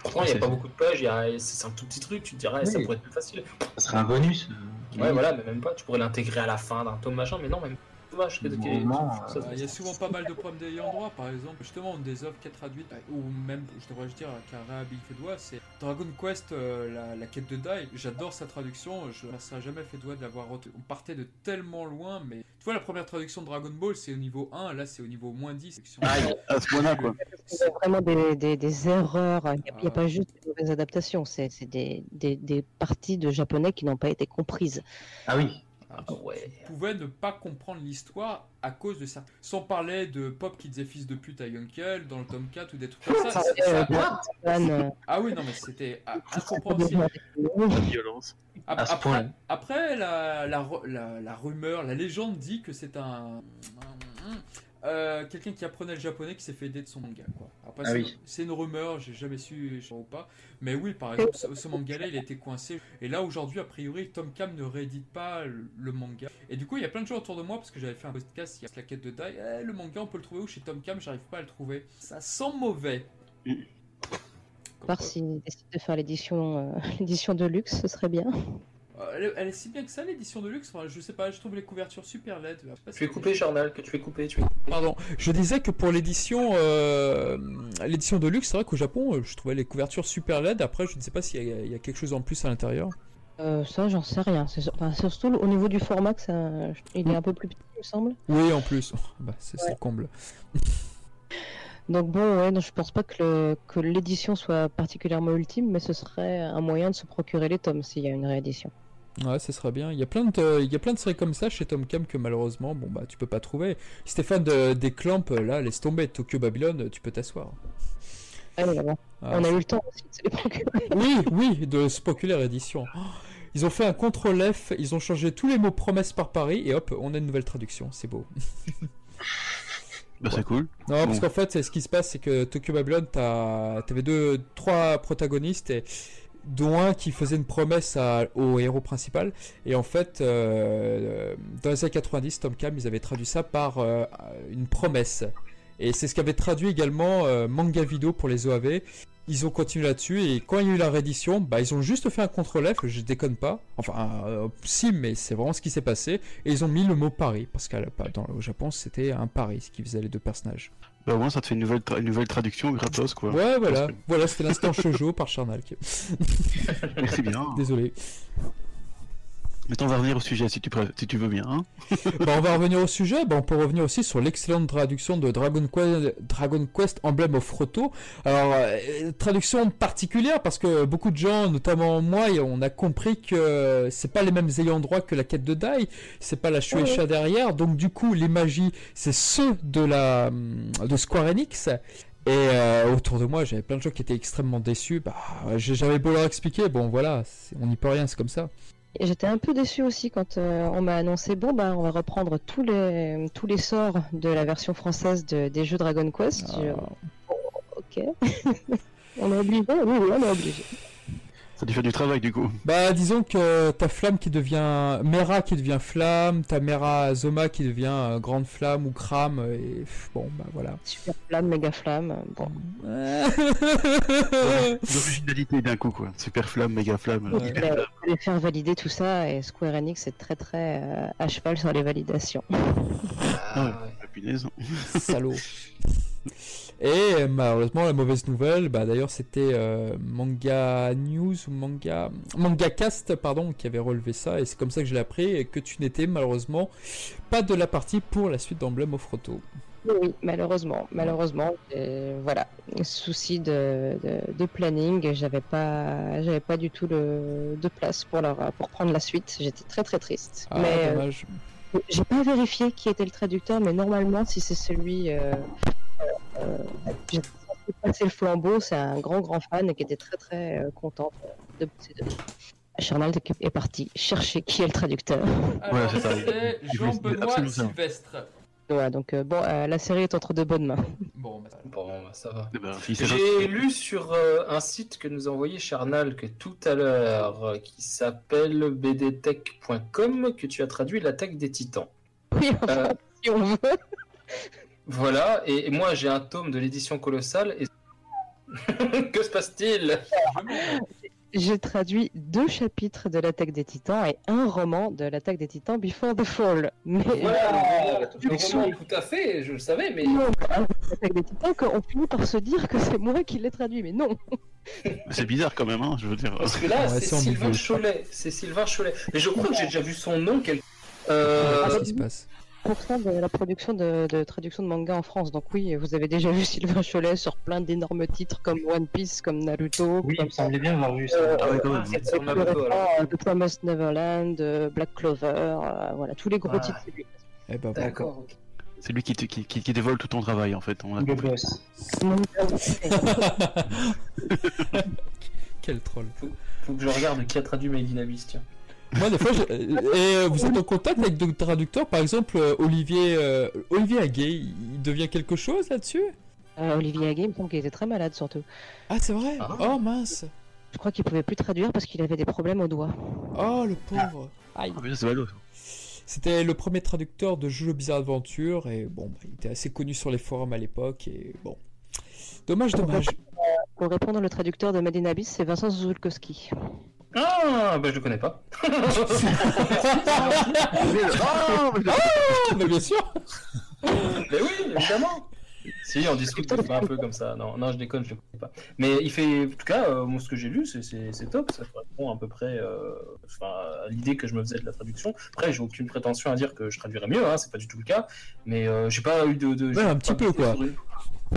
Franchement, il n'y a pas beaucoup de pages, a- c'est un tout petit truc, tu te dirais, ça pourrait être plus facile. Ça serait un bonus. euh, Ouais, voilà, mais même pas, tu pourrais l'intégrer à la fin d'un tome machin, mais non, même. Dommage que Bon, que- moment, ça- Ah, Il y a souvent pas mal de problèmes d'ayant droit, par exemple, justement, une des œuvres qui est traduite, ou même, je devrais dire, qu'un réhabilité c'est Dragon Quest, euh, la, la quête de Dai. J'adore sa traduction, je ne remercierai jamais fait doigt de l'avoir. On partait de tellement loin, mais tu vois, la première traduction de Dragon Ball, c'est au niveau 1, là, c'est au niveau moins 10. section- Ah, À ce point-là, quoi. A vraiment des, des- des erreurs. Il n'y a, il y a Ah. pas juste des mauvaises adaptations. C'est c'est des, des- des parties de japonais qui n'ont pas été comprises. Ah oui. Ah ouais. Ne pas comprendre l'histoire à cause de ça. Sans parler de Pop qui disait fils de pute à Yunkel dans le tome 4 ou des trucs comme ça. Ah, ça- oui, non, mais c'était incompréhensible. violence. Après, après la, la- la rumeur, la légende dit que c'est un. Euh, Quelqu'un qui apprenait le japonais qui s'est fait aider de son manga. Quoi. Après, Ah c'est oui. c'est une rumeur, j'ai jamais su je sais pas ou pas. Mais oui, par exemple, ce, ce manga-là, il a été coincé. Et là, aujourd'hui, a priori, Tom Cam ne réédite pas le, le manga. Et du coup, il y a plein de gens autour de moi, parce que j'avais fait un podcast, il y a la quête de Dai. Eh, le manga, on peut le trouver où chez Tom Cam? J'arrive pas à le trouver. Ça sent mauvais. Mm. À part s'ils décident de faire l'édition euh, <laughs> l'édition de luxe, ce serait bien. Elle, est- elle est si bien que ça, l'édition de luxe. Enfin, je sais pas, je trouve les couvertures super laides. Je sais pas si Tu es vous- coupé, Journal, que tu es coupé, tu es coupé. Pardon, je disais que pour l'édition euh, l'édition de luxe, c'est vrai qu'au Japon, euh, je trouvais les couvertures super laides. Après, je ne sais pas s'il y, y a quelque chose en plus à l'intérieur. Euh, ça, j'en sais rien. C'est sur- enfin, surtout au niveau du format, que ça, il est un peu plus petit, il me semble. Oui, en plus. <laughs> Bah, c'est le comble. Donc bon, ouais, non, je pense pas que l'édition soit particulièrement ultime, mais ce serait un moyen de se procurer les tomes s'il y a une réédition. Ouais, ce serait bien. Il y a plein de, il y a plein de séries comme ça chez Tom Cam que malheureusement, bon bah, tu peux pas trouver. Si t'es fan de, des clamps, là, laisse tomber. Tokyo Babylon, tu peux t'asseoir. Bon, Ah, on a eu le temps aussi de se les procurer. Oui, oui, de Spoculaire Édition. Oh, Ils ont fait un contrôle F, ils ont changé tous les mots promesses par Paris et hop, on a une nouvelle traduction. C'est beau. Bah, c'est cool. Non, parce Bon. qu'en fait, ce qui se passe, c'est que Tokyo Babylon, t'as- t'avais deux, trois protagonistes, et, dont un qui faisait une promesse au héros principal. Et en fait, euh, dans les années 90, Tom Cam, ils avaient traduit ça par euh, une promesse. Et c'est ce qu'avait traduit également euh, Manga Video pour les OAV. Ils ont continué là-dessus et quand il y a eu la réédition, bah, ils ont juste fait un contrôle F, je déconne pas. Enfin, si, mais c'est vraiment ce qui s'est passé. Et ils ont mis le mot Paris, parce qu'au Japon, c'était un Paris, ce qui faisait les deux personnages. Bah, au moins, ça te fait une nouvelle, tra- une nouvelle traduction gratos, quoi. Ouais, voilà, voilà, c'était l'instant shoujo par Charnalk. Merci bien. <laughs> Désolé. Maintenant, on va revenir au sujet, si tu, pré- si tu veux bien. hein. <laughs> Bah, on va revenir au sujet. Bah, on peut revenir aussi sur l'excellente traduction de Dragon Quest, Dragon Quest Emblem of Roto. Alors, euh, traduction particulière parce que beaucoup de gens, notamment moi, on a compris que c'est pas les mêmes ayants droit que la quête de Dai. C'est pas la Shueisha derrière. Donc, du coup, les magies, c'est ceux de la de Square Enix. Et euh, autour de moi, j'avais plein de gens qui étaient extrêmement déçus. Bah, j'avais beau leur expliquer. Bon, voilà, on n'y peut rien, c'est comme ça. Et J'étais un peu déçue aussi quand euh, on m'a annoncé bon bah on va reprendre tous les tous les sorts de la version française de- des jeux Dragon Quest. Je- Ah. Ok. <laughs> on est obligé, oui, oui, on est obligé. Ça lui fait du travail du coup. Bah, disons que ta flamme qui devient Mera qui devient flamme, ta Mera Zoma qui devient euh, grande flamme ou crame, et pff, bon, bah voilà. Super flamme, méga flamme. Bon. L'originalité <laughs> d'un coup quoi. Super flamme, méga flamme. Ouais. hyper faire valider tout ça et Square Enix est très très euh, à cheval sur les validations. Ah, ouais. La punaise. Salaud. <laughs> Et malheureusement, la mauvaise nouvelle, bah d'ailleurs, c'était euh, Manga News ou Manga. Manga Cast, pardon, qui avait relevé ça, et c'est comme ça que je l'ai appris, et que tu n'étais malheureusement pas de la partie pour la suite d'Emblem of Roto. Oui, malheureusement, malheureusement, et voilà, souci de, de, de planning, j'avais pas, j'avais pas du tout le, de place pour leur, pour prendre la suite. J'étais très très triste. Ah, mais euh, j'ai pas vérifié qui était le traducteur, mais normalement, si c'est celui, euh, euh, j'ai censé passer le flambeau, c'est un grand grand fan et qui était très très euh, content de bosser dessus. Charnal est parti chercher qui est le traducteur. <laughs> Alors, c'est Il voulait- Jean-Benoît absolument ça. Sylvestre. Voilà, donc euh, bon, euh, la série est entre de bonnes mains. Bon, bah, Bon, bah, ça va. Eh ben, c'est J'ai lu sur euh, un site que nous a envoyé Charnal que tout à l'heure, euh, qui s'appelle bdtech.com, que tu as traduit l'attaque des titans. Oui, enfin, Euh, si on veut. Voilà, et, et moi j'ai un tome de l'édition colossale. Et... <laughs> que se passe-t-il? J'ai traduit deux chapitres de l'attaque des titans et un roman de l'attaque des titans Before the Fall. Mais Voilà, le traduction. roman, tout à fait, je le savais, mais non, l'attaque des titans qu'on finit par se dire que c'est moi qui l'ai traduit, mais non. <laughs> c'est bizarre quand même, hein, je veux dire. parce que là Ouais, c'est. Sylvain Cholet. C'est Sylvain Cholet. Mais je crois que j'ai déjà vu son nom quelque. Euh, qu'est-ce qui se passe de la production de, de traduction de manga en France. Donc oui, vous avez déjà vu <laughs> Sylvain Cholet sur plein d'énormes titres comme One Piece, comme Naruto, Oui, il comme me semblait bien avoir vu ça. Euh, Ah ouais, quand même. Naruto, alors. euh, The Promised Neverland, euh, Black Clover, euh, voilà, tous les gros Ah. titres. c'est lui. Eh ben. D'accord. ok. C'est lui qui, te- qui, qui, qui dévole tout ton travail en fait. On a Le boss. <laughs> <laughs> Quel troll. Faut que je regarde qui a traduit Made in Abyss, tiens. Moi, des fois, je- et euh, vous êtes en contact avec d'autres traducteurs, par exemple euh, Olivier, euh, Olivier Aguet, il devient quelque chose là-dessus? Euh, Olivier Aguet, il me semble qu'il était très malade surtout. Ah, c'est vrai? Ah. Oh mince Je crois qu'il pouvait plus traduire parce qu'il avait des problèmes aux doigts. Oh le pauvre Aïe Ah, mais ça, c'est ballot. ça. C'était le premier traducteur de Jojo Bizarre Adventure, et bon, bah, il était assez connu sur les forums à l'époque, et bon. Dommage, dommage. Pour répondre, le traducteur de Made in Abyss, c'est Vincent Zuzulkowski. Ah, bah je le connais pas. Ah, mais- Oh, mais bien sûr Mais oui, évidemment. Si, on discute des fois un peu comme ça. Non, non, je déconne, je le connais pas. Mais il fait, en tout cas, euh, moi, ce que j'ai lu, c'est- top. Ça correspond à peu près euh, à l'idée que je me faisais de la traduction. Après, j'ai aucune prétention à dire que je traduirais mieux, hein, c'est pas du tout le cas. Mais euh, j'ai pas eu de. de Ouais, un petit peu, quoi.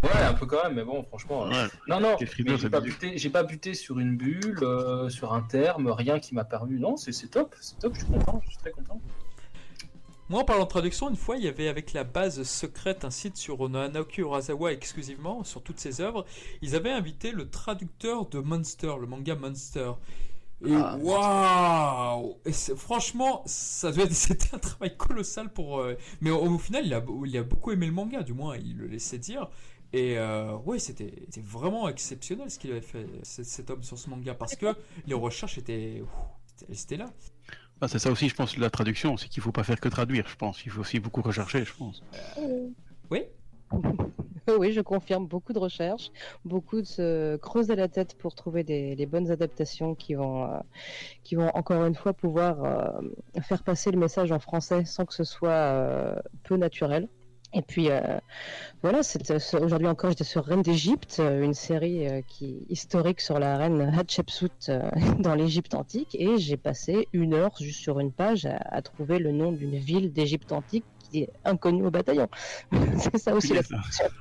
Ouais, un peu quand même, mais bon, franchement. euh, Ouais. Non, non, j'ai pas, buté, j'ai pas buté sur une bulle, euh, sur un terme, rien qui m'a paru. Non, c'est c'est top, c'est top, je suis content, je suis très content. Moi, en parlant de traduction, une fois, il y avait avec la base secrète un site sur Naoki Urasawa exclusivement, sur toutes ses œuvres. Ils avaient invité le traducteur de Monster, le manga Monster. Et Ah, waouh Et c'est- Franchement, ça devait être- <laughs> c'était un travail colossal pour. euh, Mais au, au final, il a, il a beaucoup aimé le manga, du moins, il le laissait dire. Et euh, ouais, c'était vraiment exceptionnel ce qu'il avait fait, cet, homme sur ce manga, parce que les recherches étaient. ouf, c'était- là. Ah, c'est ça aussi, je pense, la traduction, c'est qu'il faut pas faire que traduire, je pense. Il faut aussi beaucoup rechercher, je pense. Oui <laughs> oui, je confirme, beaucoup de recherches, beaucoup de se creuser la tête pour trouver des, les bonnes adaptations qui vont, euh, qui vont encore une fois pouvoir euh, faire passer le message en français sans que ce soit euh, peu naturel. Et puis euh, voilà, c'est- aujourd'hui encore j'étais sur Reine d'Égypte, euh, une série euh, qui historique sur la reine Hatshepsut euh, <laughs> dans l'Égypte antique, et j'ai passé une heure juste sur une page à trouver le nom d'une ville d'Égypte antique inconnue au bataillon. <laughs> c'est ça aussi la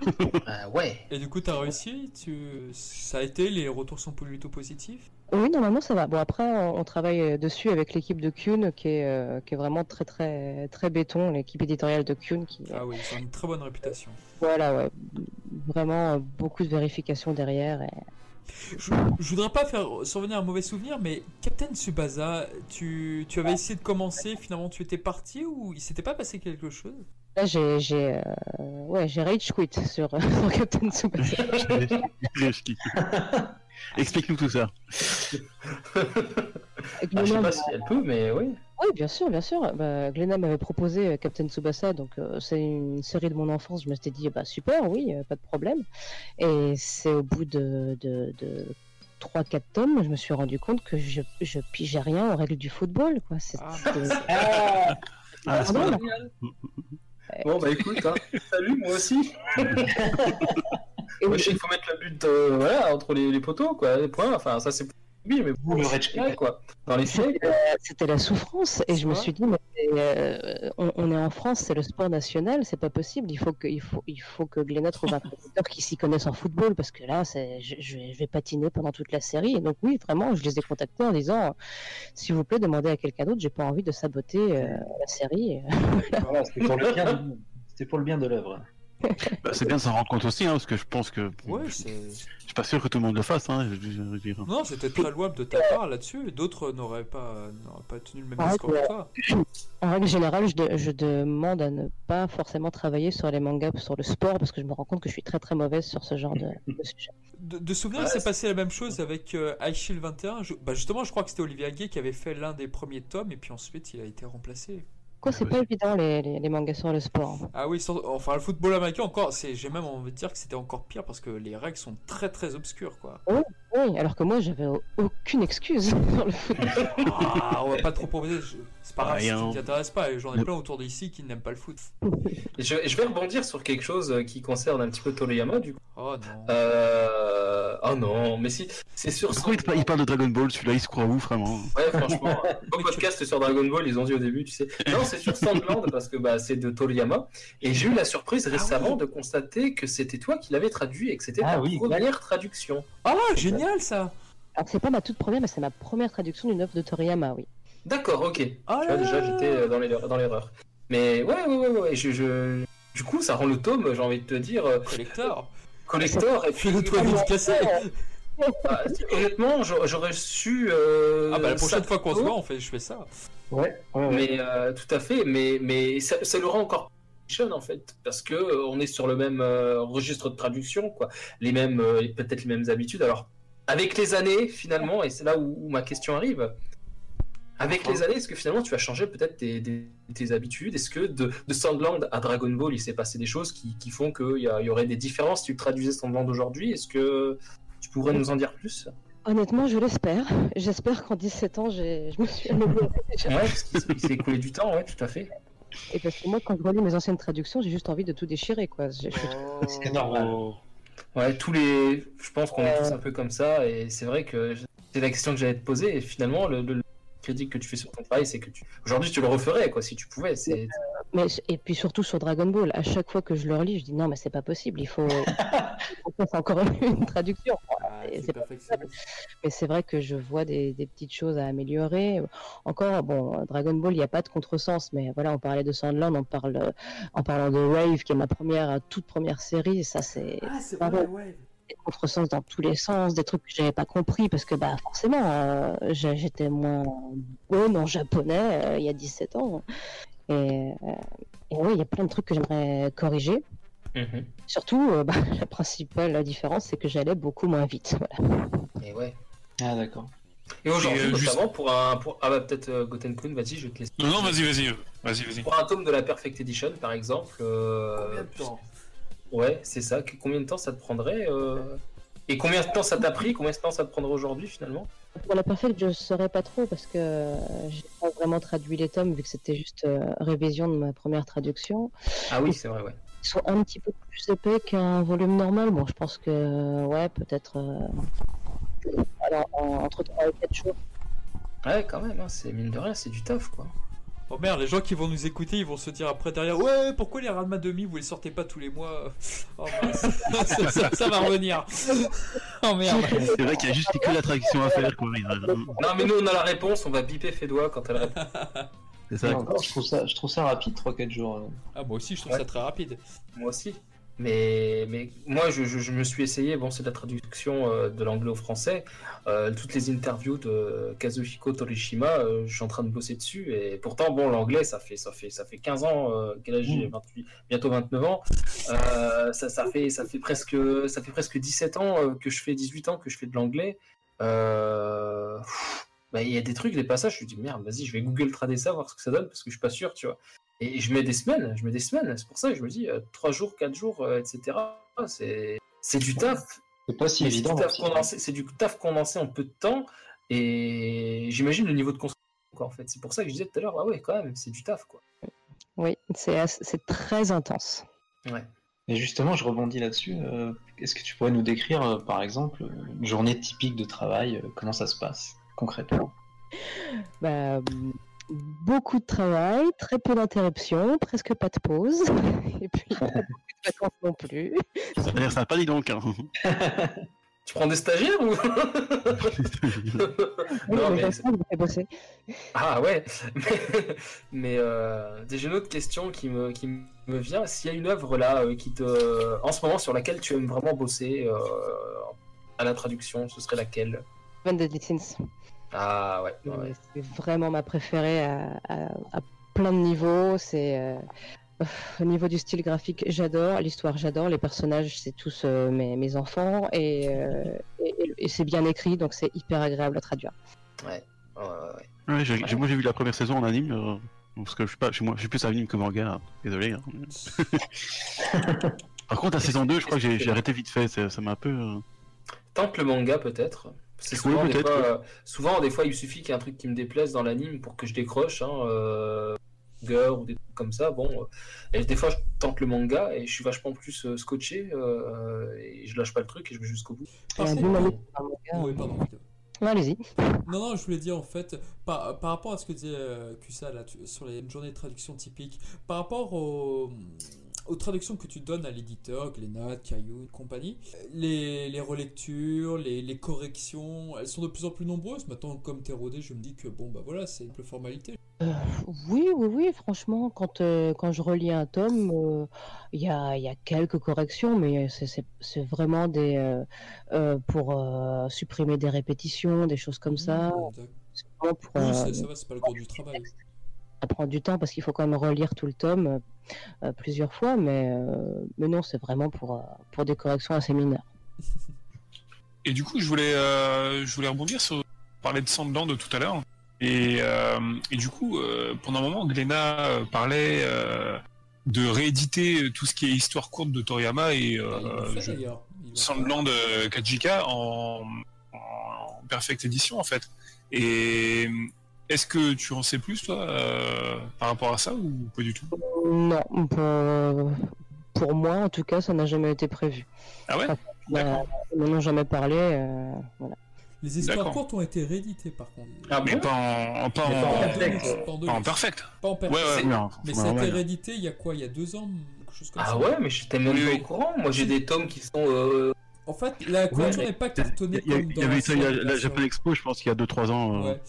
<laughs> Ah ouais. Et du coup, t'as réussi tu... Ça a été Les retours sont plutôt positifs? Oui, normalement ça va. Bon après, on, on travaille euh, dessus avec l'équipe de Kuhn qui est, euh, qui est vraiment très très très béton, l'équipe éditoriale de Kuhn qui Ah oui, ils ont une très bonne réputation. voilà ouais, vraiment euh, beaucoup de vérifications derrière. Et... Je, je voudrais pas faire survenir un mauvais souvenir, mais Captain Tsubasa, tu, tu avais essayé de commencer, finalement tu étais parti ou il s'était pas passé quelque chose? Là j'ai j'ai euh, ouais j'ai rage quit sur, <laughs> sur Captain Tsubasa. Explique-nous tout ça. Ah, je sais pas si elle peut, mais oui. Oui, bien sûr, bien sûr. Bah, Glenna m'avait proposé euh, Captain Tsubasa, donc euh, c'est une série de mon enfance. Je me suis dit, bah super, oui, euh, pas de problème. Et c'est au bout de, de, de 3-4 tomes, je me suis rendu compte que je, je pigeais rien aux règles du football. Quoi. <laughs> Ah, Ah, Ah, non. Bon, bah écoute, hein. salut, moi aussi. <laughs> Moi, je sais qu'il faut mettre le but euh, voilà, entre les, les poteaux, quoi, les points. Enfin, ça, c'est oui, mais Ou le quoi. Dans les faits, quoi. C'était la souffrance et je me suis dit mais euh, on, on est en France, c'est le sport national, c'est pas possible. Il faut que il faut il faut que Glénat trouve un traducteur qui s'y connaisse en football parce que là c'est je, je vais- je vais patiner pendant toute la série et donc oui vraiment je les ai contactés en disant s'il vous plaît demandez à quelqu'un d'autre, j'ai pas envie de saboter euh, la série. Voilà, c'était pour le bien de, c'était pour le bien de l'œuvre. Bah, c'est bien de s'en rendre compte aussi, hein, parce que je pense que. Ouais, je, je suis pas sûr que tout le monde le fasse, hein, je, je veux dire. Non, c'était très louable de ta part là-dessus. et D'autres n'auraient pas, n'auraient pas tenu le même Ouais, discours que toi. En règle générale, je, de- je demande à ne pas forcément travailler sur les mangas sur le sport parce que je me rends compte que je suis très très mauvaise sur ce genre de, de sujet. De, de souvenir, Ouais, il s'est c'est- passé la même chose avec euh, High Shield 21. Je- bah justement, je crois que c'était Olivier Gay qui avait fait l'un des premiers tomes et puis ensuite il a été remplacé. Quoi, c'est pas évident les, les, les mangas sur le sport. Ah oui, sans- enfin le football américain encore, c'est, j'ai même envie de dire que c'était encore pire parce que les règles sont très très obscures quoi. Oui, alors que moi j'avais au- aucune excuse <laughs> sur le foot. Ah, on va pas trop proposer. C'est pas grave si Rien. tu ne t'intéresses pas. et J'en ai plein autour d'ici qui n'aiment pas le foot. Je, je vais rebondir sur quelque chose euh, qui concerne un petit peu Toriyama, du coup. Oh non. Euh... Oh non, mais si, c'est sur son... Pourquoi il, pa- il parle de Dragon Ball, celui-là il se croit où vraiment Ouais, franchement, <laughs> au podcast sur Dragon Ball, ils ont dit au début, tu sais. Non, c'est sur Sandland parce que bah, c'est de Toriyama. Et j'ai eu la surprise récemment oui. de constater que c'était toi qui l'avais traduit et que c'était Ah ta oui, première traduction. Ah, génial ça. Alors c'est pas ma toute première, mais c'est ma première traduction d'une œuvre de Toriyama, oui. D'accord, ok. Vois, là déjà, j'étais dans l'erreur. Mais ouais, ouais, ouais, ouais. Je, je... Du coup, ça rend le tome, j'ai envie de te dire, euh, Collector. collector. Et puis, Fais-le-toi dédicacer. Bah, honnêtement, j'aurais su. euh, Ah bah la prochaine fois qu'on se voit, on fait, je fais ça. Ouais, ouais, ouais. Mais euh, tout à fait, mais, mais ça, ça le rend encore plus jeune en fait, parce que euh, on est sur le même registre de traduction, quoi, les mêmes, peut-être les mêmes habitudes. Alors, avec les années, finalement, et c'est là où, où ma question arrive. Avec les années, est-ce que finalement tu as changé peut-être tes, tes- tes habitudes? Est-ce que de, de Sandland à Dragon Ball, il s'est passé des choses qui, qui font qu'il y, a- il y aurait des différences si tu traduisais Sandland aujourd'hui Est-ce que tu pourrais nous en dire plus? Honnêtement, je l'espère. J'espère qu'en 17 ans, j'ai- je me suis améliorée. Ouais, parce qu'il s'est- il s'est écoulé du temps, ouais, tout à fait. Et parce que moi, quand je relis mes anciennes traductions, j'ai juste envie de tout déchirer, quoi. Oh. C'est normal. Ouais, tous les. Je pense qu'on est tous un peu comme ça, et c'est vrai que c'est la question que j'allais te poser, et finalement, le, le crédit que tu fais sur ton travail, c'est que tu. Aujourd'hui, tu le referais, quoi, si tu pouvais. C'est... Mais, et puis surtout sur Dragon Ball, à chaque fois que je le relis, je dis non, mais c'est pas possible, il faut. <laughs> c'est encore <laughs> une traduction. Ah, c'est c'est pas perfectionniste. Mais c'est vrai que je vois des, des petites choses à améliorer. Encore, bon, Dragon Ball, il n'y a pas de contresens, mais voilà, on parlait de Sandland, on parle euh, en parlant de Wave, qui est ma première, toute première série. Ça, c'est Ah, c'est vrai, ouais. Des contresens dans tous les sens, des trucs que j'avais pas compris, parce que bah forcément, euh, j'étais moins bonne en japonais euh, il y a 17 ans. Et, euh, et oui, il y a plein de trucs que j'aimerais corriger. Mhm. Surtout, euh, bah, <laughs> la principale différence, c'est que j'allais beaucoup moins vite. Voilà. Et ouais. Ah, d'accord. Et aujourd'hui, euh, juste- notamment, pour un. Pour... Ah, bah, peut-être Gotenkun, vas-y, je vais te laisser. Non, non, vas-y, vas-y, vas-y, vas-y. Pour un tome de la Perfect Edition, par exemple. euh, Combien de temps? Ouais, c'est ça. Combien de temps ça te prendrait euh, Et combien de temps ça t'a pris Combien de temps ça te prendrait aujourd'hui, finalement? Pour la perfect, je saurais pas trop parce que euh, j'ai pas vraiment traduit les tomes vu que c'était juste euh, révision de ma première traduction. Ah oui, c'est vrai, ouais. Ils sont un petit peu plus épais qu'un volume normal. Bon, je pense que ouais, peut-être euh, en- entre 3 et 4 jours. Ouais, quand même, hein, c'est mine de rien, c'est du taf, quoi. Oh merde, les gens qui vont nous écouter, ils vont se dire après derrière Ouais, pourquoi les Ranma demi, vous les sortez pas tous les mois? Oh mince, <laughs> ça, ça- ça va revenir. Oh merde. C'est vrai qu'il y a juste que la traduction à faire, quoi. Il y a- Non, mais nous, on a la réponse, on va biper Fédois quand elle répond. C'est ça. Je trouve ça, je trouve ça rapide, 3-4 jours. euh. Ah, moi aussi, je trouve Ouais. ça très rapide. Moi aussi. Mais, mais moi, je, je- je me suis essayé, bon, c'est la traduction euh, de l'anglais au français. Euh, toutes les interviews de Kazuhiko Torishima, euh, je suis en train de bosser dessus. Et pourtant, bon, l'anglais, ça fait, ça, fait, ça fait 15 ans, quel âge j'ai? 28, bientôt 29 ans. Ça, ça, fait, ça, fait presque, ça fait presque 17 ans que je fais, 18 ans que je fais de l'anglais. Bah, il y a des trucs, des passages, je me dis merde, vas-y, je vais Google trader ça, voir ce que ça donne, parce que je suis pas sûr, tu vois. Et je mets des semaines, je mets des semaines. C'est pour ça que je me dis, euh, 3 jours, 4 jours, euh, etc. C'est c'est du taf. C'est pas si Mais C'est évident. du, taf aussi. condensé- c'est du taf condensé en peu de temps. Et j'imagine le niveau de construction, quoi, en fait. C'est pour ça que je disais tout à l'heure, ah ouais, quand même, c'est du taf, quoi. Oui, c'est c'est très intense. Ouais. Et justement, je rebondis là-dessus. euh, Est-ce que tu pourrais nous décrire, euh, par exemple, une journée typique de travail euh, Comment ça se passe concrètement? Bah, mm, beaucoup de travail, très peu d'interruptions, presque pas de pause. <laughs> Et puis, pas de vacances non plus. Ça a l'air sympa, dis donc. hein. <laughs> Tu prends des stagiaires ou? <laughs> Oui, Non, mais mais. Ah ouais, mais, mais euh, j'ai une autre question qui me, qui me vient. S'il y a une œuvre là euh, qui te, en ce moment sur laquelle tu aimes vraiment bosser euh, à la traduction, ce serait laquelle? Seven Deadly Sins. Ah ouais, ouais. C'est vraiment ma préférée à, à- à plein de niveaux. C'est euh, au niveau du style graphique, j'adore l'histoire, j'adore les personnages, c'est tous euh, mes, mes enfants et, euh, et, et- et c'est bien écrit, donc c'est hyper agréable à traduire. ouais, ouais, ouais. Ouais, j'ai- j'ai- moi j'ai vu la première saison en anime, euh, parce que je suis pas, je suis, moi, je suis plus anime que manga, désolé. hein. <laughs> Par contre, la saison 2, je crois que j'ai j'ai arrêté vite fait, ça ça m'a un peu... euh, Tente le manga peut-être. C'est Oui, souvent, des fois, euh, souvent, des fois, il suffit qu'il y ait un truc qui me déplaise dans l'anime pour que je décroche. Hein, euh, Girl ou des trucs comme ça. Bon, euh, et des fois, je tente le manga et je suis vachement plus euh, scotché euh, et je lâche pas le truc et je vais jusqu'au bout. Pardon, Victor. Ouais, Allez-y. Non, non, je voulais dire en fait, par, par rapport à ce que disait euh, Kusa là, tu- sur les journées de traduction typiques, par rapport aux, aux traductions que tu donnes à l'éditeur, Glénat, Caillou et compagnie, les, les relectures, les, les corrections, elles sont de plus en plus nombreuses. Maintenant, comme t'es rodé, je me dis que bon, bah voilà, c'est une peu formalité. Oui, oui, oui, franchement, quand, euh, quand je relis un tome, euh, il y a, y a quelques corrections, mais c'est- vraiment des euh, euh, pour euh, supprimer des répétitions, des choses comme ça. Mmh, pour, Oui, euh, c'est- ça va, c'est pas le gros du travail. Ça prend du temps parce qu'il faut quand même relire tout le tome euh, euh, plusieurs fois, mais, euh, mais non, c'est vraiment pour, euh, pour des corrections assez mineures. <laughs> Et du coup, je voulais, euh, je voulais rebondir sur parler de Sandland de tout à l'heure. Et, euh, et du coup, euh, pendant un moment, Glenna euh, parlait euh, de rééditer tout ce qui est histoire courte de Toriyama et Ah, euh, fait, je-. Sandland euh, Kajika en, en perfect édition en fait. Et est-ce que tu en sais plus toi euh, par rapport à ça ou pas du tout? Non, pour, pour moi, en tout cas, ça n'a jamais été prévu. Ah ouais? Bah, Ils n'en ont jamais parlé. euh, voilà. Les histoires D'accord. courtes ont été rééditées par contre. Ah Mais pas en, pas Mais en, pas en perfect. pas en perfect. Pas en perfect. Ouais, ouais. non, Mais c'est ça a été réédité il y a quoi? Il y a deux ans Quelque chose comme Ah ça. ouais, mais j'étais même Oui, pas oui. au courant. Moi, j'ai des tomes qui sont. euh, En fait, la couverture n'est pas cartonnée a- il y a- comme il dans y avait la ça, il y a série la version. Japan Expo, je pense qu'il y a 2-3 ans. euh, Ouais.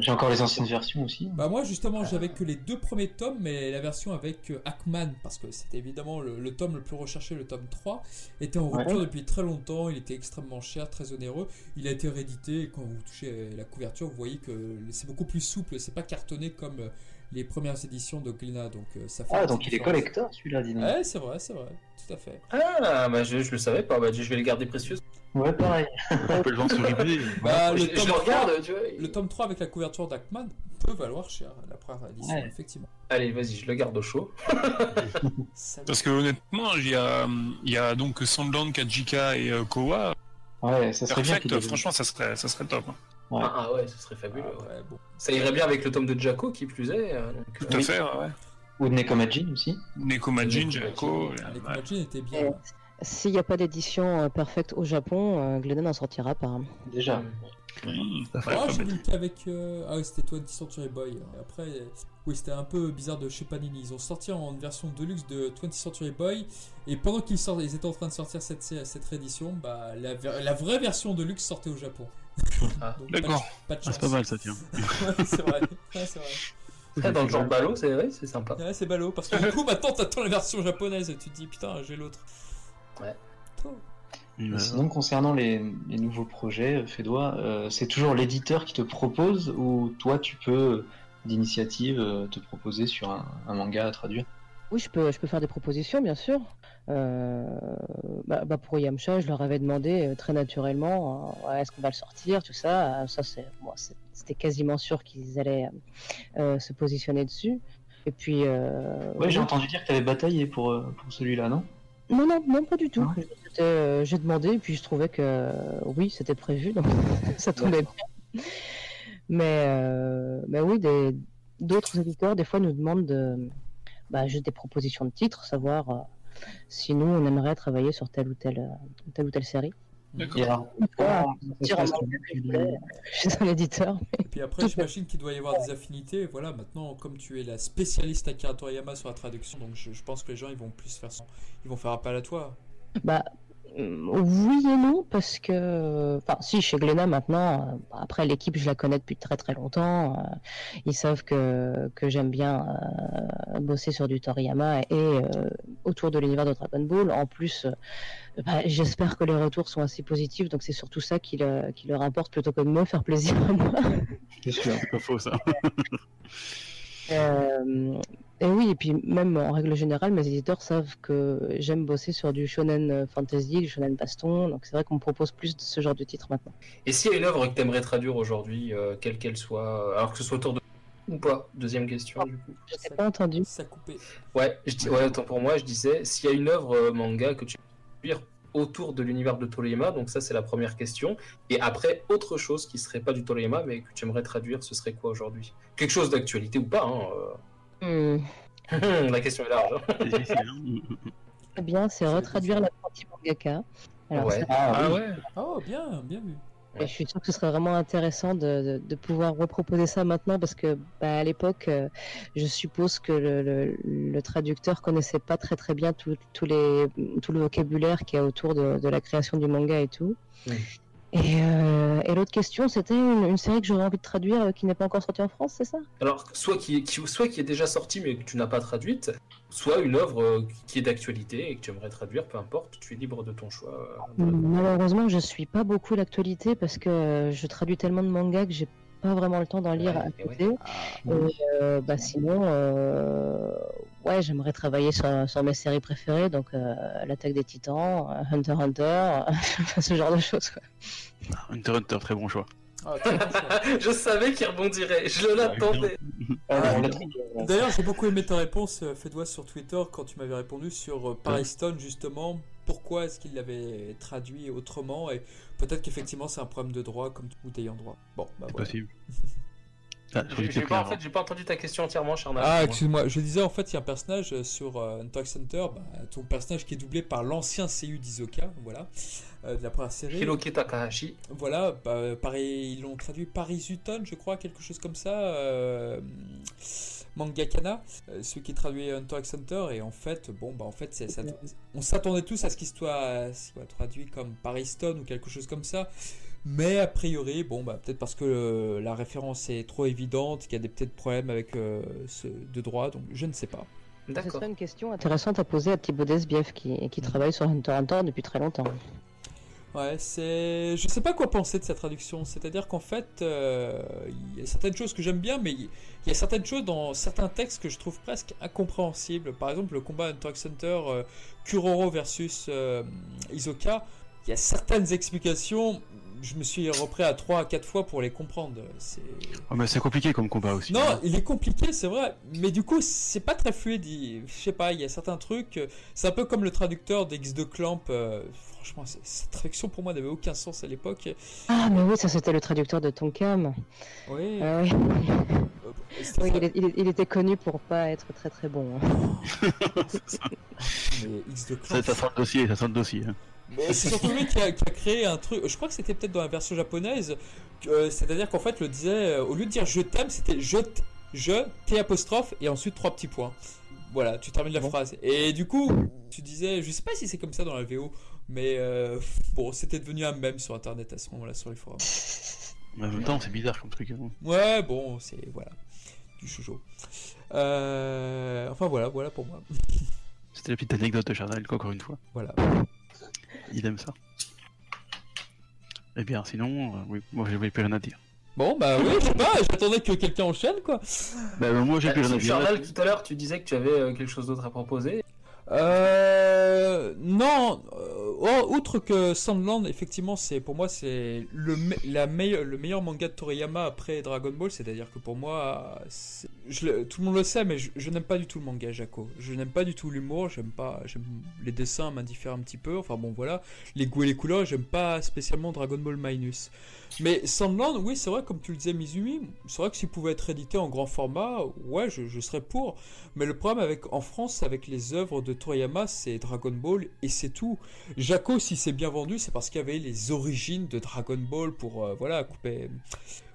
J'ai encore les anciennes versions aussi. Bah moi justement j'avais que les deux premiers tomes mais la version avec euh, Hackman parce que c'était évidemment le, le tome le plus recherché, le tome 3 était en rupture Ouais. depuis très longtemps, il était extrêmement cher, très onéreux, il a été réédité et quand vous touchez la couverture vous voyez que c'est beaucoup plus souple, c'est pas cartonné comme euh, les premières éditions de Glénat donc euh, ça fait Ah, donc il est collector celui-là, dis donc. Ouais c'est vrai, c'est vrai, tout à fait. Ah, bah je, je le savais pas. Bah, je vais les garder précieux. Ouais, pareil. On peut le vendre sur eBay. <laughs> Bah, je, le, je tome le 3, regarde, tu vois. le tome 3 avec la couverture d'Hackman peut valoir cher la première édition Ouais. effectivement. Allez, vas-y, je le garde au chaud. <laughs> <laughs> Parce que honnêtement, il y a, il y a donc Sandland, Kajika et euh, Kowa. Ouais, ça serait bien. Perfect, devienne- franchement, ça serait, ça serait top. hein. Ouais. Ah, ah ouais, ce serait fabuleux. Ah, ouais. ouais, bon. Ça irait bien avec le tome de Jaco qui plus est. euh, donc, Tout euh, à fait, ouais. Ou de Nekomajin aussi. Neko Majin, Neko Jako. Majin. Les ouais. Komajin étaient bien. Et S'il n'y a pas d'édition euh, parfaite au Japon, euh, Glennon n'en sortira pas. hein. Déjà. euh, Mmh, Ça Ah, j'ai bête. vu le cas avec. euh, Ah, oui, c'était 20 Century Boy. Après, euh, oui, c'était un peu bizarre de chez Panini. Ils ont sorti en version deluxe de 20 Century Boy. Et pendant qu'ils sortent, ils étaient en train de sortir cette, cette réédition, bah, la, ver- la vraie version de luxe sortait au Japon. Ah, Donc, pas de- D'accord. Ah, chance. c'est pas mal ça, tiens. <laughs> Ouais, c'est vrai. Ouais, c'est vrai. ah, dans le genre ballot, c'est vrai, c'est sympa. Ouais, c'est ballot. Parce que du coup, maintenant, t'attends la version japonaise et tu te dis, putain, j'ai l'autre. Ouais. Et Sinon, concernant les, les nouveaux projets, euh, Fédois, euh, c'est toujours l'éditeur qui te propose ou toi tu peux, d'initiative, euh, te proposer sur un, un manga à traduire? Oui, je peux, je peux faire des propositions, bien sûr. Euh, bah, bah, pour Yamcha, je leur avais demandé euh, très naturellement euh, est-ce qu'on va le sortir, tout ça. Ça, c'est, bon, c'est- c'était quasiment sûr qu'ils allaient se positionner dessus. Et puis. euh, Ouais, j'ai entendu dire que t'avais bataillé pour, pour celui-là, non? Non, non, non, pas du tout. Ah. Euh, j'ai demandé, et puis je trouvais que euh, oui, c'était prévu, donc <laughs> ça tombait bien. Mais, mais oui, d'autres éditeurs, des fois, nous demandent de, bah, juste des propositions de titres, savoir si nous, on aimerait travailler sur telle ou telle, euh, telle ou telle série. Et alors, tu- que je chez un éditeur. Et puis après, j'imagine qu'il doit y avoir des affinités. Voilà, maintenant, comme tu es la spécialiste Akira Toriyama sur la traduction, donc je, je pense que les gens ils vont plus faire son... ils vont faire appel à toi. Bah, oui et non, parce que, enfin, si, chez Glénat maintenant, euh, après l'équipe, je la connais depuis très très longtemps. euh, ils savent que, que j'aime bien euh, bosser sur du Toriyama et euh, autour de l'univers de Dragon Ball. En plus, euh, bah, j'espère que les retours sont assez positifs, donc c'est surtout ça qui, le- qui leur importe plutôt que de me faire plaisir à moi. C'est sûr. C'est pas faux ça. Et oui, et puis même en règle générale, mes éditeurs savent que j'aime bosser sur du shonen euh, fantasy, du shonen baston, donc c'est vrai qu'on me propose plus de ce genre de titre maintenant. Et s'il y a une œuvre que tu aimerais traduire aujourd'hui, euh, quelle qu'elle soit, alors que ce soit autour de ou pas Deuxième question du coup. Je t'ai pas entendu. Ça coupé. Ouais, je dis, ouais, autant pour moi, je disais, s'il y a une œuvre euh, manga que tu veux traduire autour de l'univers de Toriyama, donc ça c'est la première question. Et après, autre chose qui serait pas du Toriyama, mais que tu aimerais traduire, ce serait quoi aujourd'hui? Quelque chose d'actualité ou pas hein, Hmm. <laughs> La question est large. hein. Hein. Très bien, c'est retraduire l'apprenti mangaka. Alors, Ouais. ça- Ah, oui. ouais Oh, bien, bien vu. je suis sûr que ce serait vraiment intéressant de, de- de pouvoir reproposer ça maintenant parce que bah, à l'époque, euh, je suppose que le, le- le traducteur connaissait pas très très bien tout, tout les, tout le vocabulaire qui est autour de, de la création du manga et tout. Oui. Et, euh, et l'autre question, c'était une, une série que j'aurais envie de traduire euh, qui n'est pas encore sortie en France, c'est ça? Alors, soit qui, soit qui est déjà sortie mais que tu n'as pas traduite, soit une œuvre euh, qui est d'actualité et que tu aimerais traduire, peu importe, tu es libre de ton choix. Malheureusement, je suis pas beaucoup l'actualité parce que je traduis tellement de mangas que j'ai pas vraiment le temps d'en lire Ouais, à côté. Et, euh, bah, sinon, ouais, j'aimerais travailler sur, sur mes séries préférées, donc euh, l'attaque des Titans, euh, Hunter x Hunter, <laughs> ce genre de choses. quoi. Hunter x Hunter, très bon choix. Ah, très bon choix. <laughs> je savais qu'il rebondirait, je l'attendais. Ah, Ah, on l'a oui. trouvé. D'ailleurs, j'ai beaucoup aimé ta réponse, euh, Fédois, sur Twitter, quand tu m'avais répondu sur euh, Paris Stone, justement. Pourquoi est-ce qu'il l'avait traduit autrement Et peut-être qu'effectivement, c'est un problème de droit, comme ou d'ayant droit. Bon, bah voilà. possible. <laughs> Ah, J'ai pas, en pris fait, j'ai pas entendu ta question entièrement, Charnal. Ah, excuse-moi, je disais en fait, il y a un personnage euh, sur euh, Hunter x Hunter, bah, ton personnage qui est doublé par l'ancien CU d'Isoka, voilà, euh, de la première série. Hiroki Takahashi. Voilà, bah, pareil, ils l'ont traduit Paris Hutton, je crois, quelque chose comme ça. Euh, Mangakana, euh, celui qui traduit Hunter x Hunter, et en fait, bon, bah en fait, c'est- ça- on s'attendait tous à ce qu'il soit, soit traduit comme Paris Stone ou quelque chose comme ça. Mais a priori, bon, bah peut-être parce que euh, la référence est trop évidente, qu'il y a des peut-être problèmes avec euh, ce, de droit, donc je ne sais pas. Ce D'accord. serait une question intéressante à poser à Thibaut Desbief qui, qui travaille sur Hunter x Hunter depuis très longtemps. Ouais, c'est. Je sais pas quoi penser de cette traduction. C'est-à-dire qu'en fait, euh, il y a certaines choses que j'aime bien, mais il il y a certaines choses dans certains textes que je trouve presque incompréhensibles. Par exemple, le combat Hunter x Hunter euh, Kuroro versus euh, Isoka, il y a certaines explications. Je me suis repris à 3 à 4 fois pour les comprendre. C'est. Oh, mais c'est compliqué comme combat aussi. Non, hein. il est compliqué, c'est vrai, mais du coup, c'est pas très fluide. il- Je sais pas, il y a certains trucs. C'est un peu comme le traducteur d'X de Clamp. euh, Franchement, cette traduction pour moi n'avait aucun sens à l'époque. Ah, mais oui, ça c'était le traducteur de Tonkam. Oui. Ah oui. euh, Oui, il, est- il est- il était connu pour pas être très très bon. hein. <laughs> Mais X de Ça, Clamp. ça sent le dossier, ça sent le dossier. hein. C'est surtout lui qui a, qui a créé un truc. Je crois que c'était peut-être dans la version japonaise. euh, C'est-à-dire qu'en fait, le disait, euh, au lieu de dire je t'aime, c'était je, je, T apostrophe et ensuite trois petits points. Voilà, tu termines la Bon. phrase. Et du coup, tu disais, je sais pas si c'est comme ça dans la VO, mais euh, bon, c'était devenu un mème sur internet à ce moment-là, sur les forums. Mais en même temps, c'est bizarre comme truc. hein. Ouais, bon, c'est. Voilà. Du shoujo. Enfin, voilà, voilà pour moi. C'était la petite anecdote de Charnel, encore une fois. Voilà. Il aime ça. Eh bien, sinon, euh, oui, moi je n'avais plus rien à dire. Bon, bah oui, je sais pas, j'attendais que quelqu'un enchaîne, quoi. Bah, moi, j'ai plus rien à dire. Journal, tout à l'heure, tu disais que tu avais euh, quelque chose d'autre à proposer. Euh, non, euh, oh, outre que Sandland, effectivement, c'est pour moi c'est le, me- la meilleure, le meilleur manga de Toriyama après Dragon Ball. C'est-à-dire que pour moi, tout le monde le sait, mais je, n'aime pas du tout le manga Jaco. Je n'aime pas du tout l'humour. J'aime pas, les dessins m'indiffèrent un petit peu. Enfin bon, voilà, les goûts et les couleurs. J'aime pas spécialement Dragon Ball Minus. Mais Sandland, oui, c'est vrai, comme tu le disais, Mizumi, c'est vrai que s'il pouvait être édité en grand format, ouais, je, je serais pour. Mais le problème avec, en France, avec les œuvres de Toriyama, c'est Dragon Ball et c'est tout. Jaco, si c'est bien vendu, c'est parce qu'il y avait les origines de Dragon Ball pour, euh, voilà, couper,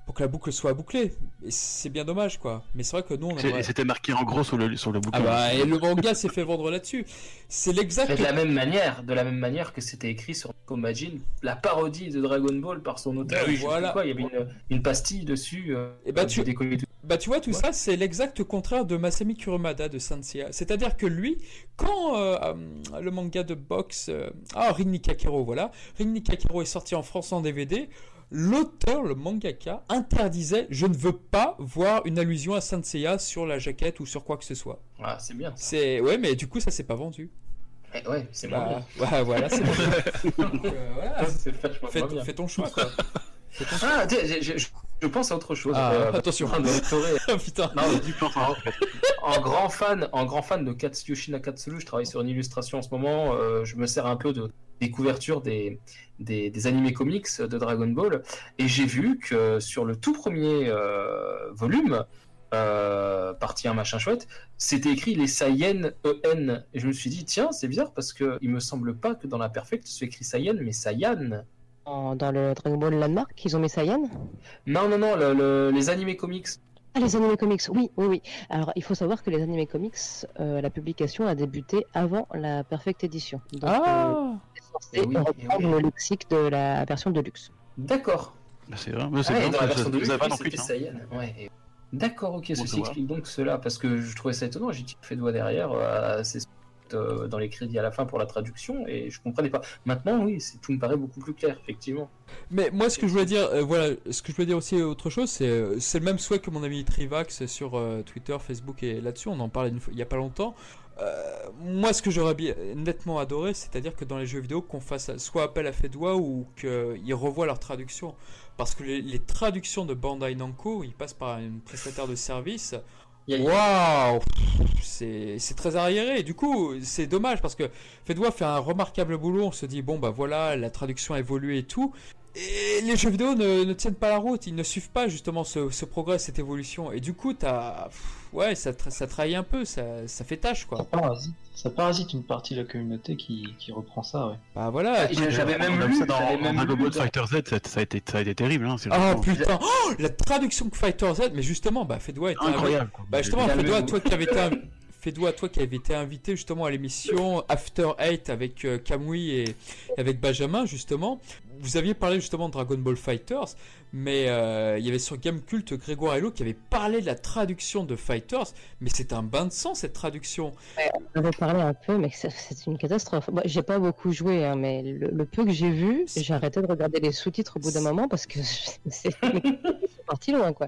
pour que la boucle soit bouclée. Et c'est bien dommage, quoi. Mais c'est vrai que nous, on. C'était marqué en gros sur le, sur le bouquin. Ah bah, et le manga s'est fait vendre là-dessus. C'est l'exact. De la même manière, de la même manière que c'était écrit sur Imagine, la parodie de Dragon Ball par son auteur. Bah oui, voilà. quoi, il y avait une, une pastille dessus. Euh, Et bah, euh, tu- décollé tout. Bah tu vois tout ça c'est l'exact contraire de Masami Kurumada de Sanseiya. C'est-à-dire que lui quand euh, euh, le manga de boxe euh, ah Rin Nikakero voilà, Rin Nikakero est sorti en France en DVD, l'auteur le mangaka interdisait je ne veux pas voir une allusion à Sanseiya sur la jaquette ou sur quoi que ce soit. Ah, c'est bien. C'est ouais mais du coup ça s'est pas vendu. Eh Ouais, c'est Bah, bien. <laughs> ouais, voilà, c'est bon. <laughs> Donc, euh, voilà. C'est vachement Fais, ton choix quoi. Fais ton choix. Ah, tiens, je, je- je pense à autre chose. Ah, Euh, attention. restaurer- <laughs> Ah, putain. Non, en grand fan, en grand fan de Katsuyoshi Nakatsuru, je travaille sur une illustration en ce moment. euh, je me sers un peu de des couvertures des, des, des animés comics de Dragon Ball, et j'ai vu que sur le tout premier euh, volume, euh, partie 1 machin chouette, c'était écrit les Saiyan EN, et je me suis dit tiens c'est bizarre parce que il me semble pas que dans la Perfect ce soit écrit Saiyan mais Saiyan. En- Dans le Dragon Ball Landmark, ils ont mis Saiyan. Non non non le- le- les animés comics. Ah, les animés comics, oui, oui, oui. Alors, il faut savoir que les animés comics, euh, la publication a débuté avant la Perfect Edition. Donc, euh, Ah. c'est censé Eh oui, eh reprendre oui. le lexique de la version de luxe. D'accord. Bah, c'est vrai, mais c'est Ah, dans la version de luxe, c'était hein. Saiyan. Ouais. et- D'accord, ok, Bon, ceci explique donc cela, parce que je trouvais ça étonnant, j'ai dit fait doigt derrière, euh, c'est euh, dans les crédits à la fin pour la traduction, et je comprenais pas. Maintenant, oui, tout me paraît beaucoup plus clair, effectivement. Mais moi, ce que je voulais dire, euh, voilà, ce que je voulais dire aussi autre chose, c'est euh, c'est le même souhait que mon ami Trivax sur euh, Twitter, Facebook et là-dessus. On en parlait il y a pas longtemps. Euh, moi, ce que j'aurais nettement adoré, c'est-à-dire que dans les jeux vidéo, qu'on fasse soit appel à Fedwa ou qu'ils revoient leur traduction, parce que les, les traductions de Bandai Namco, ils passent par un prestataire de service. Waouh, c'est très arriéré. Du coup, c'est dommage parce que Fedwa fait un remarquable boulot. On se dit bon bah voilà, la traduction a évolué et tout. Et les jeux vidéo ne, ne tiennent pas la route, ils ne suivent pas justement ce, progrès, cette évolution. Et du coup, t'as, ouais, ça, tra- ça trahit un peu, ça, ça fait tâche Ça quoi. parasite, ça parasite une partie de la communauté qui, qui reprend ça, ouais. Bah voilà. Ah, J'avais même lu, ça dans même Dragon Ball Fighter Z, ça, ça a été, ça a été terrible. Hein, Oh vraiment putain, Oh, la traduction de Fighter Z, mais justement, bah Fedwa est incroyable. quoi. Bah justement, Fedwa, toi qui avais été, toi qui avais été invité justement à l'émission After Eight avec euh, Kamui et, et avec Benjamin justement, vous aviez parlé justement de Dragon Ball Fighters, mais euh, il y avait sur Gamecult Grégoire Hello qui avait parlé de la traduction de Fighters, mais c'est un bain de sang cette traduction. On avait parlé un peu, mais c'est- une catastrophe. Moi, j'ai pas beaucoup joué, hein, mais le, le peu que j'ai vu, j'ai arrêté de regarder les sous-titres au bout d'un moment parce que <laughs> c'est parti loin, quoi.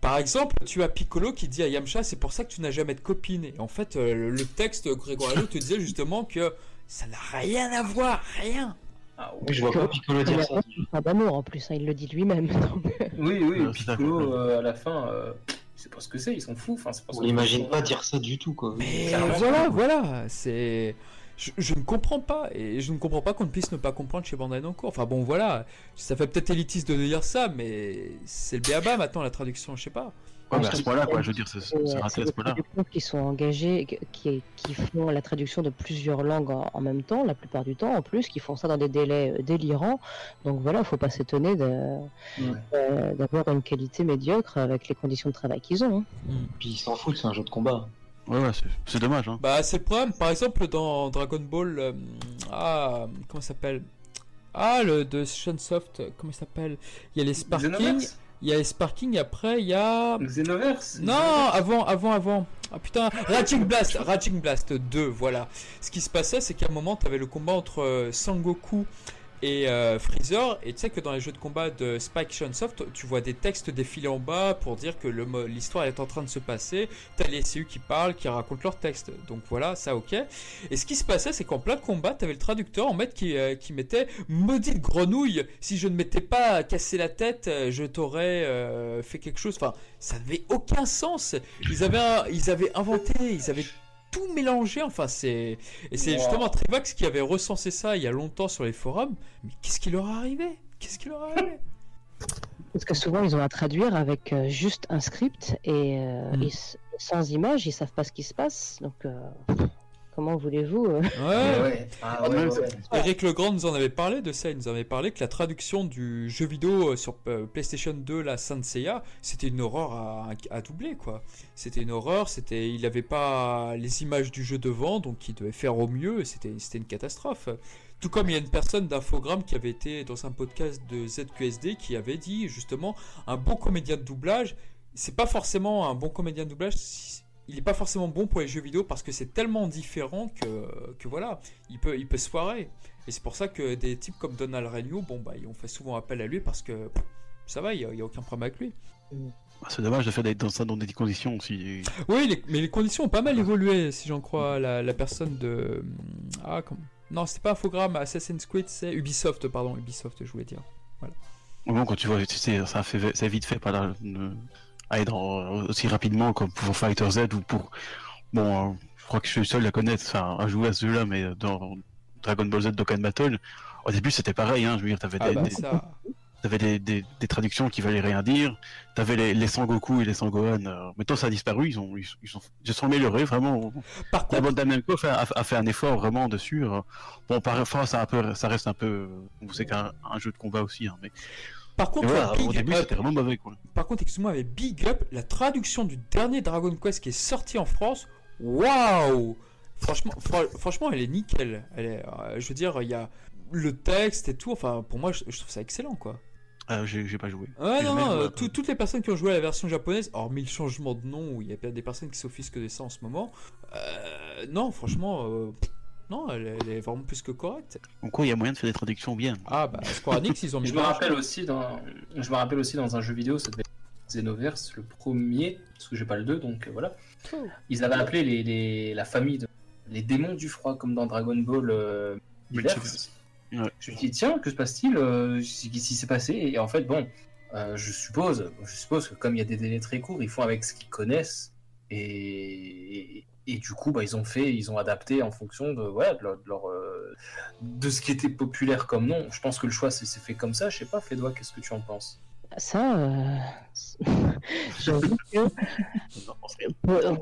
Par exemple, tu as Piccolo qui dit à Yamcha, c'est pour ça que tu n'as jamais de copine. Et en fait, euh, le- le texte Grégoire Hello te disait justement que ça n'a rien à voir, rien. Ah, Oui, je vois pas Piccolo dire ça. Pas d'amour en plus, hein, il le dit lui-même. <laughs> donc. Oui, oui, c'est Piccolo, euh, à la fin, euh, c'est pas ce que c'est, ils sont fous. Enfin, c'est pas ce On l'imagine pas dire ça du tout, quoi. Mais voilà, voilà, c'est. Je, je ne comprends pas, et je ne comprends pas qu'on ne puisse ne pas comprendre chez Bandai Namco. Enfin bon, voilà, ça fait peut-être élitiste de dire ça, mais c'est le béaba maintenant la traduction, je sais pas. Ouais, mais à ce point-là, quoi, je veux dire, c'est c'est raté à ce des point-là. qui sont engagés, qui, qui font la traduction de plusieurs langues en, en même temps, la plupart du temps en plus, qui font ça dans des délais euh, délirants. Donc voilà, faut pas s'étonner Ouais. euh, d'avoir une qualité médiocre avec les conditions de travail qu'ils ont. hein. Puis ils s'en foutent, c'est un jeu de combat. Ouais, ouais, c'est- dommage. Hein. Bah, c'est le problème, par exemple, dans Dragon Ball. euh, ah, comment ça s'appelle? Ah, le de Shunsoft, comment il s'appelle? Il y a les Sparking, il y a Sparking, après il y a. Xenoverse Non, avant, avant, avant. Ah putain, Raging Blast, Raging Blast 2, voilà. Ce qui se passait, c'est qu'à un moment, t'avais le combat entre euh, Sangoku et euh, Freezer. Et tu sais que dans les jeux de combat de Spike Chunsoft, tu vois des textes défiler en bas pour dire que l'histoire est en train de se passer. T'as les CU qui parlent, qui racontent leurs textes. Donc voilà, ça ok. Et ce qui se passait, c'est qu'en plein combat, t'avais le traducteur en maître qui, euh, qui mettait Maudite grenouille, si je ne m'étais pas cassé la tête, euh, je t'aurais fait quelque chose. Enfin, ça n'avait aucun sens. Ils avaient inventé, ils avaient tout mélangé. Enfin, c'est. Et c'est Wow. justement Trivax qui avait recensé ça il y a longtemps sur les forums. Mais qu'est-ce qui leur est arrivé? Qu'est-ce qui leur est arrivé? <laughs> Parce que souvent, ils ont à traduire avec euh, juste un script et, euh, Mm. ils s- sans image, ils savent pas ce qui se passe. Donc, euh, comment voulez-vous euh, <laughs> Ouais. Ouais. Ah ouais, même ouais, ouais. Eric Legrand nous en avait parlé de ça, il nous en avait parlé que la traduction du jeu vidéo euh, sur euh, PlayStation 2, la Saint Seiya, c'était une horreur à, à doubler quoi. C'était une horreur, c'était, il avait pas les images du jeu devant, donc il devait faire au mieux, et c'était, c'était une catastrophe. Tout comme il y a une personne d'Infogrames qui avait été dans un podcast de ZQSD qui avait dit justement un bon comédien de doublage, c'est pas forcément un bon comédien de doublage, si- il n'est pas forcément bon pour les jeux vidéo parce que c'est tellement différent que, que voilà, il peut, il peut se foirer. Et c'est pour ça que des types comme Donald Regnault, bon bah, on fait souvent appel à lui parce que pff, ça va, il n'y a, il y a aucun problème avec lui. Ah, C'est dommage de faire des- dans ça dans des conditions aussi. Oui, les- mais les conditions ont pas mal évolué, si j'en crois la, la personne de. Ah, comment Non, c'était pas Infogrames, Assassin's Creed, c'est Ubisoft, pardon, Ubisoft, je voulais dire. Bon, quand tu vois, tu sais, ça fait, c'est vite fait, là, ne- aller dans, aussi rapidement comme pour Fighter Z ou pour. Bon, euh, je crois que je suis le seul à connaître, enfin, à jouer à ce jeu-là, mais dans Dragon Ball Z Dokkan Battle, au début c'était pareil, hein, je veux dire, t'avais Ah des, bah des- ça. des, des, des traductions qui valaient rien dire, t'avais les, les Sangoku et les Sangohan, euh, maintenant ça a disparu, ils ont, ils, ils sont, ils se sont améliorés vraiment. Par La contre, bande Namco a fait, a, a fait un effort vraiment dessus. euh. Bon, parfois ça, un peu, ça reste un peu. Vous savez qu'un un jeu de combat aussi, hein, mais. Par contre, voilà, big au début up- c'était vraiment mauvais quoi. Par contre, excuse-moi, mais Big Up, la traduction du dernier Dragon Quest qui est sorti en France, waouh Franchement, fran- franchement, elle est nickel. Elle est, euh, je veux dire, il y a le texte et tout. Enfin, pour moi, je, je trouve ça excellent, quoi. Euh, j'ai pas joué. Ouais, Et non, non, euh, euh, tout- toutes les personnes qui ont joué à la version japonaise, hormis le changement de nom, où il y a des personnes qui s'offusquent de ça en ce moment, euh, non, franchement, non, elle, elle est vraiment plus que correcte. En quoi il y a moyen de faire des traductions bien? Ah, bah, Square Enix, ils ont mis Je me rappelle aussi dans, je me rappelle aussi dans un jeu vidéo, ça devait être Xenoverse, le premier, parce que j'ai pas le 2, donc euh, voilà. Oh. Ils avaient appelé les, les- la famille de, les démons du froid, comme dans Dragon Ball euh. Ouais. Je me dis, tiens, que se passe-t-il euh, Qu'est-ce qui s'est passé? Et en fait, bon, euh, je suppose, je suppose que comme il y a des délais très courts, ils font avec ce qu'ils connaissent. Et, et, du coup, bah, ils ont fait, ils ont adapté en fonction de, de, leur, euh, de ce qui était populaire comme nom. Je pense que le choix s'est s'est fait comme ça. Je sais pas, Fédois, qu'est-ce que tu en penses? Ça, euh, <laughs> j'avoue que. Euh,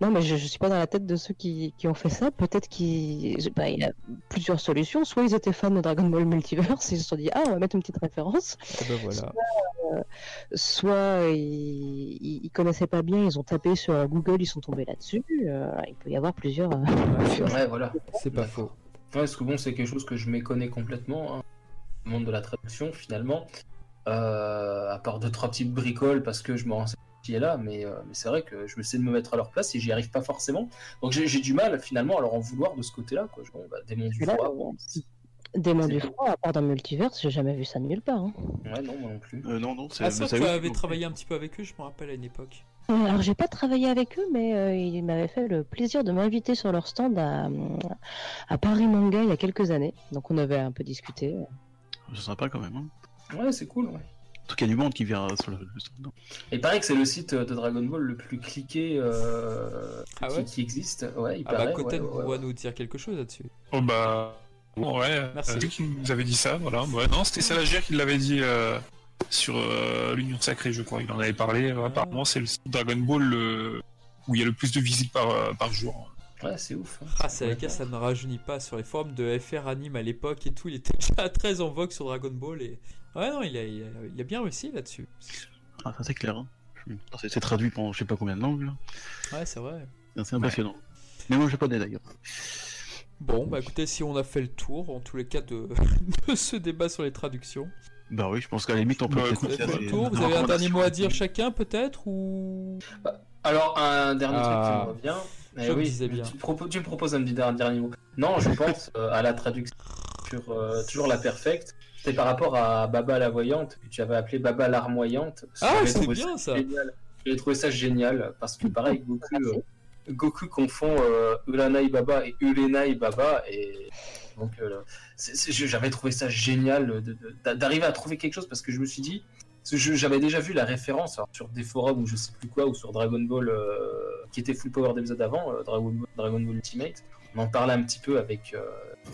non, mais je, je suis pas dans la tête de ceux qui, qui ont fait ça. Peut-être qu'il il y a plusieurs solutions. Soit ils étaient fans de Dragon Ball Multiverse, ils se sont dit ah on va mettre une petite référence. Ah, bah, voilà. Soit ils, ils, ils connaissaient pas bien, ils ont tapé sur Google, ils sont tombés là-dessus. Euh, il peut y avoir plusieurs. euh, Ouais, Ouais, voilà. c'est pas faux. Ouais, parce que bon, c'est quelque chose que je méconnais complètement, hein, le monde de la traduction finalement. Euh, à part deux trois petites bricoles parce que je me renseigne ici et là, mais, euh, mais c'est vrai que je me sais de me mettre à leur place et j'y arrive pas forcément. Donc j'ai du mal finalement à leur en vouloir de ce côté-là. Quoi. Bon, bah, démon du froid, bon, du froid, à part dans Multiverse, j'ai jamais vu ça nulle part. hein. ouais, non, moi non plus. Euh, non, non, c'est. Ah, ça, tu qui avais travaillé un petit peu avec eux, je me rappelle à une époque. Alors j'ai pas travaillé avec eux, mais euh, ils m'avaient fait le plaisir de m'inviter sur leur stand à, à Paris Manga il y a quelques années. Donc on avait un peu discuté. C'est sympa quand même. Hein. Ouais, c'est cool. Ouais. En tout cas, il y a du monde qui vient sur le, le stand. Et il paraît que c'est le site de Dragon Ball le plus cliqué euh, Ah qui, ouais qui existe. Ouais, il Ah bah, paraît. Koten ouais, ouais, pourra ouais. nous dire quelque chose là-dessus. Oh bah. bon, ouais, Merci. euh, vu qu'il nous avait dit ça, voilà. Ouais, non, c'était Salagir qui l'avait dit euh, sur euh, l'Union Sacrée, je crois. Il en avait parlé. Euh, Apparemment, c'est le site Dragon Ball euh, où il y a le plus de visites par, euh, par jour. Ouais, c'est ouf. hein. Ah, c'est Ouais, la ça ne rajeunit pas sur les forums de FR Anime à l'époque et tout. Il était <laughs> déjà très en vogue sur Dragon Ball et. Ouais, non, il a, il a, il a bien réussi là-dessus. Ah, ça c'est clair. Hein. C'est traduit pendant je sais pas combien de langues. là. Ouais, c'est vrai. C'est impressionnant. Mais moi, japonais d'ailleurs. Bon, bah écoutez, si on a fait le tour, en tous les cas, de, <laughs> de ce débat sur les traductions. Bah oui, je pense qu'à la limite, on peut Bah, peut-être écoute, Vous avez faire fait le tour, vous avez un dernier mot à dire chacun peut-être ou. Alors, un dernier Ah. truc qui me revient. Je oui, disais bien. Tu, me proposes, tu me proposes un petit dernier, dernier mot. Non, je pense euh, à la traduction sur euh, toujours la perfecte. C'était par rapport à Baba la voyante, que tu avais appelé Baba l'armoyante. Ah, c'est bien, ça. J'avais trouvé ça génial parce que pareil, <laughs> Goku, euh, Goku confond euh, Ulanai Baba et Ulenai Baba et donc euh, j'avais trouvé ça génial d'arriver à trouver quelque chose parce que je me suis dit j'avais déjà vu la référence alors, sur des forums ou je sais plus quoi ou sur Dragon Ball euh, qui était full power d'épisode avant euh, Dragon, Ball, Dragon Ball Ultimate on en parlait un petit peu avec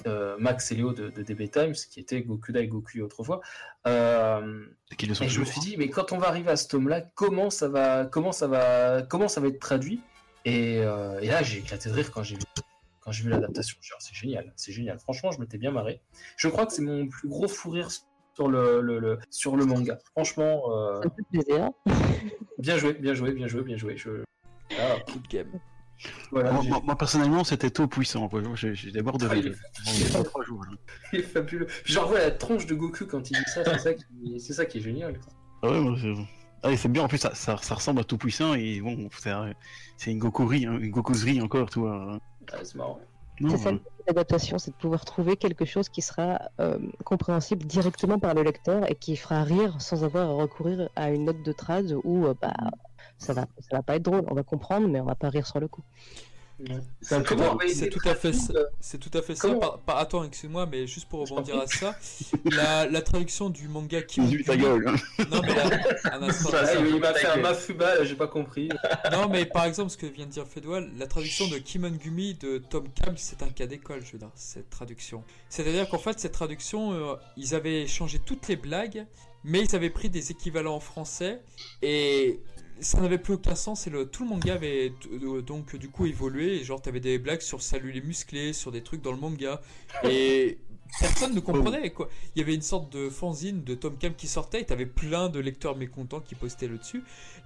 euh, Max et Léo de, de DB Times qui était Goku Dai Goku autrefois et je me suis dit, mais quand on va arriver à ce tome-là, comment ça va, comment ça va, comment ça va être traduit? Et, et là, j'ai éclaté de rire quand j'ai vu, quand j'ai vu l'adaptation. Oh, c'est génial, c'est génial. Franchement, je m'étais bien marré. Je crois que c'est mon plus gros fou rire sur le, le- le- sur le manga. Franchement, euh, Ça me fait plaisir. <laughs> bien joué, bien joué, bien joué, bien joué. Je... Ah, Good game. voilà, Moi, moi- moi, personnellement, c'était trop puissant. J'ai des bords de rire. Il est fabuleux. J'en vois la tronche de Goku quand il dit ça, c'est ça qui, c'est ça qui est génial. quoi. Ah ouais, c'est- ah, et c'est bien. En plus, ça, ça, ça ressemble à tout puissant et bon, c'est une Gokurie, hein, une Gokuserie encore, tu vois. Ah, c'est marrant. C'est ça l'adaptation, c'est de pouvoir trouver quelque chose qui sera euh, compréhensible directement par le lecteur et qui fera rire sans avoir à recourir à une note de trad où euh, bah, ça va, ça va pas être drôle. On va comprendre, mais on va pas rire sur le coup. C'est tout à fait ça. C'est tout à fait ça. Comment- Par- par- attends, excuse-moi, mais juste pour rebondir à ça, la, la traduction du manga <laughs> Kimon dis ta gueule. hein. Non mais là, un instant. Ça, il, m'a fait un mafuba, j'ai pas compris. Non mais par exemple ce que vient de dire Fedwal, la traduction de Kimon Gumi de Tom Cam, c'est un cas d'école, je veux dire, cette traduction. C'est-à-dire qu'en fait cette traduction, euh, ils avaient changé toutes les blagues, mais ils avaient pris des équivalents en français et ça n'avait plus aucun sens et tout le manga avait euh, donc du coup évolué genre t'avais des blagues sur salut les musclés, sur des trucs dans le manga et personne ne comprenait quoi. Il y avait une sorte de fanzine de Tom Cam qui sortait et t'avais plein de lecteurs mécontents qui postaient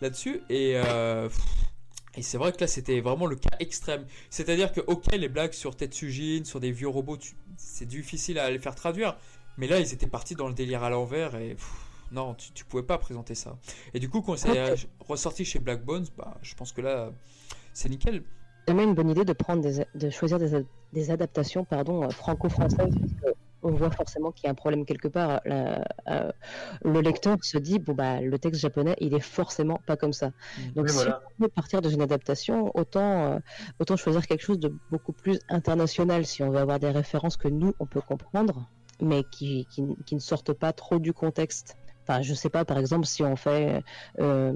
là-dessus et euh, et c'est vrai que là c'était vraiment le cas extrême. C'est-à-dire que ok les blagues sur Tetsujin, sur des vieux robots, c'est difficile à les faire traduire, mais là ils étaient partis dans le délire à l'envers et non tu, tu pouvais pas présenter ça. Et du coup quand c'est euh, ressorti chez Black Bones, bah je pense que là c'est nickel. C'est vraiment une bonne idée de prendre des, de choisir des, ad- des adaptations pardon euh, franco-françaises on voit forcément qu'il y a un problème quelque part. La- euh, le lecteur se dit bon bah le texte japonais il est forcément pas comme ça. Donc Oui, si voilà. on veut partir dans une adaptation, autant euh, autant choisir quelque chose de beaucoup plus international si on veut avoir des références que nous on peut comprendre, mais qui, qui, qui ne sortent pas trop du contexte. Enfin, je sais pas, par exemple, si on fait euh,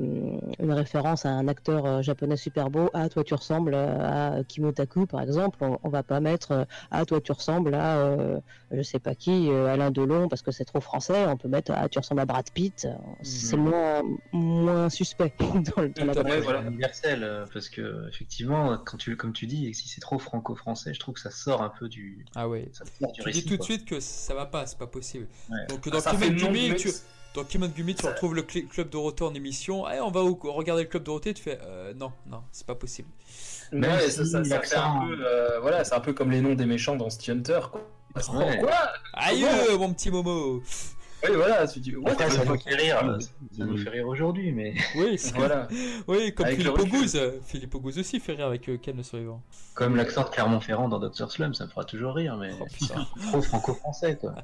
une référence à un acteur euh, japonais super beau, ah toi tu ressembles à Kimotaku par exemple, on, on va pas mettre euh, ah toi tu ressembles à euh, je sais pas qui, euh, Alain Delon parce que c'est trop français, on peut mettre ah tu ressembles à Brad Pitt, c'est moins moins suspect <laughs> dans, le- dans la voilà. universel euh, parce que effectivement, quand tu, comme tu dis, si c'est trop franco-français, je trouve que ça sort un peu du, Ah ouais. ça sort du Tu dis tout de suite que ça va pas, c'est pas possible. Ouais. Donc dans Ça Kimon fait non Gumi, du tu. Dans Kimon Gumi, tu Ça- retrouves le cl- club Dorothée en émission. Eh, on va où regarder le club Dorothée, tu fais euh, non, non, c'est pas possible. Ouais, si ça, ça- ça fait un peu, euh, voilà, c'est un peu comme les noms des méchants dans City Hunter. Quoi. Ouais. Quoi Aïe, mon petit Momo Oui, voilà, tu dis. Après, the ça nous fait rire, ça nous fait rire aujourd'hui, mais Oui, <laughs> c'est- Voilà. <laughs> oui, comme Avec Philippe. Auguste. Philippe Auguste aussi fait rire avec euh, Ken le survivant. comme l'accent de Clermont-Ferrand dans Dr Slum, ça me fera toujours rire, mais Oh, putain. <laughs> trop franco-français, quoi.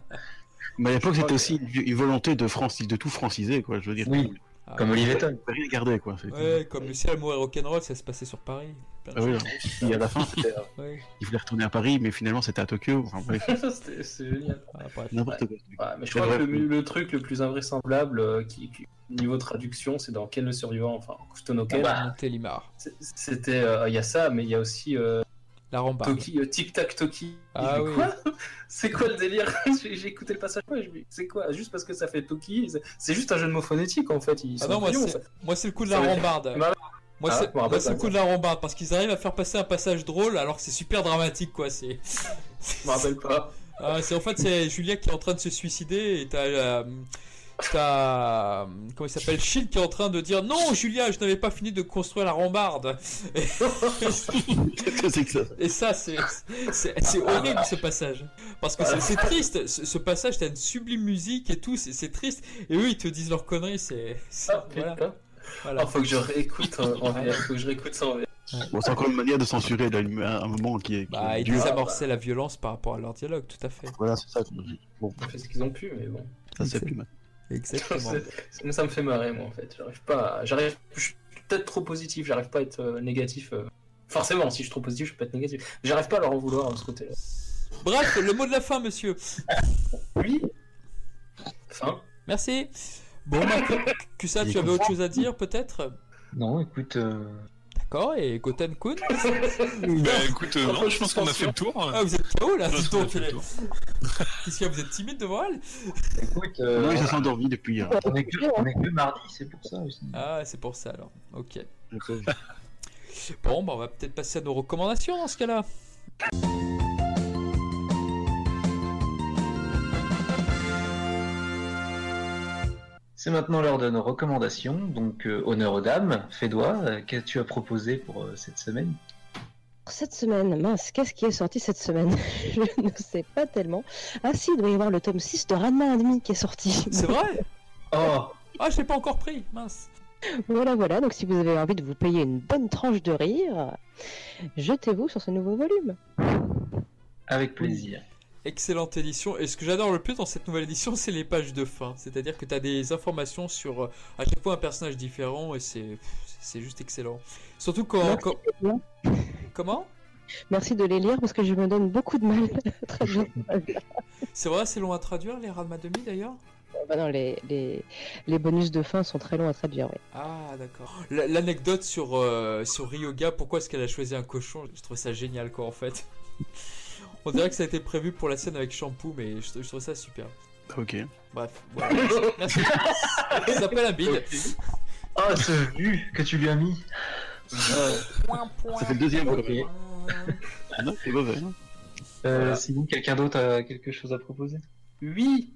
Mais à l'époque, c'était aussi une une volonté de, franci- de tout franciser, quoi. Je veux dire, Oui. Ah, Comme Olivier Tom. rien garder, quoi. Ouais, comme le ciel amour et rock'n'roll, ça se passait sur Paris. Ah oui, Et à la fin, c'était, euh, <laughs> Ouais. il voulait retourner à Paris, mais finalement, c'était à Tokyo. Enfin, <laughs> c'est génial. Ah, quoi. Ouais, mais je crois que le, le truc le plus invraisemblable euh, qui, qui- niveau traduction, c'est dans Ken le survivant, enfin Kustono Ken. Ah bah. C'était, euh, il y a ça, mais il y a aussi euh, La rambarde. Toki, euh, Tic Tac Toki. Ah oui. Quoi <laughs> C'est quoi le délire <laughs> J'ai écouté le passage, ouais, c'est quoi Juste parce que ça fait Toki, c'est- juste un jeu de mots phonétiques en fait. Ils Ah non, moi c'est, ça. moi c'est le coup de la rambarde. <laughs> Moi Ah, c'est, le coup de la rambarde parce qu'ils arrivent à faire passer un passage drôle alors que c'est super dramatique quoi. C'est, Je me rappelle pas. Ah, c'est en fait c'est Julia qui est en train de se suicider et t'as euh, t'as comment il s'appelle Shield qui est en train de dire non Julia je n'avais pas fini de construire la rambarde Qu'est-ce que c'est que ça? Et ça c'est horrible ce passage parce que c'est, triste ce, ce passage t'as une sublime musique et tout c'est, triste et eux ils te disent leurs conneries c'est, Ah, voilà. Oh, faut que je réécoute en, en VF, faut que je réécoute ça en VF. Bon, c'est encore une manière de censurer là, un un moment qui est. qui Bah, est ils désamorçaient la violence par rapport à leur dialogue, tout à fait. Voilà, c'est ça. Bon, Ils ont fait ce qu'ils ont pu, mais bon. ça c'est plus mal. Exactement. Ça me fait marrer, moi, en fait. J'arrive pas. à- J'arrive. Je suis peut-être trop positif. J'arrive pas à être euh, négatif. euh. Forcément, si je suis trop positif, je peux être négatif. J'arrive pas à leur en vouloir de ce côté-là. Bref, le mot de la fin, monsieur. Oui. Enfin. Merci. Bon, Marc, que ça, tu avais autre chose à dire, peut-être? Non, écoute, euh, D'accord, et Goten Kun <laughs> Bah écoute, euh, non, je pense qu'on a fait le tour. Ah, vous êtes KO là les- tour. <laughs> Qu'est-ce qu'il y a Vous êtes timide devant elle? Écoute, euh, Non, endormi depuis. euh, on est que, on est que mardi, c'est pour ça aussi. Ah, c'est pour ça alors. Ok. Bon, bah, on va peut-être passer à nos recommandations dans ce cas-là. C'est maintenant l'heure de nos recommandations, donc euh, honneur aux dames. Fédois, euh, qu'as-tu à proposer pour euh, cette semaine? Cette semaine, mince, qu'est-ce qui est sorti cette semaine? <laughs> Je ne sais pas tellement. Ah si, il doit y avoir le tome 6 de Ranma et demi qui est sorti. C'est vrai? <laughs> Oh Ah, je l'ai pas encore pris, mince. Voilà, voilà, donc si vous avez envie de vous payer une bonne tranche de rire, jetez-vous sur ce nouveau volume. Avec plaisir. Excellente édition. Et ce que j'adore le plus dans cette nouvelle édition, <laughs> c'est les pages de fin. C'est-à-dire que tu as des informations sur euh, à chaque fois un personnage différent et c'est c'est juste excellent. Surtout quand. Merci. quand- Comment? Merci de les lire parce que je me donne beaucoup de mal <laughs> à traduire. C'est vrai, c'est long à traduire les Ranma demi d'ailleurs? Bah non, les, les, les bonus de fin sont très longs à traduire, oui. Ah, d'accord. L'anecdote sur, euh, sur Ryoga, pourquoi est-ce qu'elle a choisi un cochon? Je trouve ça génial, quoi, en fait. On dirait que ça a été prévu pour la scène avec Shampoo, mais je, je trouve ça super. Ok. Bref, voilà. Merci. Ça s'appelle un bide. Oh, ce vu que tu lui as mis Ça fait le deuxième. Ok. Ah non, c'est mauvais. Euh, Voilà. Sinon, quelqu'un d'autre a quelque chose à proposer? Oui.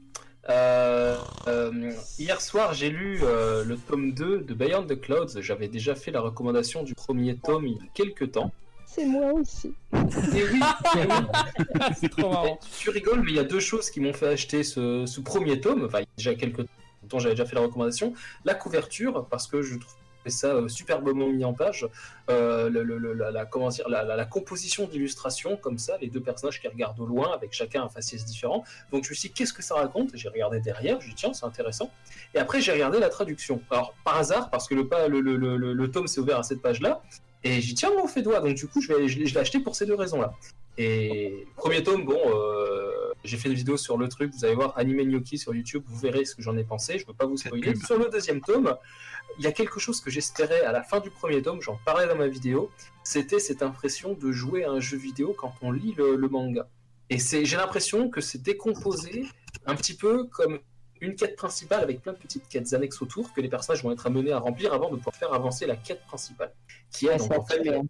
Euh, euh, hier soir, j'ai lu euh, le tome 2 de Beyond the Clouds. J'avais déjà fait la recommandation du premier tome il y a quelques temps. C'est moi aussi. Et oui, et <laughs> oui. C'est trop marrant. tu rigoles, mais il y a deux choses qui m'ont fait acheter ce, ce premier tome. Enfin, il y a déjà quelques temps, j'avais déjà fait la recommandation. La couverture, parce que je trouve ça euh, superbement mis en page. Euh, le- le- le- la, la- comment dire, la, la- la composition d'illustration, comme ça, les deux personnages qui regardent au loin, avec chacun un faciès différent. Donc je me suis dit, qu'est-ce que ça raconte? J'ai regardé derrière, j'ai dit, tiens, c'est intéressant. Et après, j'ai regardé la traduction. Alors, par hasard, parce que le, pas- le, le, le, le- le tome s'est ouvert à cette page-là, et j'ai dit, tiens, on fait doigt. Donc, du coup, je, vais, je, l'ai- je l'ai acheté pour ces deux raisons-là. Et premier tome, bon, euh, j'ai fait une vidéo sur le truc, vous allez voir Anime Gnocchi sur YouTube, vous verrez ce que j'en ai pensé, je ne veux pas vous spoiler. Sur le deuxième tome, il y a quelque chose que j'espérais à la fin du premier tome, j'en parlais dans ma vidéo, c'était cette impression de jouer à un jeu vidéo quand on lit le, le manga. Et j'ai l'impression que c'est décomposé un petit peu comme une quête principale avec plein de petites quêtes annexes autour que les personnages vont être amenés à remplir avant de pouvoir faire avancer la quête principale. Qui est Ah, donc c'est en fait absolument.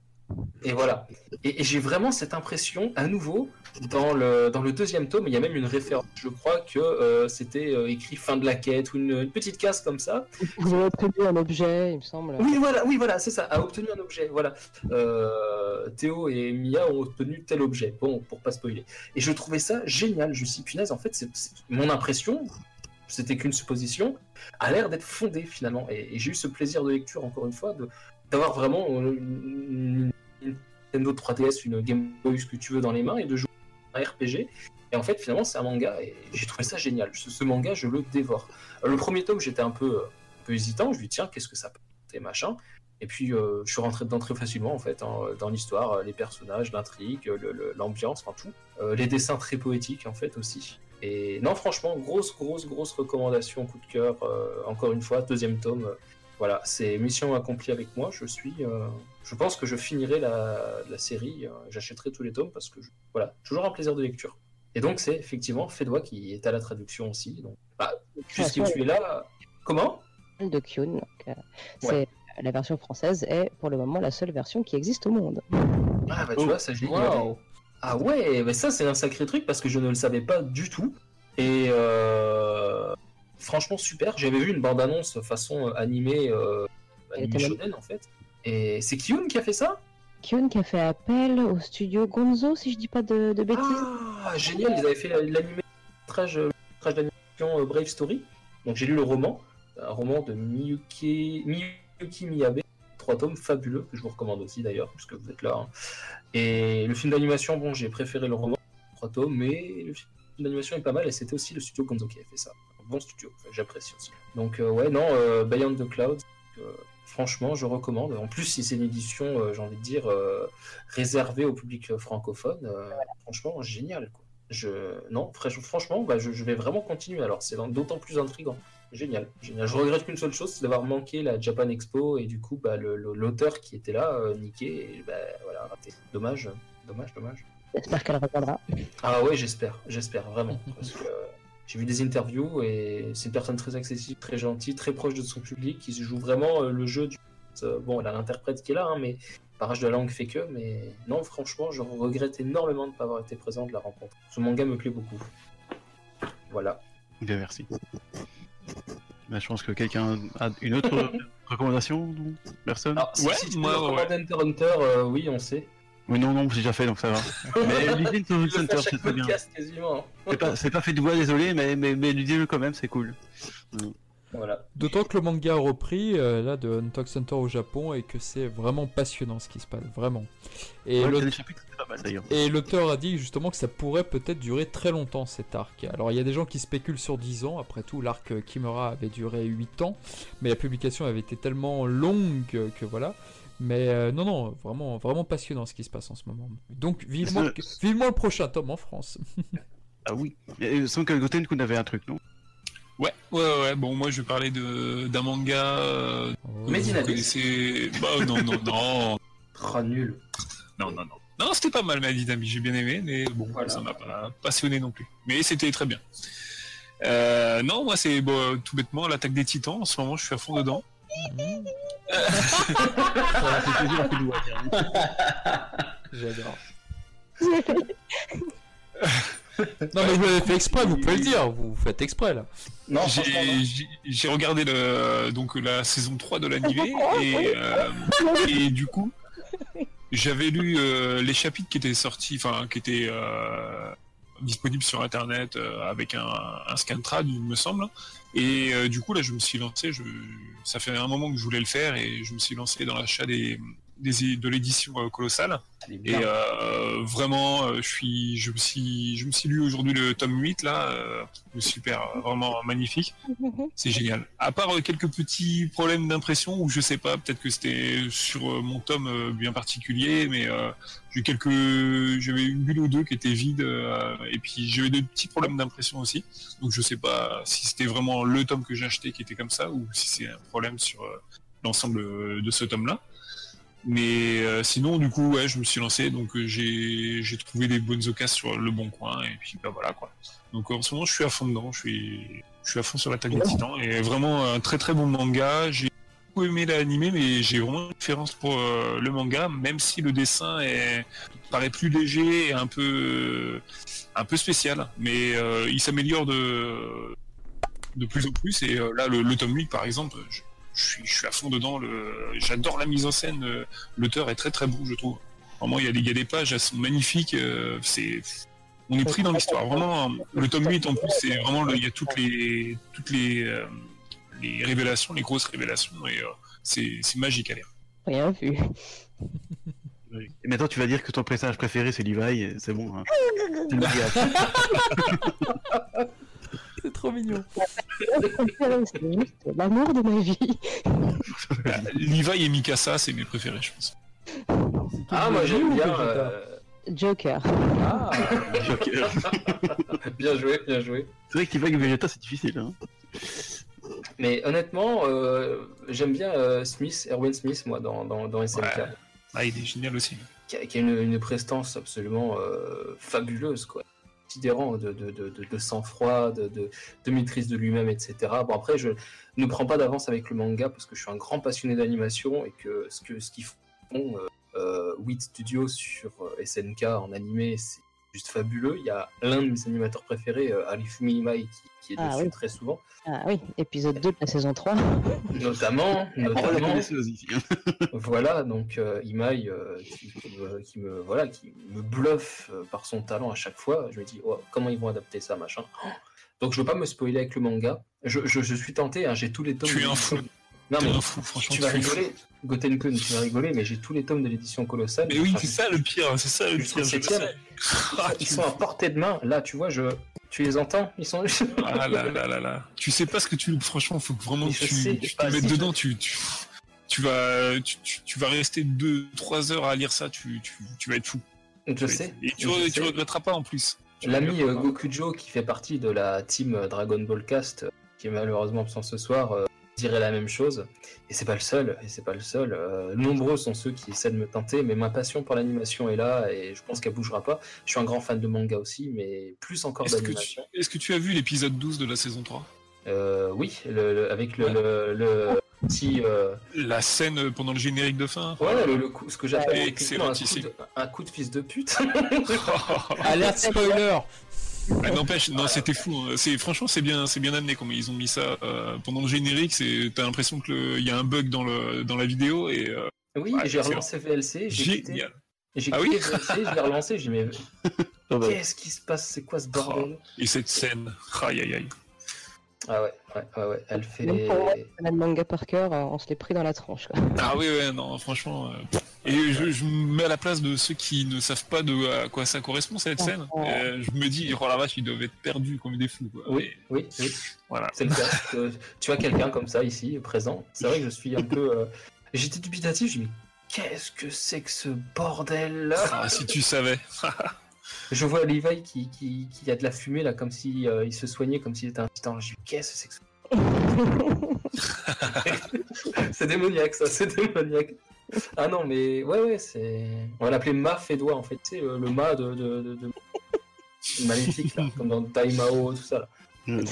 et voilà. Et, et j'ai vraiment cette impression, à nouveau, dans le, dans le deuxième tome, il y a même une référence. Je crois que euh, c'était euh, écrit fin de la quête ou une, une petite case comme ça. Vous avez obtenu un objet, il me semble. Oui, voilà, oui, voilà, c'est ça, a obtenu un objet. Voilà. Euh, Théo et Mia ont obtenu tel objet. Bon, pour pas spoiler. Et je trouvais ça génial. Je me suis dit, punaise, en fait, c'est- mon impression, c'était qu'une supposition, a l'air d'être fondée finalement. Et, j'ai eu ce plaisir de lecture, encore une fois, d'avoir vraiment euh, une, une Nintendo 3DS, une Game Boy, ce que tu veux dans les mains, et de jouer à un RPG. Et en fait, finalement, c'est un manga, et j'ai trouvé ça génial. Ce, manga, je le dévore. Le premier tome, j'étais un peu, un peu hésitant. Je lui dis, tiens, qu'est-ce que ça peut être, machin. Et puis, euh, je suis rentré dedans très facilement, en fait, hein, dans l'histoire, euh, les personnages, l'intrigue, l'ambiance, enfin tout. Les dessins très poétiques, en fait, aussi. Et non, franchement, grosse, grosse, grosse recommandation, coup de cœur. euh, encore une fois, deuxième tome. euh, voilà, c'est mission accomplie avec moi. Je suis, euh, je pense que je finirai la, la série. euh, J'achèterai tous les tomes parce que, je- voilà, toujours un plaisir de lecture. Et donc, c'est effectivement Fédois qui est à la traduction aussi. Donc, bah, puisque tu es là, comment? De Kyun. euh, c'est la version française est pour le moment la seule version qui existe au monde. Ah bah tu Oh, vois, ça j'ai ignoré. Waouh Ah ouais, mais ça c'est un sacré truc parce que je ne le savais pas du tout. Et euh, franchement super, j'avais vu une bande-annonce façon animée, euh, animée était shonen en fait. Et c'est Kyun qui a fait ça? Kyun qui a fait appel au studio Gonzo, si je dis pas de, de bêtises. Ah génial, ils avaient fait l'animé d'animation euh, Brave Story. Donc j'ai lu le roman, un roman de Miyuki, Miyuki Miyabe, trois tomes fabuleux, que je vous recommande aussi d'ailleurs, puisque vous êtes là. hein. Et le film d'animation, bon, j'ai préféré le roman, trois tomes, mais le film d'animation est pas mal, et c'était aussi le studio Gonzo qui a fait ça. Un bon studio, enfin, j'apprécie aussi. Donc, euh, ouais, non, euh, Beyond the Clouds, euh, franchement, je recommande. En plus, si c'est une édition, euh, j'ai envie de dire, réservée au public francophone, franchement, génial. Quoi. Je... Non, franch- franchement, bah, je, je vais vraiment continuer. Alors, c'est d'autant plus intriguant. Génial, génial. Je regrette qu'une seule chose, c'est d'avoir manqué la Japan Expo et du coup, bah, le- le- l'auteur qui était là, euh, niqué, et bah, voilà, raté. Dommage, dommage, dommage. J'espère qu'elle reviendra. Ah ouais, j'espère, j'espère vraiment. Parce que euh, j'ai vu des interviews et c'est une personne très accessible, très gentille, très proche de son public, qui se joue vraiment euh, le jeu du. euh, bon, elle a l'interprète qui est là, hein, mais parage de la langue fait que. Mais non, franchement, je regrette énormément de ne pas avoir été présent de la rencontre. Ce manga me plaît beaucoup. Voilà. Bien, merci. Bah, je pense que quelqu'un a une autre <laughs> recommandation Personne Alors, si, Ouais, si moi, ouais. recommander Hunter Hunter, euh, oui, on sait. Oui, non, non, j'ai déjà fait, donc ça va. <laughs> Mais l'idée de chaque c'est très bien. hein. C'est pas, fait de voix, désolé, mais, mais, mais l'idée quand même, c'est cool. Voilà. D'autant que le manga a repris euh, là de Hunter x Hunter au Japon et que c'est vraiment passionnant ce qui se passe, vraiment. Et Ouais, il l'auteur a dit justement que ça pourrait peut-être durer très longtemps cet arc. Alors il y a des gens qui spéculent sur 10 ans, après tout l'arc Kimura avait duré 8 ans, mais la publication avait été tellement longue que, voilà. Mais euh, non, non, vraiment, vraiment passionnant ce qui se passe en ce moment. Donc vivement, vivement le prochain tome en France. <laughs> Ah oui. Et sans que Goten avait un truc, non? Ouais, ouais, ouais. Bon, moi, je vais parler de d'un manga. Euh, connaissez. Bah, non, non, non. Ah, <laughs> nul. Non, non, non. Non, c'était pas mal, ma dynamique, j'ai bien aimé, mais bon, Voilà. ça m'a pas passionné non plus. Mais c'était très bien. Euh, non, moi, c'est bon, tout bêtement l'attaque des titans. En ce moment, je suis à fond dedans. <laughs> Tiens. <laughs> J'adore. Non mais vous l'avez fait exprès, vous pouvez le dire, vous faites exprès là. Non, J'ai- regardé le, donc la saison 3 de l'animé et, euh, et du coup j'avais lu euh, les chapitres qui étaient sortis, enfin qui étaient euh, disponibles sur internet euh, avec un, un scan trad il me semble et euh, du coup là je me suis lancé, je, ça fait un moment que je voulais le faire et je me suis lancé dans l'achat des, des- de l'édition euh, colossale et euh, vraiment, euh, je suis, je me suis, je me suis lu aujourd'hui le tome 8 là, euh, super, vraiment magnifique. C'est génial. À part euh, quelques petits problèmes d'impression où je sais pas, peut-être que c'était sur euh, mon tome euh, bien particulier, mais euh, j'ai eu quelques, j'avais une bulle ou deux qui étaient vides euh, et puis j'avais des petits problèmes d'impression aussi. Donc je sais pas si c'était vraiment le tome que j'ai acheté qui était comme ça ou si c'est un problème sur euh, l'ensemble de ce tome là. Mais euh, sinon, du coup, ouais, je me suis lancé, donc euh, j'ai j'ai trouvé des bonnes occasions sur le bon coin, et puis bah voilà quoi. Donc en ce moment, je suis à fond dedans, je suis, je suis à fond sur l'attaque des titans, et vraiment un très très bon manga. J'ai beaucoup aimé l'animé, mais j'ai vraiment une préférence pour euh, le manga, même si le dessin est, paraît plus léger et un peu, un peu spécial, mais euh, il s'améliore de, de plus en plus, et euh, là, le, le tome 8 par exemple, je, je suis, je suis à fond dedans. Le... J'adore la mise en scène. euh, L'auteur est très très bon, je trouve. Vraiment, il y a des, il y a des pages, elles sont magnifiques. euh, c'est, on est pris dans l'histoire. Vraiment, le tome 8 en plus, c'est vraiment, le- il y a toutes les, toutes les, euh, les révélations, les grosses révélations, et euh, c'est, c'est magique à lire. Rien vu. Et maintenant, tu vas dire que ton personnage préféré, c'est Levi, c'est bon. Hein. <laughs> <laughs> C'est trop mignon. C'est l'amour de ma vie. <laughs> Levi et Mikasa, c'est mes préférés, je pense. Ah, moi j'aime bien. euh, Joker. Ah, <laughs> Joker. <laughs> Bien joué, bien joué. C'est vrai que Levi et Vegeta, c'est difficile. Hein. Mais honnêtement, euh, j'aime bien euh, Smith, Erwin Smith, moi, dans, dans, dans SNK, Ouais. Ah, il est génial aussi. qui a, qui a une, une prestance absolument euh, fabuleuse, quoi. De, sang-froid, de, maîtrise de lui-même, etc. Bon, après, je ne prends pas d'avance avec le manga parce que je suis un grand passionné d'animation et que ce que ce qu'ils font, euh, euh, 8 Studios sur euh, SNK en animé, c'est juste fabuleux. Il y a l'un de mes animateurs préférés, euh, Arifumi Imai, qui, qui est Ah dessus oui. très souvent, Ah oui, épisode 2 de la saison 3. <laughs> notamment, notamment <laughs> voilà, donc euh, Imai euh, qui, qui me, qui me- voilà, qui me bluffe euh, par son talent à chaque fois. Je me dis, oh, comment ils vont adapter ça, machin. Donc je veux pas me spoiler avec le manga. Je, je- je suis tenté, hein, j'ai tous les tomes. Tu es un fou. Non, mais fou, franchement. tu vas rigoler. Gotenkun, tu vas rigoler, mais j'ai tous les tomes de l'édition colossale. Mais oui, c'est ça le pire, c'est ça le pire. je sais. Ah, Ils sont à portée de main. Là, tu vois, je... tu les entends Ils sont. Ah là là là là. Tu sais pas ce que tu loupes, franchement, faut que vraiment que sais, tu, tu te mettes si, dedans, tu, tu, tu vas, tu, tu- vas rester 2-3 heures à lire ça, tu, tu, tu vas être fou. Je sais. être- Et tu, je sais. regretteras pas en plus. L'ami euh. Gokujo, qui fait partie de la team euh, Dragon Ball Cast, euh, qui est malheureusement absent ce soir, dirait la même chose. Et c'est pas le seul. Et c'est pas le seul. Euh, nombreux sont ceux qui essaient de me tenter, mais ma passion pour l'animation est là et je pense qu'elle bougera pas. Je suis un grand fan de manga aussi, mais plus encore Est-ce que, tu, d'animation. est-ce que tu as vu l'épisode 12 de la saison 3 Euh, oui, le, le- avec le, Ouais. le, le petit. euh, La scène pendant le générique de fin? Ouais, le, le coup, ce que j'appelle Excellent, un, coup de, un coup de fils de pute. <laughs> Alerte spoiler Ah, N'empêche, non, c'était fou. hein. C'est franchement, c'est bien, c'est bien amené comme ils ont mis ça euh, pendant le générique. C'est, t'as l'impression que il y a un bug dans le dans la vidéo et euh, oui, Ouais, j'ai relancé VLC, j'ai quitté, j'ai Ah oui VLC, je l'ai relancé, j'ai mais Ah <laughs> bah, qu'est-ce qui se passe? C'est quoi ce bordel? Et cette scène, aïe aïe aïe. Ah ouais, ouais, ouais, ouais, elle fait. Même pour moi, le manga par cœur, euh, on se l'est pris dans la tranche. quoi. <laughs> Ah oui, ouais, non, franchement. euh, Et je, je me mets à la place de ceux qui ne savent pas de à quoi ça correspond cette scène. Oh. Euh, je me dis, oh la vache, ils doivent être perdus comme des fous. Quoi. Oui, oui, oui, voilà. c'est le cas. Euh, tu as quelqu'un comme ça ici, présent. C'est vrai que je suis un peu. euh, J'étais dubitatif, je me dis qu'est-ce que c'est que ce bordel là Ah, si tu savais. <laughs> Je vois Levi qui, qui, qui a de la fumée là, comme si euh, il se soignait, comme s'il était un titan. Je dis qu'est-ce que c'est que ce <laughs> c'est démoniaque ça, c'est démoniaque. Ah non, mais ouais, ouais, c'est. On va l'appeler Ma Fédois en fait, tu sais, le, Ma de, de, de, de- Maléfique, là, comme dans Daimao, tout ça là. euh,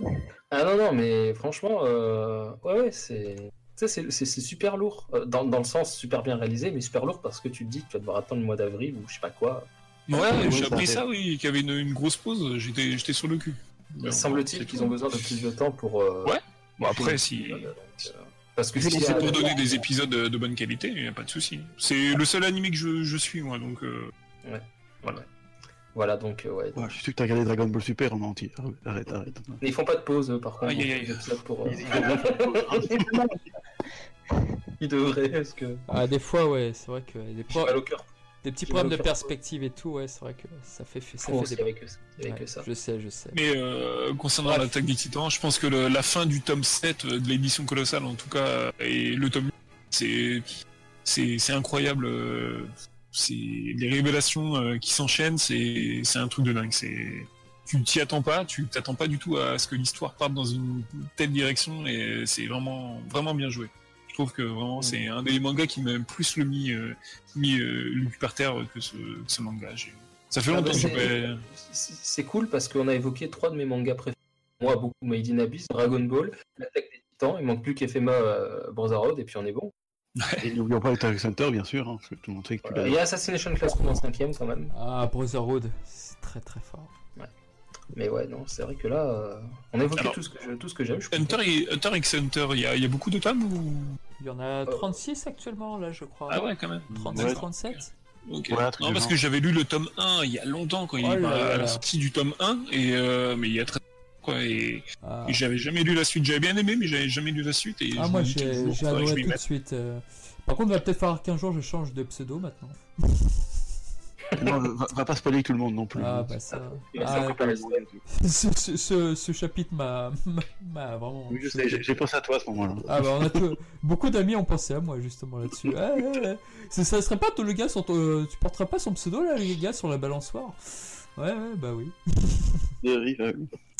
va. Ah non, non, mais franchement, euh, ouais, ouais, c'est. tu sais, C'est c'est- c'est super lourd, euh, dans, dans le sens super bien réalisé, mais super lourd parce que tu te dis que tu vas devoir attendre le mois d'avril ou je sais pas quoi. Ouais, j'ai appris ça, oui, qu'il y avait une, une grosse pause. J'étais, j'étais sur le cul. Il semble-t-il qu'ils ont besoin de plus de temps pour. euh, Ouais, Bon, après, si. donc, euh, Parce que si C'est Euh, pour donner ouais. des épisodes de, bonne qualité, il n'y a pas de souci. C'est le seul animé que je, je suis, moi, donc. euh, voilà. Voilà, donc, euh, ouais. Ouais, je suis sûr que t'as regardé Dragon Ball Super en entier. Arrête, arrête. Mais ils font pas de pause, par contre. Aïe, aïe, Pour, euh, <laughs> ils devraient, parce que Ah, des fois, ouais, c'est vrai que des, j'ai pro- mal au cœur. Des petits problèmes de perspective et tout, ouais, c'est vrai que ça fait, ça Trop, fait c'est des avec eux, c'est avec Ouais, eux, ça. Je sais, je sais. Mais euh, concernant l'attaque des titans, je pense que le- la fin du tome 7 de l'édition colossale, en tout cas, et le tome 8, c'est, c'est, c'est incroyable. euh, C'est les révélations euh, qui s'enchaînent, c'est, c'est un truc de dingue. C'est, tu t'y attends pas, tu t'attends pas du tout à ce que l'histoire parte dans une telle direction, et c'est vraiment, vraiment bien joué. Je trouve que vraiment, c'est un des mangas qui m'a plus le mis, euh, mis euh, le par terre que ce, que ce manga. J'ai- Ça fait Ah, longtemps bah, que c'est- je C'est c'est cool parce qu'on a évoqué trois de mes mangas préférés. Moi, beaucoup Made in Abyss, Dragon Ball, l'attaque des titans. Il manque plus qu'Efema euh, Brotherhood et puis on est bon. Et n'oublions pas Attack Center, bien sûr, hein, parce que tout le monde sait que tu Voilà. Et Assassination Classroom en cinquième quand même. Ah, Brotherhood, c'est très très fort. Mais ouais, non, c'est vrai que là, euh, on a évoqué Alors, tout ce que tout ce que j'aime. Hunter, et, Hunter x Hunter, il y a, il y a beaucoup de tomes ou... Il y en a 36 actuellement, là, je crois. Ah ouais, quand même. 36, Ouais. 37 Ok. Ouais, un truc non, parce que j'avais lu le tome 1 il y a longtemps, quand il Oh est à la sortie du tome 1, et, euh, mais il y a très quoi, et, Ah, et j'avais jamais lu la suite. J'avais bien aimé, mais j'avais jamais lu la suite. Et Ah, moi j'ai adoré tout de suite. euh. Par contre, il va peut-être falloir qu'un jour je change de pseudo maintenant. Non, va, va pas spoiler tout le monde non plus. Ah, bah ça. Ah, ce, ce- ce- ce chapitre m'a <laughs> vraiment. Oui, je sais, j'ai pensé à toi à ce moment-là. Ah bah on a tout- beaucoup d'amis ont pensé à moi justement là-dessus. Ah, <laughs> ouais, Ça serait pas toi le gars sur ton... euh, tu porterais pas son pseudo là les gars sur la balançoire? Ouais ouais bah oui. <laughs> Oui, euh,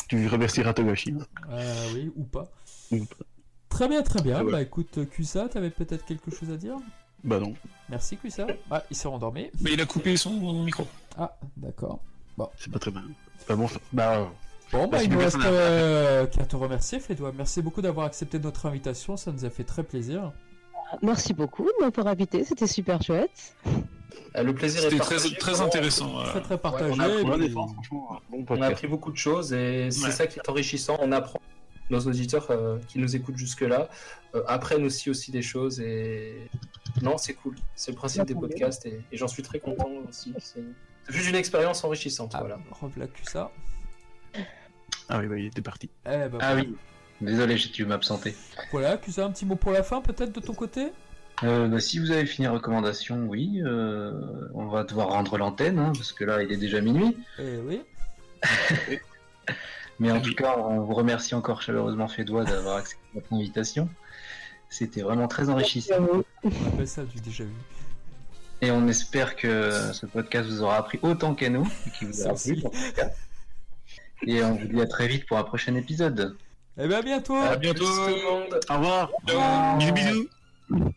Tu remercieras Togashi. Euh, oui ou pas. Ou pas. Très bien très bien. Ah ouais. Bah écoute Kusa, t'avais peut-être quelque chose à dire? Bah non, Merci Kusa. Ah il s'est rendormi. Mais il a coupé son micro. Ah d'accord. c'est pas très bien. Bah bon, bah. euh, Bon bah il nous reste euh, qu'à te remercier Fédois. Merci beaucoup d'avoir accepté notre invitation, ça nous a fait très plaisir. Merci beaucoup de m'avoir invité, c'était super chouette. Euh, Le plaisir est C'était très, très intéressant. euh. Très très partagé. on a bon franchement, bon On appris beaucoup de choses et c'est Ouais. ça qui est enrichissant. On apprend. Nos auditeurs euh, qui nous écoutent jusque-là euh, apprennent aussi aussi des choses et non, c'est cool. C'est le principe des podcasts et, et j'en suis très content aussi. C'est c'est juste une expérience enrichissante. Ah, Voilà. revoilà Kusa. Ah oui, bah il était parti. Eh bah, Ah oui. Désolé, j'ai dû m'absenter. Voilà, tu as un petit mot pour la fin peut-être de ton côté? Euh, bah, si vous avez fini recommandation, oui, euh, on va devoir rendre l'antenne, hein, parce que là, il est déjà minuit. Eh oui. <laughs> Mais en Oui. tout cas, on vous remercie encore chaleureusement, Fédois, d'avoir accepté notre invitation. C'était vraiment très enrichissant. On appelle ça du déjà vu. Et on espère que ce podcast vous aura appris autant qu'à nous, et qu'il vous aura plu. Et on vous dit à très vite pour un prochain épisode. Eh bien, à bientôt À bientôt. Tout le monde. Au revoir. Bisous bisous.